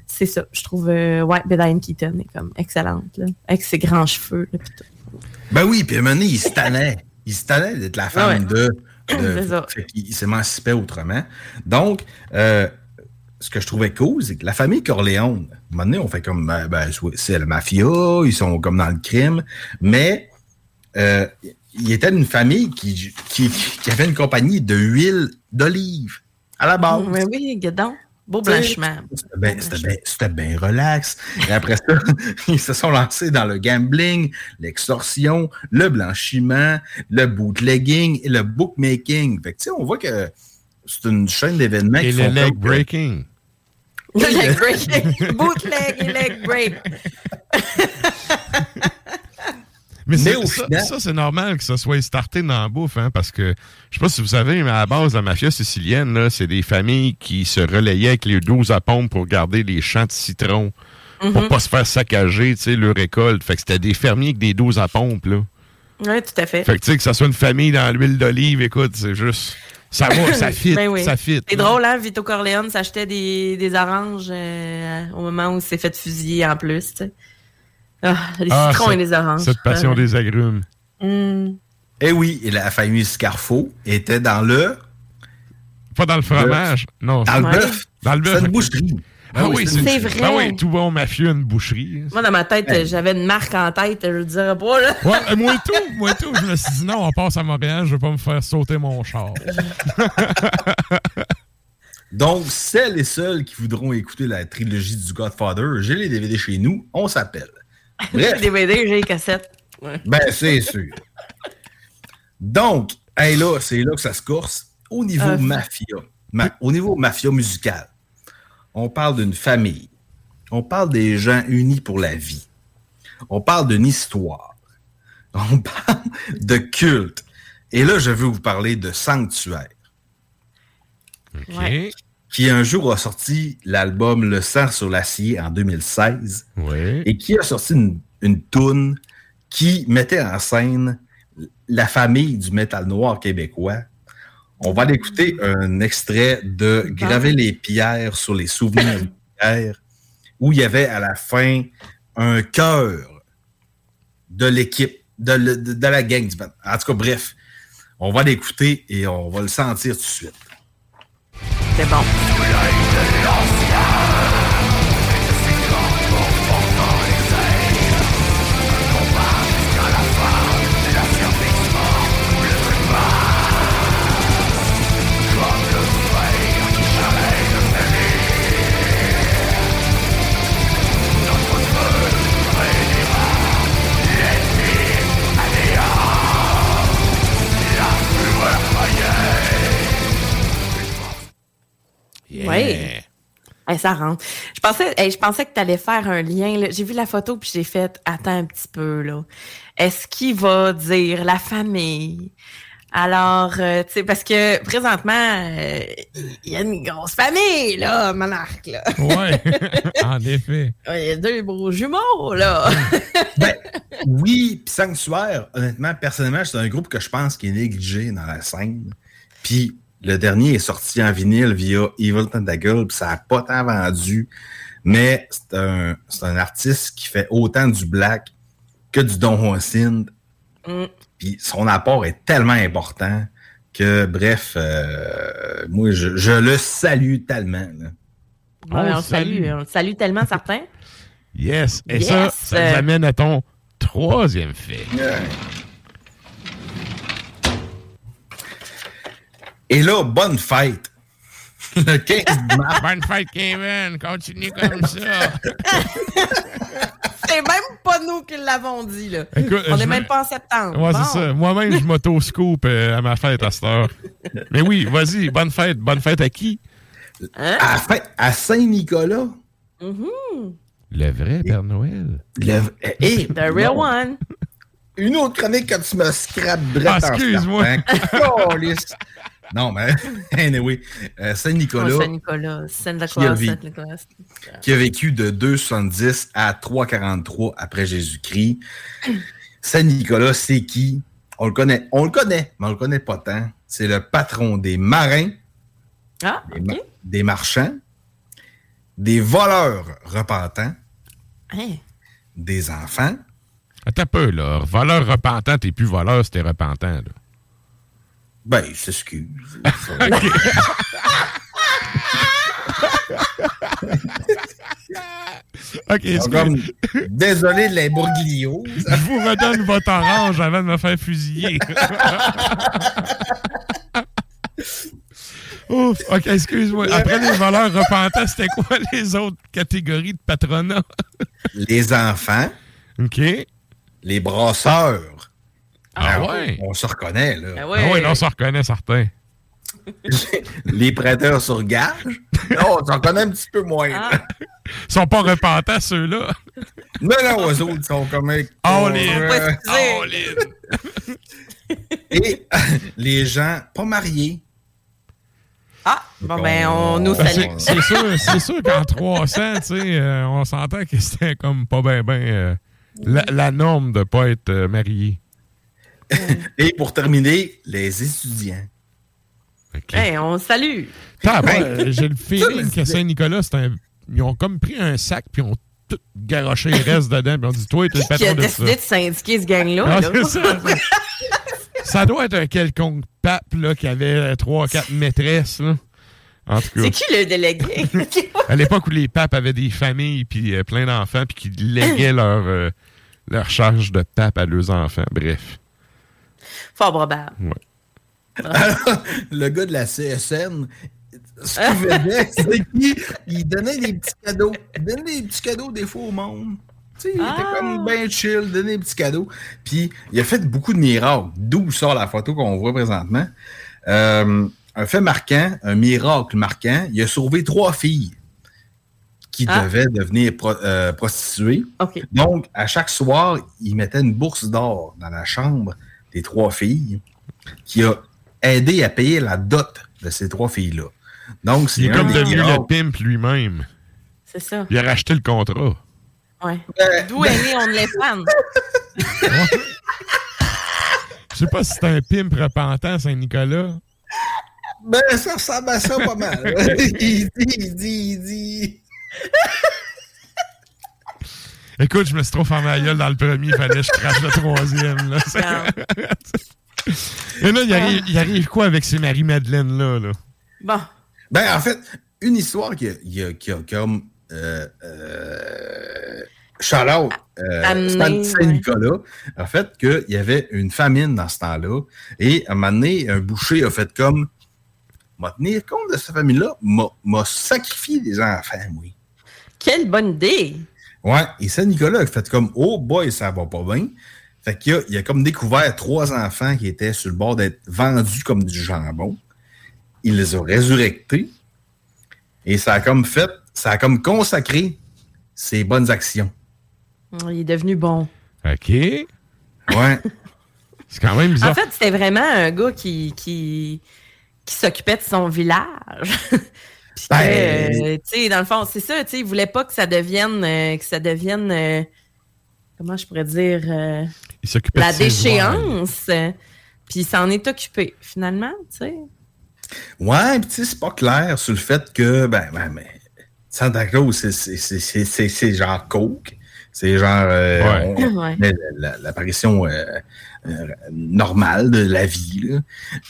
c'est ça. Je trouve, ouais, Diane Keaton est comme excellente, là, avec ses grands cheveux. là, tout. Ben oui, puis à un moment donné, il se tannait. Il se tannait d'être la femme Ouais. de... C'est de ça. fait qu'il- il s'émancipait autrement. Donc, euh, ce que je trouvais cool, c'est que la famille Corleone, à un moment donné, on fait comme, ben, ben, c'est la mafia, ils sont comme dans le crime, mais euh, il était une famille qui, qui, qui avait une compagnie de huile d'olive à la base. Mais oui, guidon. Beau Tu sais, blanchiment. C'était bien c'était bien- c'était bien relax. Et après ça, ils se sont lancés dans le gambling, l'extorsion, le blanchiment, le bootlegging et le bookmaking. Fait que, tu sais, on voit que c'est une chaîne d'événements Et qui le font leg breaking. Le leg break. Bootleg et leg break. Mais, Mais c'est- au ça, final- ça, c'est normal que ça soit starté dans la bouffe, hein, parce que je sais pas si vous savez, mais à la base, la mafia sicilienne, c'est des familles qui se relayaient avec les 12 à pompe pour garder les champs de citron, pour Mhm. pas se faire saccager, tu sais, leur récolte. Fait que c'était des fermiers avec des 12 à pompe, là. Oui, tout à fait. Fait que, tu sais, que ça soit une famille dans l'huile d'olive, écoute, c'est juste. Ça va, ça fit, Ben oui. ça fit. C'est drôle, hein? Vito Corleone s'achetait des, des oranges euh, au moment où il s'est fait fusiller en plus, tu sais. Ah, les Ah, citrons cette- et les oranges. Cette passion Ah. des agrumes. Mm. Eh oui, et la famille Scarfo était dans le. Pas dans le fromage, non. Dans le bœuf. Dans le bœuf. C'est une boucherie. Ah oui, c'est c'est une boucherie. Ah vrai. oui, tout bon mafieux, une boucherie. Moi, dans ma tête, j'avais une marque en tête, je le dirais pas, là. Ouais, euh, moi tout, moi tout. Je me suis dit non, on passe à Montréal, je vais pas me faire sauter mon char. Donc, celles et ceux qui voudront écouter la trilogie du Godfather, j'ai les DVD chez nous, on s'appelle. Les DVD, j'ai les cassettes. Ouais. Ben, c'est sûr. Donc, hey, là, c'est là que ça se corse. Au niveau Euh, mafia, ma- au niveau mafia musical, on parle d'une famille. On parle des gens unis pour la vie. On parle d'une histoire. On parle de culte. Et là, je veux vous parler de Sanctuaire, qui un jour a sorti l'album Le sang sur l'acier en 2016 Oui. et qui a sorti une, une toune qui mettait en scène la famille du métal noir québécois. On va aller écouter un extrait de Graver les pierres sur les souvenirs de pierre, où il y avait à la fin un cœur de l'équipe, de, le- de- de la gang du band. En tout cas, bref, on va l'écouter et on va le sentir tout de suite. C'est bon. Yeah. Ouais. Ouais, ça rentre. Je pensais, je pensais que tu allais faire un lien. J'ai vu la photo puis j'ai fait attends un petit peu là. Est-ce qu'il va dire la famille? Alors, euh, tu sais, parce que présentement, euh, il y a une grosse famille, là, monarque, là. Ouais, en effet. Il y a deux beaux jumeaux, là. ben, oui, puis Sanctuaire, honnêtement, personnellement, c'est un groupe que je pense qui est négligé dans la scène. Puis le dernier est sorti en vinyle via Evil Tentacle, puis ça n'a pas tant vendu. Mais c'est un, un artiste qui fait autant du black que du Don Juan Synth. Mm. Puis son apport est tellement important que, bref, euh, moi, je, le salue tellement. on, salue. on salue tellement certains. Yes. Et ça, ça nous amène à ton troisième fait. Et là, bonne fête. Le 15 mars. bonne fête, Kevin. Continue comme ça. c'est même pas nous qui l'avons dit, là. On n'est même pas en septembre. Ouais, c'est ça. Moi-même, je m'auto-scoop euh, à ma fête à cette heure. Mais oui, vas-y, bonne fête. Bonne fête à qui? Hein? À, Saint-Nicolas. Mm-hmm. Le vrai Père Noël. Le... Et, The real one. Une autre chronique quand tu me scrapes ah, Excuse-moi. Non, mais anyway, euh, Saint-Nicolas. Saint-Nicolas, Saint-Nicolas, Saint-Nicolas. Qui a vécu de 270 à 343 après Jésus-Christ. Saint-Nicolas, c'est qui? On le connaît, on le connaît, mais on le connaît pas tant. C'est le patron des marins, ah, des, marchands, des voleurs repentants, hein? des enfants. Attends un peu, là. Voleur repentant, t'es plus voleur, c'était repentant, là. Ben, il s'excuse. comme, désolé de l'imbroglio. Je vous redonne votre orange avant de me faire fusiller. Ouf, ok, excuse-moi. Après les voleurs repentants, c'était quoi les autres catégories de patronat? les enfants. OK. Les brasseurs. Ah, ah ouais? On se reconnaît, là. Ah ouais, ah on se reconnaît, certains. les prêteurs sur gage? Non, on s'en connaît un petit peu moins. Ah. Ils sont pas repentants, ceux-là. Non, non, eux autres sont comme... All in! All in! Et les gens pas mariés. Ah, bon, ben, on nous ben, salue. C'est sûr, c'est sûr qu'en 300, tu sais, euh, on s'entend que c'était comme pas bien, ben, euh, la, norme de pas être euh, marié. Et pour terminer, les étudiants. on salue. J'ai le feeling que Saint-Nicolas, ils ont comme pris un sac puis ont tout garoché le reste dedans. Puis on dit, toi, t'es le patron de ça. Qui a décidé de syndiquer ce gang-là? Ah, ça, doit être un quelconque pape là, qui avait trois, quatre maîtresses. En tout cas. C'est qui le délégué? à l'époque où les papes avaient des familles puis euh, plein d'enfants puis qui léguaient leur, euh, leur charge de pape à leurs enfants. Bref. Fort probable. le gars de la CSN, ce qu'il faisait, c'est qu'il donnait des petits cadeaux. Il donnait des petits cadeaux des fois au monde. Tu sais, il était ah! comme bien chill, donnait des petits cadeaux. Puis il a fait beaucoup de miracles, d'où sort la photo qu'on voit présentement. Euh, un fait marquant, un miracle marquant, il a sauvé trois filles qui ah! devaient devenir euh, prostituées. Donc, à chaque soir, il mettait une bourse d'or dans la chambre des trois filles, qui a aidé à payer la dot de ces trois filles-là. Donc, c'est Il est comme devenu le pimp lui-même. C'est ça. Il a racheté le contrat. Ouais. Euh, D'où est né On les fans. Je sais pas si c'est un pimp repentant, Saint-Nicolas. Ben, ça ressemble à ça pas mal. il dit, il dit, il dit. Écoute, je me suis trop fermé la gueule dans le premier, il fallait que je crache le troisième. Là. Et là, il arrive, il arrive, quoi avec ces Marie-Madeleine-là? Là? Bon. Ben, en fait, une histoire qui a, qui a, comme euh, euh, Charlotte, euh, Saint-Nicolas, en fait, qu'il y avait une famine dans ce temps-là. Et à un moment donné, un boucher a fait comme m'a tenir compte de cette famille-là, m'a sacrifié des enfants, oui. Quelle bonne idée! Ouais, et Saint-Nicolas a fait comme Oh boy, ça va pas bien. Fait qu'il a, il a comme découvert trois enfants qui étaient sur le bord d'être vendus comme du jambon. Il les a résurrectés. Et ça a comme fait ça a comme consacré ses bonnes actions. Il est devenu bon. OK. Ouais. C'est quand même bizarre. En fait, c'était vraiment un gars qui, qui, qui s'occupait de son village. Puis Ben- euh, tu sais, dans le fond, c'est ça, tu sais, il voulait pas que ça devienne, euh, que ça devienne, euh, comment je pourrais dire, euh, la déchéance. Puis il s'en est occupé, finalement, tu sais. Ouais, puis tu sais, c'est pas clair sur le fait que, ben, ben, mais Santa Claus, c'est- genre coke. C'est genre euh, Ouais. Ouais. la- la- l'apparition euh, euh, normale de la vie.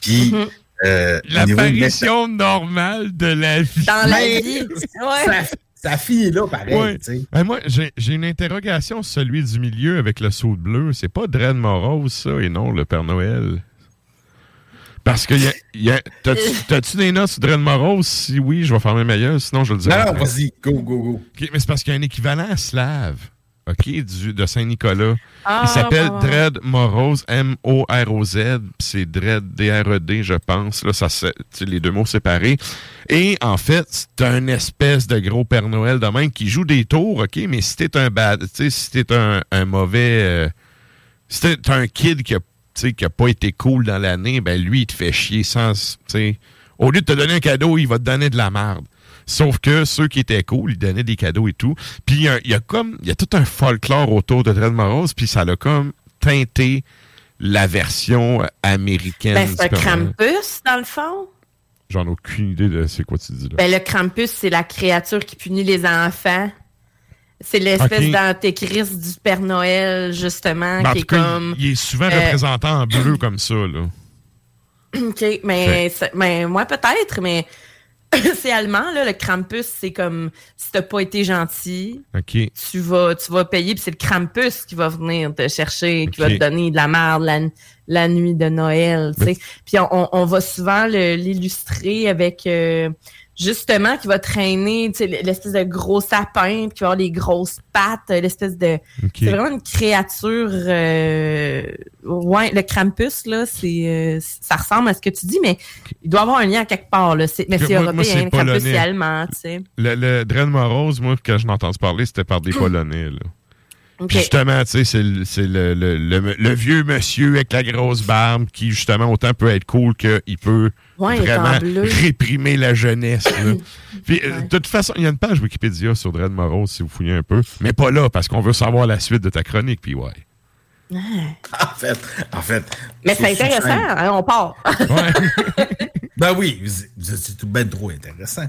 Puis, Mhm. Euh, L'apparition normale de la vie. Dans la vie. Ça, Ouais. ça finit là, pareil. Ouais. Ben, moi, j'ai une interrogation sur celui du milieu avec le saut bleu. C'est pas Dred Morose, ça, et non le Père Noël. Parce que y a- y a- t'as-tu des notes sur Dred Morose? Si oui, je vais fermer ma gueule, sinon je le dis. Non, vas-y, go, go, go. Mais c'est parce qu'il y a un équivalent slave, OK, du, de Saint-Nicolas. Ah, Il s'appelle ouais, ouais. Dred Morose, M-O-R-O-Z, c'est Dred, D-R-E-D, je pense. Là, ça, les deux mots séparés. Et en fait, c'est un espèce de gros Père Noël de même qui joue des tours, OK, mais si t'es un bad, si t'es un, un mauvais... euh, si t'es un kid qui a, qui a pas été cool dans l'année, ben lui, il te fait chier sans... Au lieu de te donner un cadeau, il va te donner de la merde. Sauf que ceux qui étaient cool, ils donnaient des cadeaux et tout. Puis il y a, comme, il y a tout un folklore autour de Dred Morose, puis ça l'a comme teinté la version euh, américaine. Ben, c'est un. Krampus, dans le fond. J'en ai aucune idée de c'est quoi tu dis là. Ben, le Krampus, c'est la créature qui punit les enfants. C'est l'espèce Ok. d'antéchrist du Père Noël, justement, Ben, en qui est cas, comme. il, est souvent euh, représenté en bleu comme ça, là. OK, mais, mais moi, peut-être, mais c'est allemand, là, le Krampus, c'est comme si t'as pas été gentil, tu vas, tu vas payer, puis c'est le Krampus qui va venir te chercher, qui va te donner de la merde la, la nuit de Noël, tu sais. Puis on, on- va souvent l'illustrer avec, euh, justement, qui va traîner, tu sais, l'espèce de gros sapin, puis qui va avoir les grosses pattes, l'espèce de... C'est vraiment une créature... euh, ouais, le Krampus, là, c'est euh, ça ressemble à ce que tu dis, mais il doit avoir un lien à quelque part, là. C'est- Mais c'est européen, le Krampus, c'est allemand, tu sais. Le, le Dred Morose, moi, quand je l'ai entendu parler, c'était par des Polonais, là. OK. Puis justement, tu sais, c'est le, c'est le, le, le- le vieux monsieur avec la grosse barbe qui, justement, autant peut être cool qu'il peut Ouais, vraiment réprimer la jeunesse. là. Puis, euh, de toute façon, il y a une page Wikipédia sur Dred Morose, si vous fouillez un peu. Mais pas là, parce qu'on veut savoir la suite de ta chronique, puis ouais. En fait, en fait. Mais c'est intéressant, hein, on part. Ben oui, c'est tout bien trop intéressant.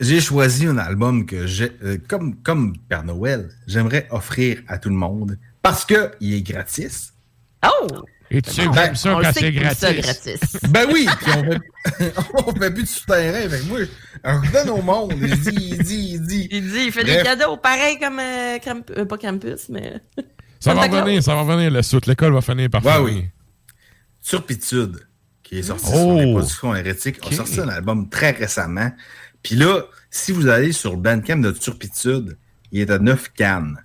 J'ai choisi un album que j'ai, euh, comme, comme Père Noël, j'aimerais offrir à tout le monde parce que il est gratis. Oh! Et tu sais, Ben, j'aime ça quand c'est que ça gratis. Ben oui, puis on fait, on fait plus de souterrain avec moi. On donne au monde. Il dit, il dit, il dit. Il dit, il fait Bref. des cadeaux, pareil comme euh, euh, pas Krampus, mais... Ça va revenir, ça va revenir, la suite. L'école va finir par Ouais, finir. oui. Turpitude, qui est sorti Oh. sur les productions hérétiques, Ok. a sorti un album très récemment. Puis là, si vous allez sur le Bandcamp de Turpitude, il est à 9 cannes.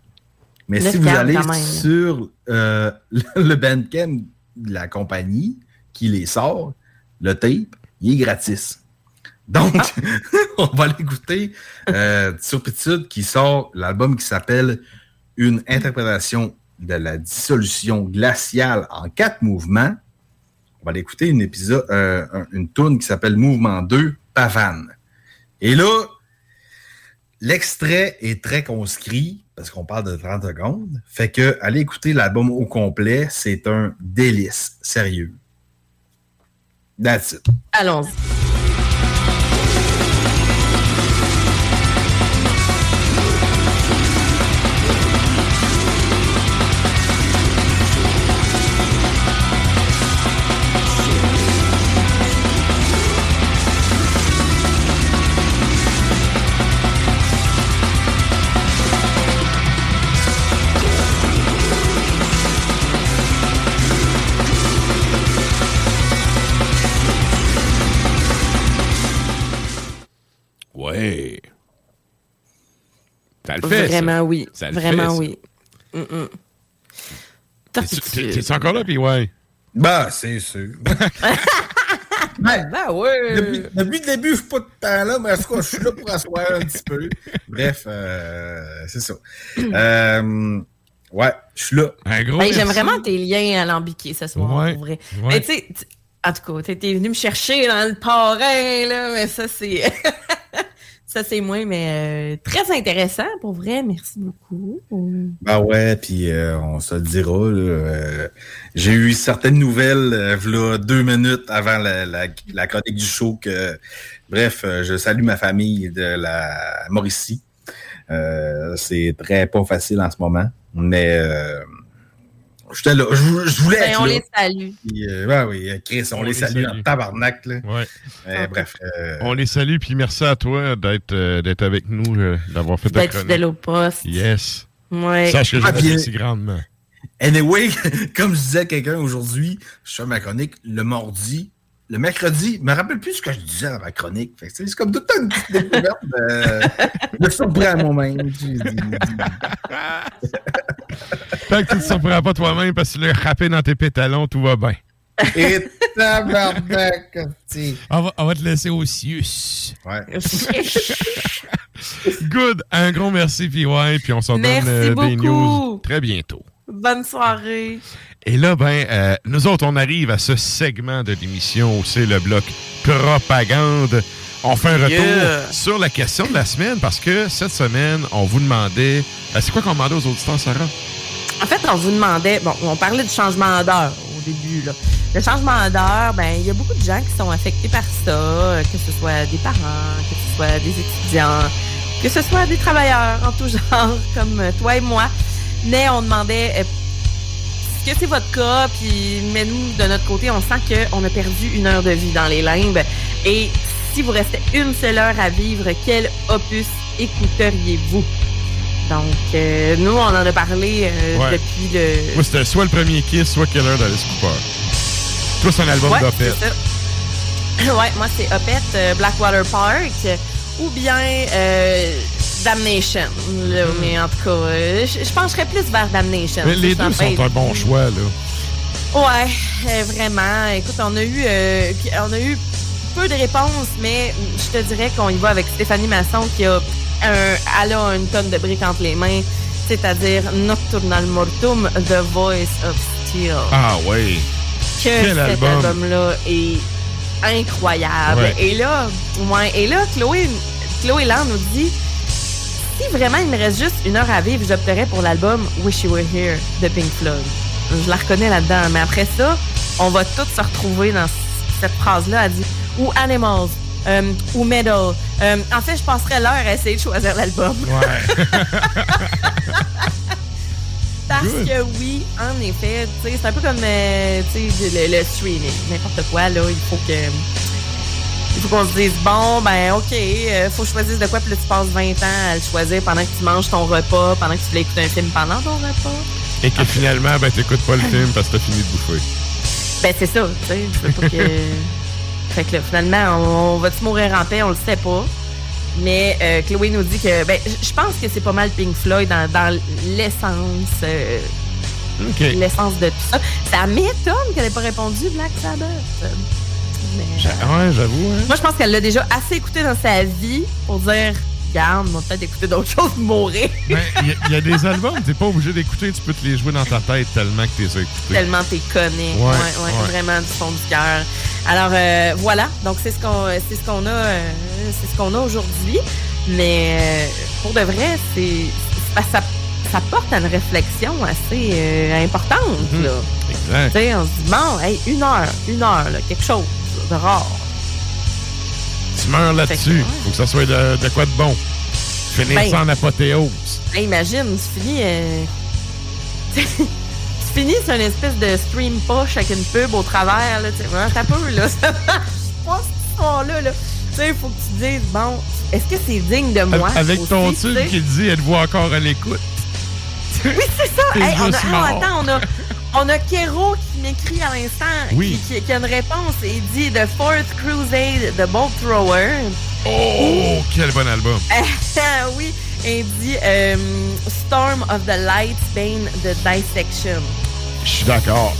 Mais si vous allez sur euh, le, Bandcamp de la compagnie qui les sort, le tape, il est gratis. Donc, on va l'écouter. Euh, Turpitude qui sort l'album qui s'appelle Une interprétation de la dissolution glaciale en quatre mouvements. On va aller écouter une épisode, euh, un- une tune qui s'appelle Mouvement 2, Pavane. Et là, l'extrait est très conscrit parce qu'on parle de 30 secondes. Fait que écouter l'album au complet, c'est un délice, sérieux. That's it. Allons-y. Ça le fait. Vraiment ça. oui. Ça le Vraiment fait, oui. Mm-mm. T'es- T'es encore là, puis ouais? Bah, c'est sûr. Ben, ben ouais. Depuis, depuis, le début, je suis pas tout le temps là, mais en tout cas, je suis là pour asseoir un petit peu. Bref, euh, c'est ça. Euh, ouais, je suis là. Ben, J'aime vraiment tes liens alambiqués ce soir, ouais, pour vrai. Ouais. Mais tu sais, en tout cas, t'es venu me chercher dans le parrain, là, mais ça, c'est. Ça, c'est moi, mais euh, très intéressant, pour vrai. Merci beaucoup. Ben ouais, puis euh, on se le dira. Euh, j'ai eu certaines nouvelles là, deux minutes avant la, la, chronique du show que, bref, je salue ma famille de la Mauricie. c'est très pas facile en ce moment, mais J'étais là. Je, voulais ben, être on là. les salue. Euh, ben oui, Chris, on, les, salue, en tabarnak. Là. Ouais. Euh, bref. Euh, on les salue, puis merci à toi d'être d'être avec nous, d'avoir fait ta chronique. D'être au poste. Yes. Ouais. Sache que je si grandement. Anyway, comme je disais à quelqu'un aujourd'hui, je fais ma chronique le mardi. Le mercredi, je me rappelle plus ce que je disais dans ma chronique. C'est comme toute une petite découverte. je me surprends à moi-même. Tant que tu ne te surprends pas toi-même parce que tu l'as râpé dans tes pétalons, tout va bien. Et tabarnak! On va, on va te laisser au Sius. Ouais. Good. Un gros merci, PY. Puis on s'en donne euh, des news très bientôt. Bonne soirée. Et là, ben, euh, nous autres, on arrive à ce segment de l'émission où c'est le bloc propagande. On fait un retour sur la question de la semaine parce que cette semaine, on vous demandait. Euh, c'est quoi qu'on demandait aux auditeurs, Sarah? En fait, on vous demandait, bon, on parlait du changement d'heure au début. Là. Le changement d'heure, ben, il y a beaucoup de gens qui sont affectés par ça, que ce soit des parents, que ce soit des étudiants, que ce soit des travailleurs en tout genre, comme toi et moi. Mais on demandait est-ce que c'est votre cas, puis mais nous, de notre côté, on sent qu'on a perdu une heure de vie dans les limbes. Et si vous restait une seule heure à vivre, quel opus écouteriez-vous? Donc, euh, nous, on en a parlé euh, depuis le. Moi, c'était soit le premier Kiss, soit Killer d'Alice Cooper. C'est un album ouais. Ouais, moi, c'est Opet, euh, Blackwater Park, ou bien Damnation. Hmm. Mais en tout cas, je pencherais plus vers Damnation. Mais les deux sont un bon choix, là. Ouais, vraiment. Écoute, on a eu, on a eu peu de réponses, mais je te dirais qu'on y va avec Stéphanie Masson qui a un, elle a une tonne de briques entre les mains, c'est-à-dire Nocturnal Mortum, The Voice of Steel. Ah oui. Que cet album-là est incroyable. Et là, ouais, et là, Chloé, Chloé Land nous dit si vraiment il me reste juste une heure à vivre, j'opterais pour l'album Wish You Were Here de Pink Floyd. Je la reconnais là-dedans. Mais après ça, on va tous se retrouver dans cette phrase-là. Elle dit ou Animals euh, ou Metal. Euh, en fait, je passerais l'heure à essayer de choisir l'album. Ouais. Parce que oui, en effet, c'est un peu comme euh, le, le, streaming. N'importe quoi, là, il faut que. Il faut qu'on se dise, bon, ben, OK, il faut choisir de quoi, puis là, tu passes 20 ans à le choisir pendant que tu manges ton repas, pendant que tu voulais écouter un film pendant ton repas. Et que finalement, ben, t'écoutes pas le film parce que t'as fini de bouffer. Ben, c'est ça, tu sais. Je veux pas que. Fait que là, finalement, on, va-tu mourir en paix? On le sait pas. Mais euh, Chloé nous dit que ben, je pense que c'est pas mal Pink Floyd dans, l'essence. Euh, l'essence de tout ça. Ça m'étonne qu'elle n'ait pas répondu Black Sabbath. Mais, ouais, j'avoue. Hein. Moi, je pense qu'elle l'a déjà assez écouté dans sa vie pour dire regarde, on va peut-être écouter d'autres choses mourir. Il ben, y, a des albums, t'es pas obligé d'écouter, tu peux te les jouer dans ta tête tellement que as écoutés. Tellement t'es connais. Ouais, ouais, vraiment du fond du cœur. Alors euh, voilà, donc c'est ce qu'on c'est ce qu'on a euh, c'est ce qu'on a aujourd'hui. Mais euh, pour de vrai, c'est ça, ça porte à une réflexion assez importante. Mhm. Exact. on se dit bon, hey, une heure, une heure, quelque chose de rare. Tu meurs là-dessus. Faut que ça soit de, quoi de bon. Finir ben, ça en apothéose. imagine, tu finis. tu finis sur une espèce de stream push avec une pub au travers. Là, t'as peu, là. Ça marche pas cette histoire-là. Là. Tu sais, il faut que tu dises, bon, est-ce que c'est digne de moi? Avec ton tube qui dit, êtes-vous encore à l'écoute? Oui, c'est ça. Hey, on a, oh, attends, on a, on a Kero qui m'écrit à l'instant, qui, a une réponse et dit The Fourth Crusade The Bolt Thrower. Oh, quel bon album! oui, et dit euh, Storm of the Lights, Bane the Dissection. Je suis d'accord.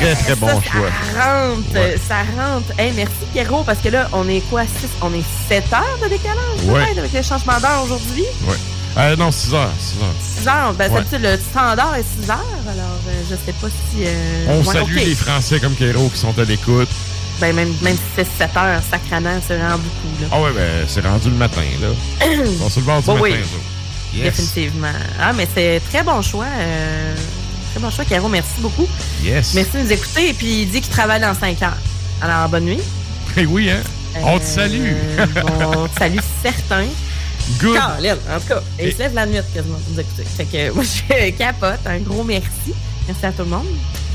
Très, très bon ça, choix. Ça rentre, ça rentre. Hey, merci Pierrot, parce que là, on est quoi, 6, on est 7 heures de décalage, Ouais. peut-être, avec le changement d'heure aujourd'hui? Ouais. Euh, non, 6 heures. 6 heures. 6 heures, ben, Ouais. dire le standard est 6 heures, alors euh, je sais pas si... euh, On ouais, salue les Français comme Kéro qui sont à l'écoute. Ben, même, même si c'est 7 heures, sacrément, c'est vraiment beaucoup, là. Ah ouais, ben, c'est rendu le matin, là. Sont sur le bord du Bon, matin, oui. Yes. Définitivement. Ah, mais c'est très bon choix. euh, très bon choix, Caro. Merci beaucoup. Yes. Merci de nous écouter. Et puis, il dit qu'il travaille dans 5 heures. Alors, bonne nuit. Eh oui, hein? On te salue. on te salue certain. Good. En tout cas. Il se lève la nuit quasiment pour nous écouter. Fait que moi, je capote. Un gros merci. Merci à tout le monde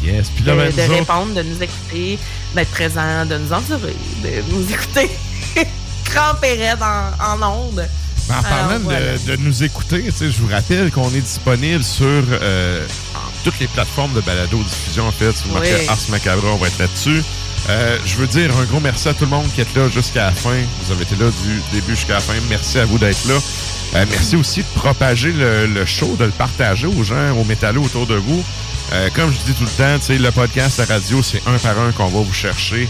Yes. Puis là, de, ben, de répondre, de nous écouter, d'être présent, de nous endurer, de nous écouter. Crampé raide en, en ondes. Ben, en parlant de- nous écouter, je vous rappelle qu'on est disponible sur euh, toutes les plateformes de balado-diffusion. En fait, si vous marquez Oui. Ars Macabra, on va être là-dessus. Euh, je veux dire un gros merci à tout le monde qui est là jusqu'à la fin. Vous avez été là du début jusqu'à la fin. Merci à vous d'être là. Euh, merci aussi de propager le, le show, de le partager aux gens, aux métallos autour de vous. Euh, comme je dis tout le temps, le podcast, la radio, c'est un par un qu'on va vous chercher.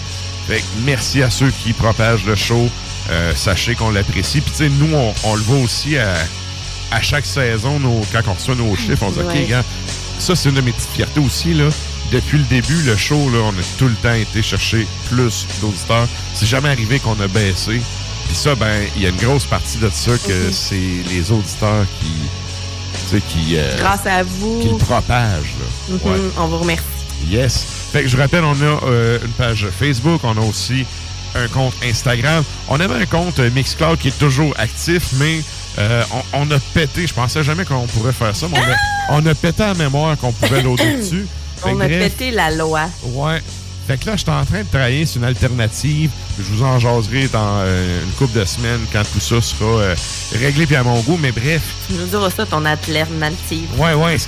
Fait que merci à ceux qui propagent le show. Euh, sachez qu'on l'apprécie. Puis, tu sais, nous, on, on le voit aussi à, à chaque saison, nos, quand on reçoit nos chiffres, on dit, Ouais. OK, gars, ça, c'est une de mes petites fiertés aussi, là. Depuis le début, le show, là, on a tout le temps été chercher plus d'auditeurs. C'est jamais arrivé qu'on a baissé. Puis ça, ben, il y a une grosse partie de ça que Mhm. c'est les auditeurs qui, tu sais, qui, euh, Grâce à vous. qui le propagent, là. Mhm, Ouais. On vous remercie. Yes. Fait que je rappelle, on a euh, une page Facebook, on a aussi un compte Instagram. On avait un compte euh, Mixcloud qui est toujours actif, mais euh, on, on a pété. Je pensais jamais qu'on pourrait faire ça, mais on a, on a pété à mémoire qu'on pouvait loader dessus. On a pété la loi. Ouais. Fait que là, je suis en train de travailler sur une alternative. Je vous en jaserai dans euh, une couple de semaines quand tout ça sera euh, réglé puis à mon goût. Mais bref, Tu nous diras ça, ton alternative. ouais, ouais.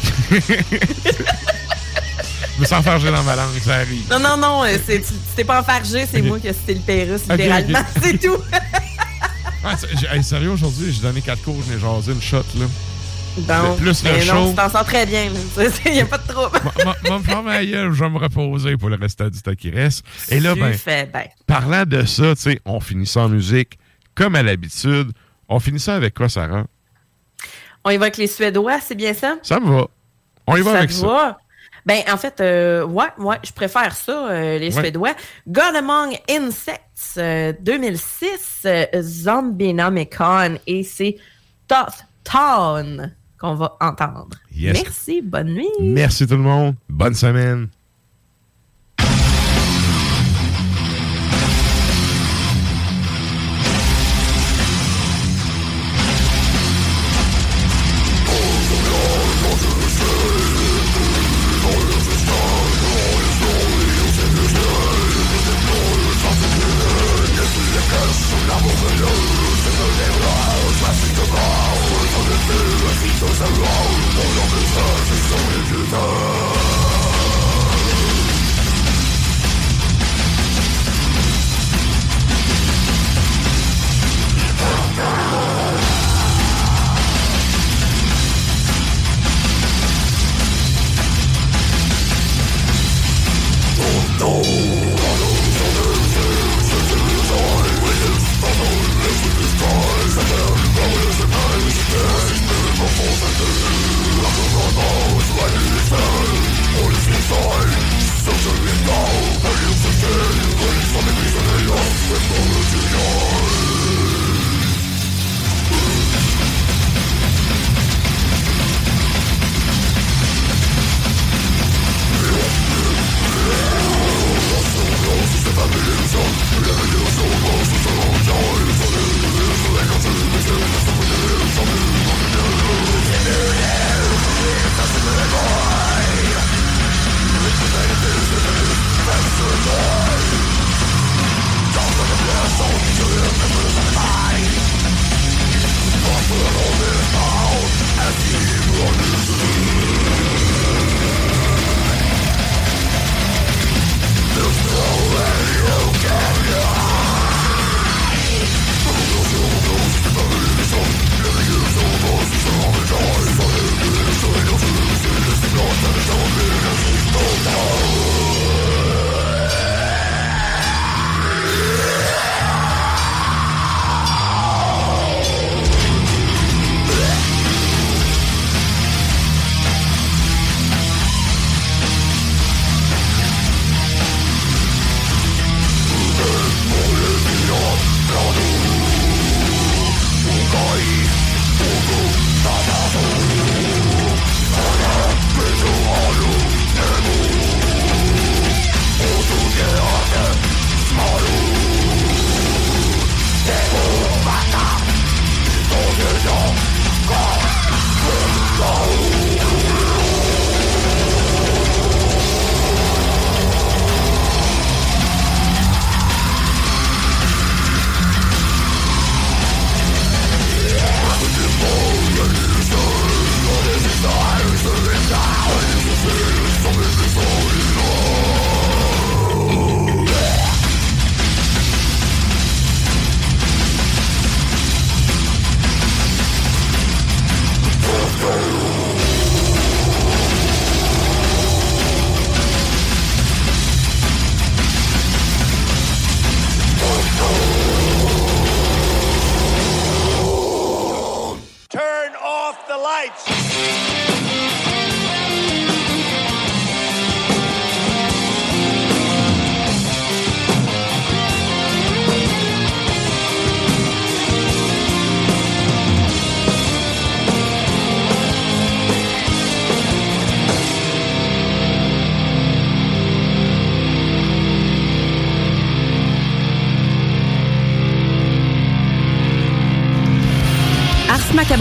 Je me sens fargé dans ma langue, ça arrive. Non, non, non, euh, tu t'es pas enfargé, c'est moi qui ai cité le Pérus, littéralement, c'est tout. Ah, j'ai- hey, sérieux, aujourd'hui, j'ai donné quatre cours, je n'ai jasé une shot, là. Bon, plus le show. non, tu t'en sens très bien, il n'y a pas de trouble. Gueule, je vais me reposer pour le restant du temps qui reste. Et là, ben, fais parlant de ça, tu sais, on finit ça en musique, comme à l'habitude. On finit ça avec quoi, Sarah? On y va avec les Suédois, c'est bien ça? Ça me va. On y va ça avec ça. va? Ben, en fait, euh, ouais, ouais, je préfère ça, euh, les Ouais. Suédois. God Among Insects, euh, 2006, euh, Zombienomicon, et c'est Tough Town qu'on va entendre. Yes. Merci, bonne nuit. Merci tout le monde. Bonne semaine.